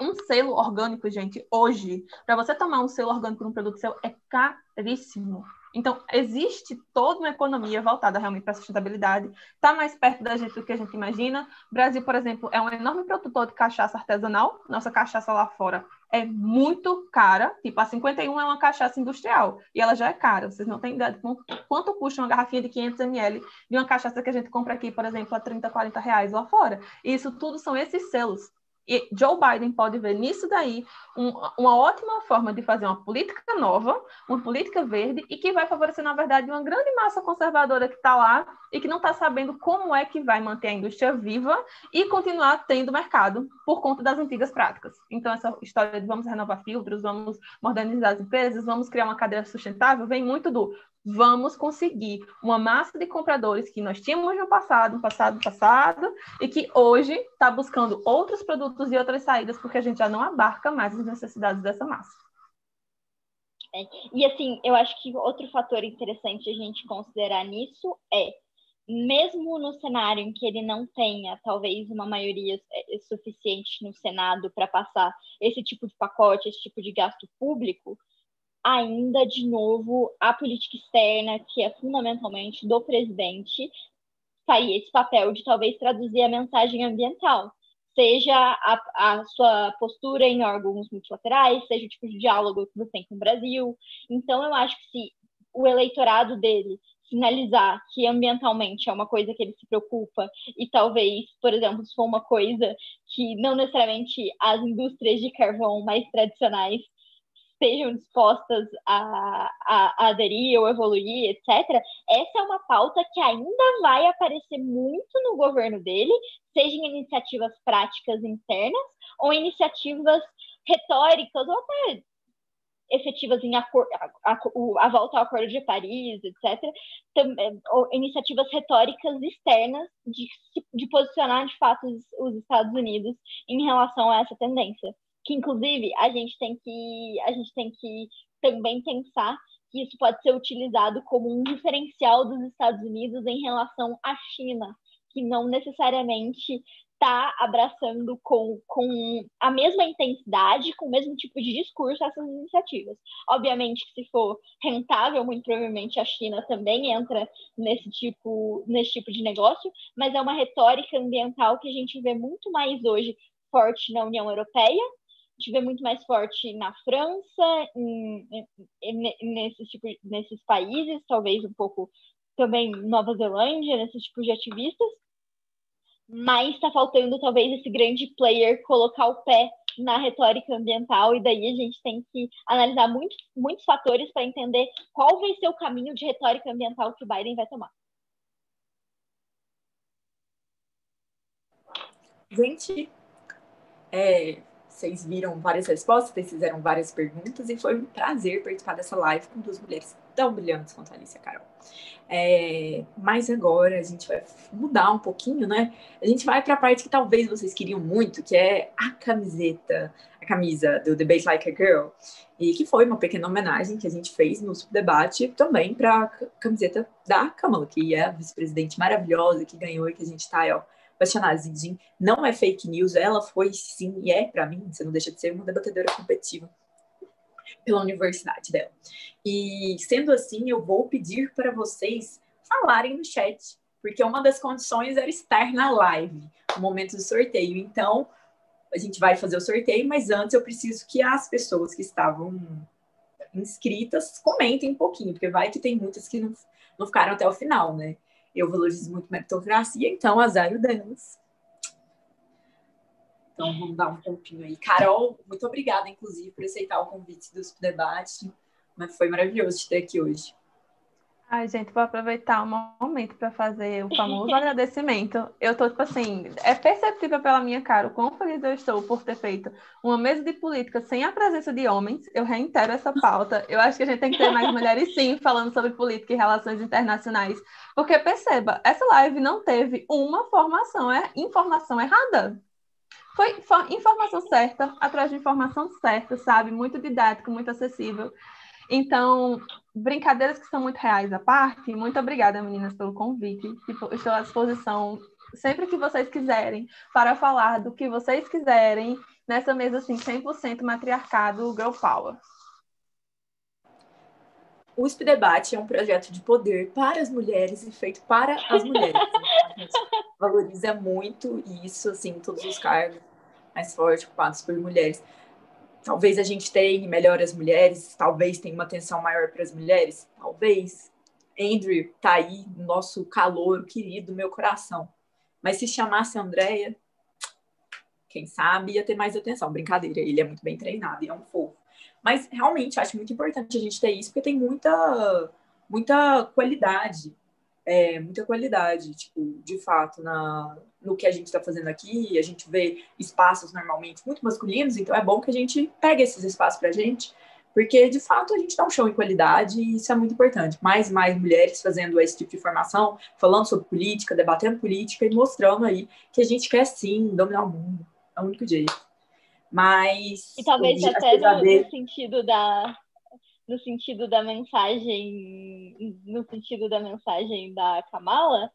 Um selo orgânico, gente, hoje, para você tomar um selo orgânico num produto seu é caríssimo. Então, existe toda uma economia voltada realmente para a sustentabilidade, está mais perto da gente do que a gente imagina. O Brasil, por exemplo, é um enorme produtor de cachaça artesanal. Nossa cachaça lá fora é muito cara. Tipo, a 51 é uma cachaça industrial e ela já é cara. Vocês não têm ideia de quanto custa uma garrafinha de 500 ml de uma cachaça que a gente compra aqui, por exemplo, a 30, 40 reais lá fora. E isso tudo são esses selos e Joe Biden pode ver nisso daí um, uma ótima forma de fazer uma política nova, uma política verde, e que vai favorecer, na verdade, uma grande massa conservadora que está lá e que não está sabendo como é que vai manter a indústria viva e continuar tendo mercado por conta das antigas práticas. Então, essa história de vamos renovar filtros, vamos modernizar as empresas, vamos criar uma cadeia sustentável, vem muito do vamos conseguir uma massa de compradores que nós tínhamos no passado, no passado, no passado, e que hoje está buscando outros produtos e outras saídas, porque a gente já não abarca mais as necessidades dessa massa. É. E assim, eu acho que outro fator interessante a gente considerar nisso é, mesmo no cenário em que ele não tenha talvez uma maioria é, suficiente no Senado para passar esse tipo de pacote, esse tipo de gasto público, ainda, de novo, a política externa, que é fundamentalmente do presidente, faria esse papel de talvez traduzir a mensagem ambiental, seja a, a, sua postura em órgãos multilaterais, seja o tipo de diálogo que você tem com o Brasil. Então, eu acho que se o eleitorado dele sinalizar que ambientalmente é uma coisa que ele se preocupa e talvez, por exemplo, se for uma coisa que não necessariamente as indústrias de carvão mais tradicionais estejam dispostas a, a, a, aderir ou evoluir, etc., essa é uma pauta que ainda vai aparecer muito no governo dele, seja em iniciativas práticas internas ou iniciativas retóricas ou até efetivas em a, a, a, volta ao Acordo de Paris, etc., também, iniciativas retóricas externas de, de posicionar de fato os, os Estados Unidos em relação a essa tendência que inclusive a gente tem que a gente tem que também pensar que isso pode ser utilizado como um diferencial dos Estados Unidos em relação à China, que não necessariamente está abraçando com, com a mesma intensidade, com o mesmo tipo de discurso essas iniciativas. Obviamente, se for rentável, muito provavelmente a China também entra nesse tipo, nesse tipo de negócio, mas é uma retórica ambiental que a gente vê muito mais hoje forte na União Europeia gente vê muito mais forte na França, em, em, nesses, tipo, nesses países, talvez um pouco também Nova Zelândia, nesses tipos de ativistas, mas está faltando talvez esse grande player colocar o pé na retórica ambiental, e daí a gente tem que analisar muito, muitos fatores para entender qual vai ser o caminho de retórica ambiental que o Biden vai tomar. Gente, é, vocês viram várias respostas, vocês fizeram várias perguntas e foi um prazer participar dessa live com duas mulheres tão brilhantes quanto a Alice e a Carol. É, mas agora a gente vai mudar um pouquinho, né? A gente vai para a parte que talvez vocês queriam muito, que é a camiseta, a camisa do Debate Like a Girl, e que foi uma pequena homenagem que a gente fez no debate também para a camiseta da Kamala, que é a vice-presidente maravilhosa que ganhou e que a gente está, ó apaixonada. Zidin não é fake news, ela foi sim e é, para mim, você não deixa de ser uma debatedora competitiva pela universidade dela. E sendo assim, eu vou pedir para vocês falarem no chat, porque uma das condições era estar na live, no momento do sorteio. Então, a gente vai fazer o sorteio, mas antes eu preciso que as pessoas que estavam inscritas comentem um pouquinho, porque vai que tem muitas que não, não ficaram até o final, né? Eu valorizo muito meritocracia, então azar o delas. Então vamos dar um tempinho aí. Carol, muito obrigada, inclusive, por aceitar o convite do debate. Mas foi maravilhoso te ter aqui hoje. Ai, gente, vou aproveitar um momento para fazer o famoso agradecimento. Eu tô, tipo assim, é perceptível pela minha cara o quão feliz eu estou por ter feito uma mesa de política sem a presença de homens. Eu reitero essa pauta. Eu acho que a gente tem que ter mais mulheres, sim, falando sobre política e relações internacionais. Porque, perceba, essa live não teve uma formação, é informação errada. Foi informação certa, atrás de informação certa, sabe? Muito didático, muito acessível. Então, brincadeiras que são muito reais à parte, muito obrigada, meninas, pelo convite. Tipo, estou à disposição sempre que vocês quiserem para falar do que vocês quiserem nessa mesa assim 100% matriarcado girl power. O USP Debate é um projeto de poder para as mulheres e feito para as mulheres. a gente valoriza muito isso, assim, todos os cargos mais fortes ocupados por mulheres talvez a gente tenha melhor as mulheres, talvez tenha uma atenção maior para as mulheres, talvez. Andrew tá aí, nosso calor querido, meu coração. Mas se chamasse a Andrea, quem sabe ia ter mais atenção. Brincadeira, ele é muito bem treinado e é um fofo. Mas realmente acho muito importante a gente ter isso, porque tem muita, muita qualidade é, muita qualidade, tipo, de fato, na, no que a gente está fazendo aqui. A gente vê espaços normalmente muito masculinos, então é bom que a gente pegue esses espaços para a gente, porque de fato a gente dá um show em qualidade e isso é muito importante. Mais e mais mulheres fazendo esse tipo de formação, falando sobre política, debatendo política e mostrando aí que a gente quer sim dominar o mundo. É o único jeito. Mas. E talvez até no, no sentido da, no sentido da mensagem, no sentido da mensagem da Kamala,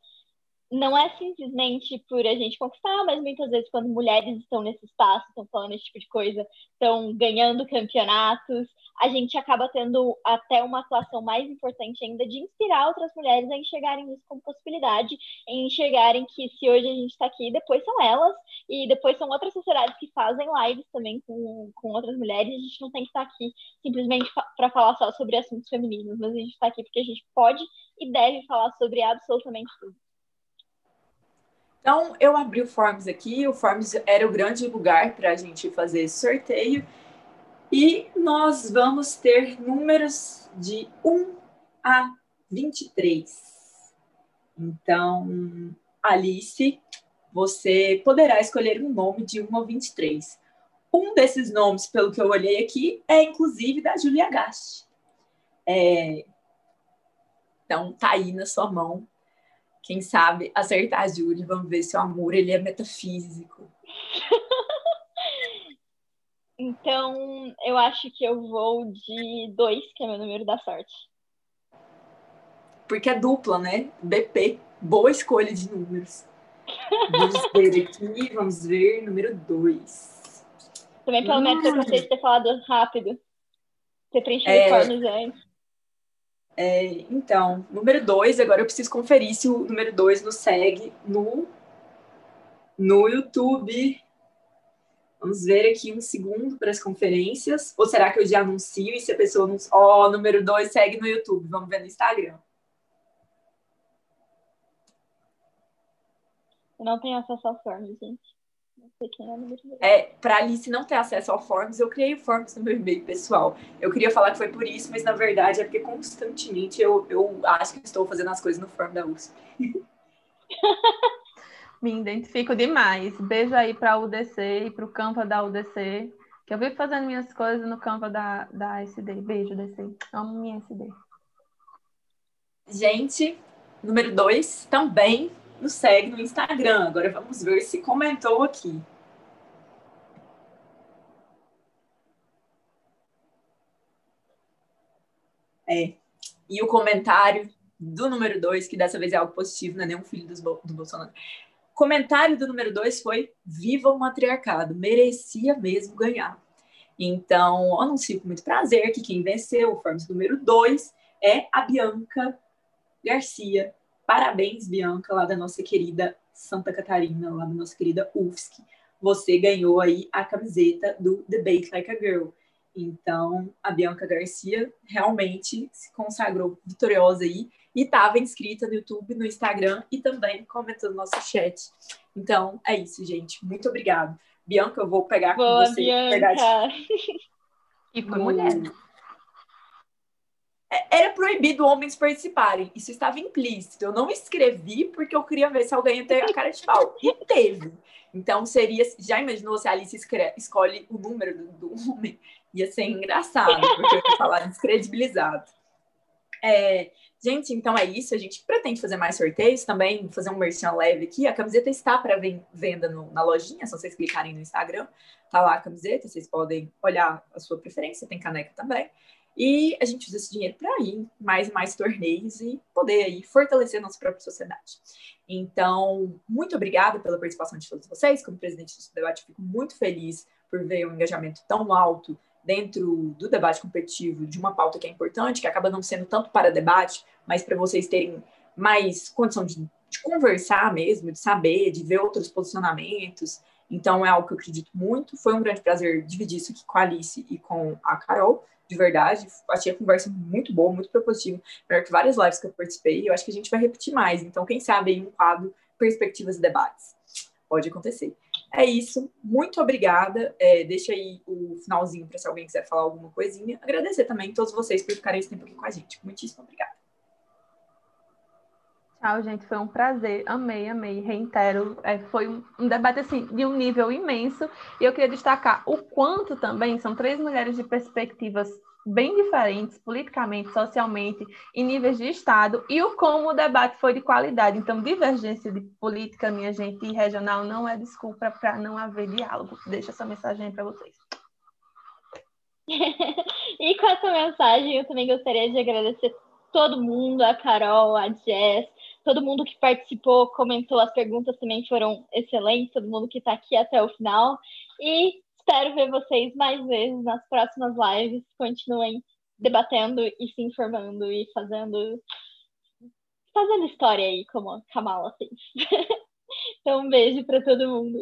não é simplesmente por a gente conquistar, mas muitas vezes quando mulheres estão nesse espaço, estão falando esse tipo de coisa, estão ganhando campeonatos, a gente acaba tendo até uma atuação mais importante ainda de inspirar outras mulheres a enxergarem isso como possibilidade, em enxergarem que se hoje a gente está aqui, depois são elas, e depois são outras sociedades que fazem lives também com, com outras mulheres, a gente não tem que estar aqui simplesmente para falar só sobre assuntos femininos, mas a gente está aqui porque a gente pode e deve falar sobre absolutamente tudo. Então, eu abri o Forms aqui, o Forms era o grande lugar para a gente fazer esse sorteio. E nós vamos ter números de 1 a 23. Então, Alice, você poderá escolher um nome de 1 a 23. Um desses nomes, pelo que eu olhei aqui, é inclusive da Julia Gast. É... Então, tá aí na sua mão quem sabe acertar a Júlia, vamos ver se o amor ele é metafísico. então, eu acho que eu vou de dois, que é meu número da sorte. Porque é dupla, né? BP. Boa escolha de números. Vamos ver aqui, vamos ver, número dois. Também pelo menos hum. vocês ter falado rápido. Ter preenchido é... formas antes. É, então, número dois, agora eu preciso conferir se o número dois nos segue no, no YouTube. Vamos ver aqui um segundo para as conferências. Ou será que eu já anuncio e se a pessoa não. Ó, oh, número dois segue no YouTube. Vamos ver no Instagram. Eu não tenho acesso ao form, gente. É, para Alice não ter acesso ao Forms, eu criei o Forms no meu e-mail pessoal. Eu queria falar que foi por isso, mas na verdade é porque constantemente eu, eu acho que estou fazendo as coisas no Form da USP. Me identifico demais. Beijo aí para a UDC e para o Canva da UDC, que eu vivo fazendo minhas coisas no Canva da, da SD. Beijo, UDC. Amo minha SD. Gente, número dois, também nos segue no Instagram. Agora vamos ver se comentou aqui. É. E o comentário do número dois, que dessa vez é algo positivo, não é nenhum filho do Bolsonaro. Comentário do número dois foi: Viva o matriarcado, merecia mesmo ganhar. Então, anuncio com muito prazer que quem venceu o Forms número dois é a Bianca Garcia. Parabéns, Bianca, lá da nossa querida Santa Catarina, lá da nossa querida UFSC. Você ganhou aí a camiseta do Debate Like a Girl. Então, a Bianca Garcia realmente se consagrou vitoriosa aí e estava inscrita no YouTube, no Instagram e também comentando no nosso chat. Então, é isso, gente. Muito obrigada. Bianca, eu vou pegar Boa, com você. Bianca. E foi mulher. É, era proibido homens participarem. Isso estava implícito. Eu não escrevi porque eu queria ver se alguém ia ter a cara de pau. E teve. Então seria. Já imaginou se a Alice escolhe o número do, do homem? Ia ser engraçado, porque eu ia falar descredibilizado. É, gente, então é isso. A gente pretende fazer mais sorteios também, fazer um merchan leve aqui. A camiseta está para venda no, na lojinha, só vocês clicarem no Instagram. Tá lá a camiseta, vocês podem olhar a sua preferência, tem caneca também. E a gente usa esse dinheiro para ir mais e mais torneios e poder aí fortalecer a nossa própria sociedade. Então, muito obrigada pela participação de todos vocês. Como presidente desse debate, fico muito feliz por ver um engajamento tão alto dentro do debate competitivo de uma pauta que é importante, que acaba não sendo tanto para debate, mas para vocês terem mais condição de, de, conversar mesmo, de saber, de ver outros posicionamentos. Então, é algo que eu acredito muito. Foi um grande prazer dividir isso aqui com a Alice e com a Carol de verdade. Achei a conversa muito boa, muito propositiva. Melhor que várias lives que eu participei. Eu acho que a gente vai repetir mais. Então, quem sabe aí um quadro Perspectivas e Debates. Pode acontecer. É isso. Muito obrigada. É, deixa aí o finalzinho para se alguém quiser falar alguma coisinha. Agradecer também a todos vocês por ficarem esse tempo aqui com a gente. Muitíssimo obrigada. Tchau, gente. Foi um prazer. Amei, amei. Reitero. É, foi um, debate assim, de um nível imenso. E eu queria destacar o quanto também são três mulheres de perspectivas bem diferentes, politicamente, socialmente, em níveis de Estado, e o como o debate foi de qualidade. Então, divergência de política, minha gente, e regional não é desculpa para não haver diálogo. Deixa essa mensagem para vocês. e com essa mensagem, eu também gostaria de agradecer todo mundo, a Carol, a Jess, todo mundo que participou, comentou, as perguntas também foram excelentes, todo mundo que está aqui até o final. E espero ver vocês mais vezes nas próximas lives. Continuem debatendo e se informando e fazendo fazendo história aí, como a Kamala fez. então, um beijo para todo mundo.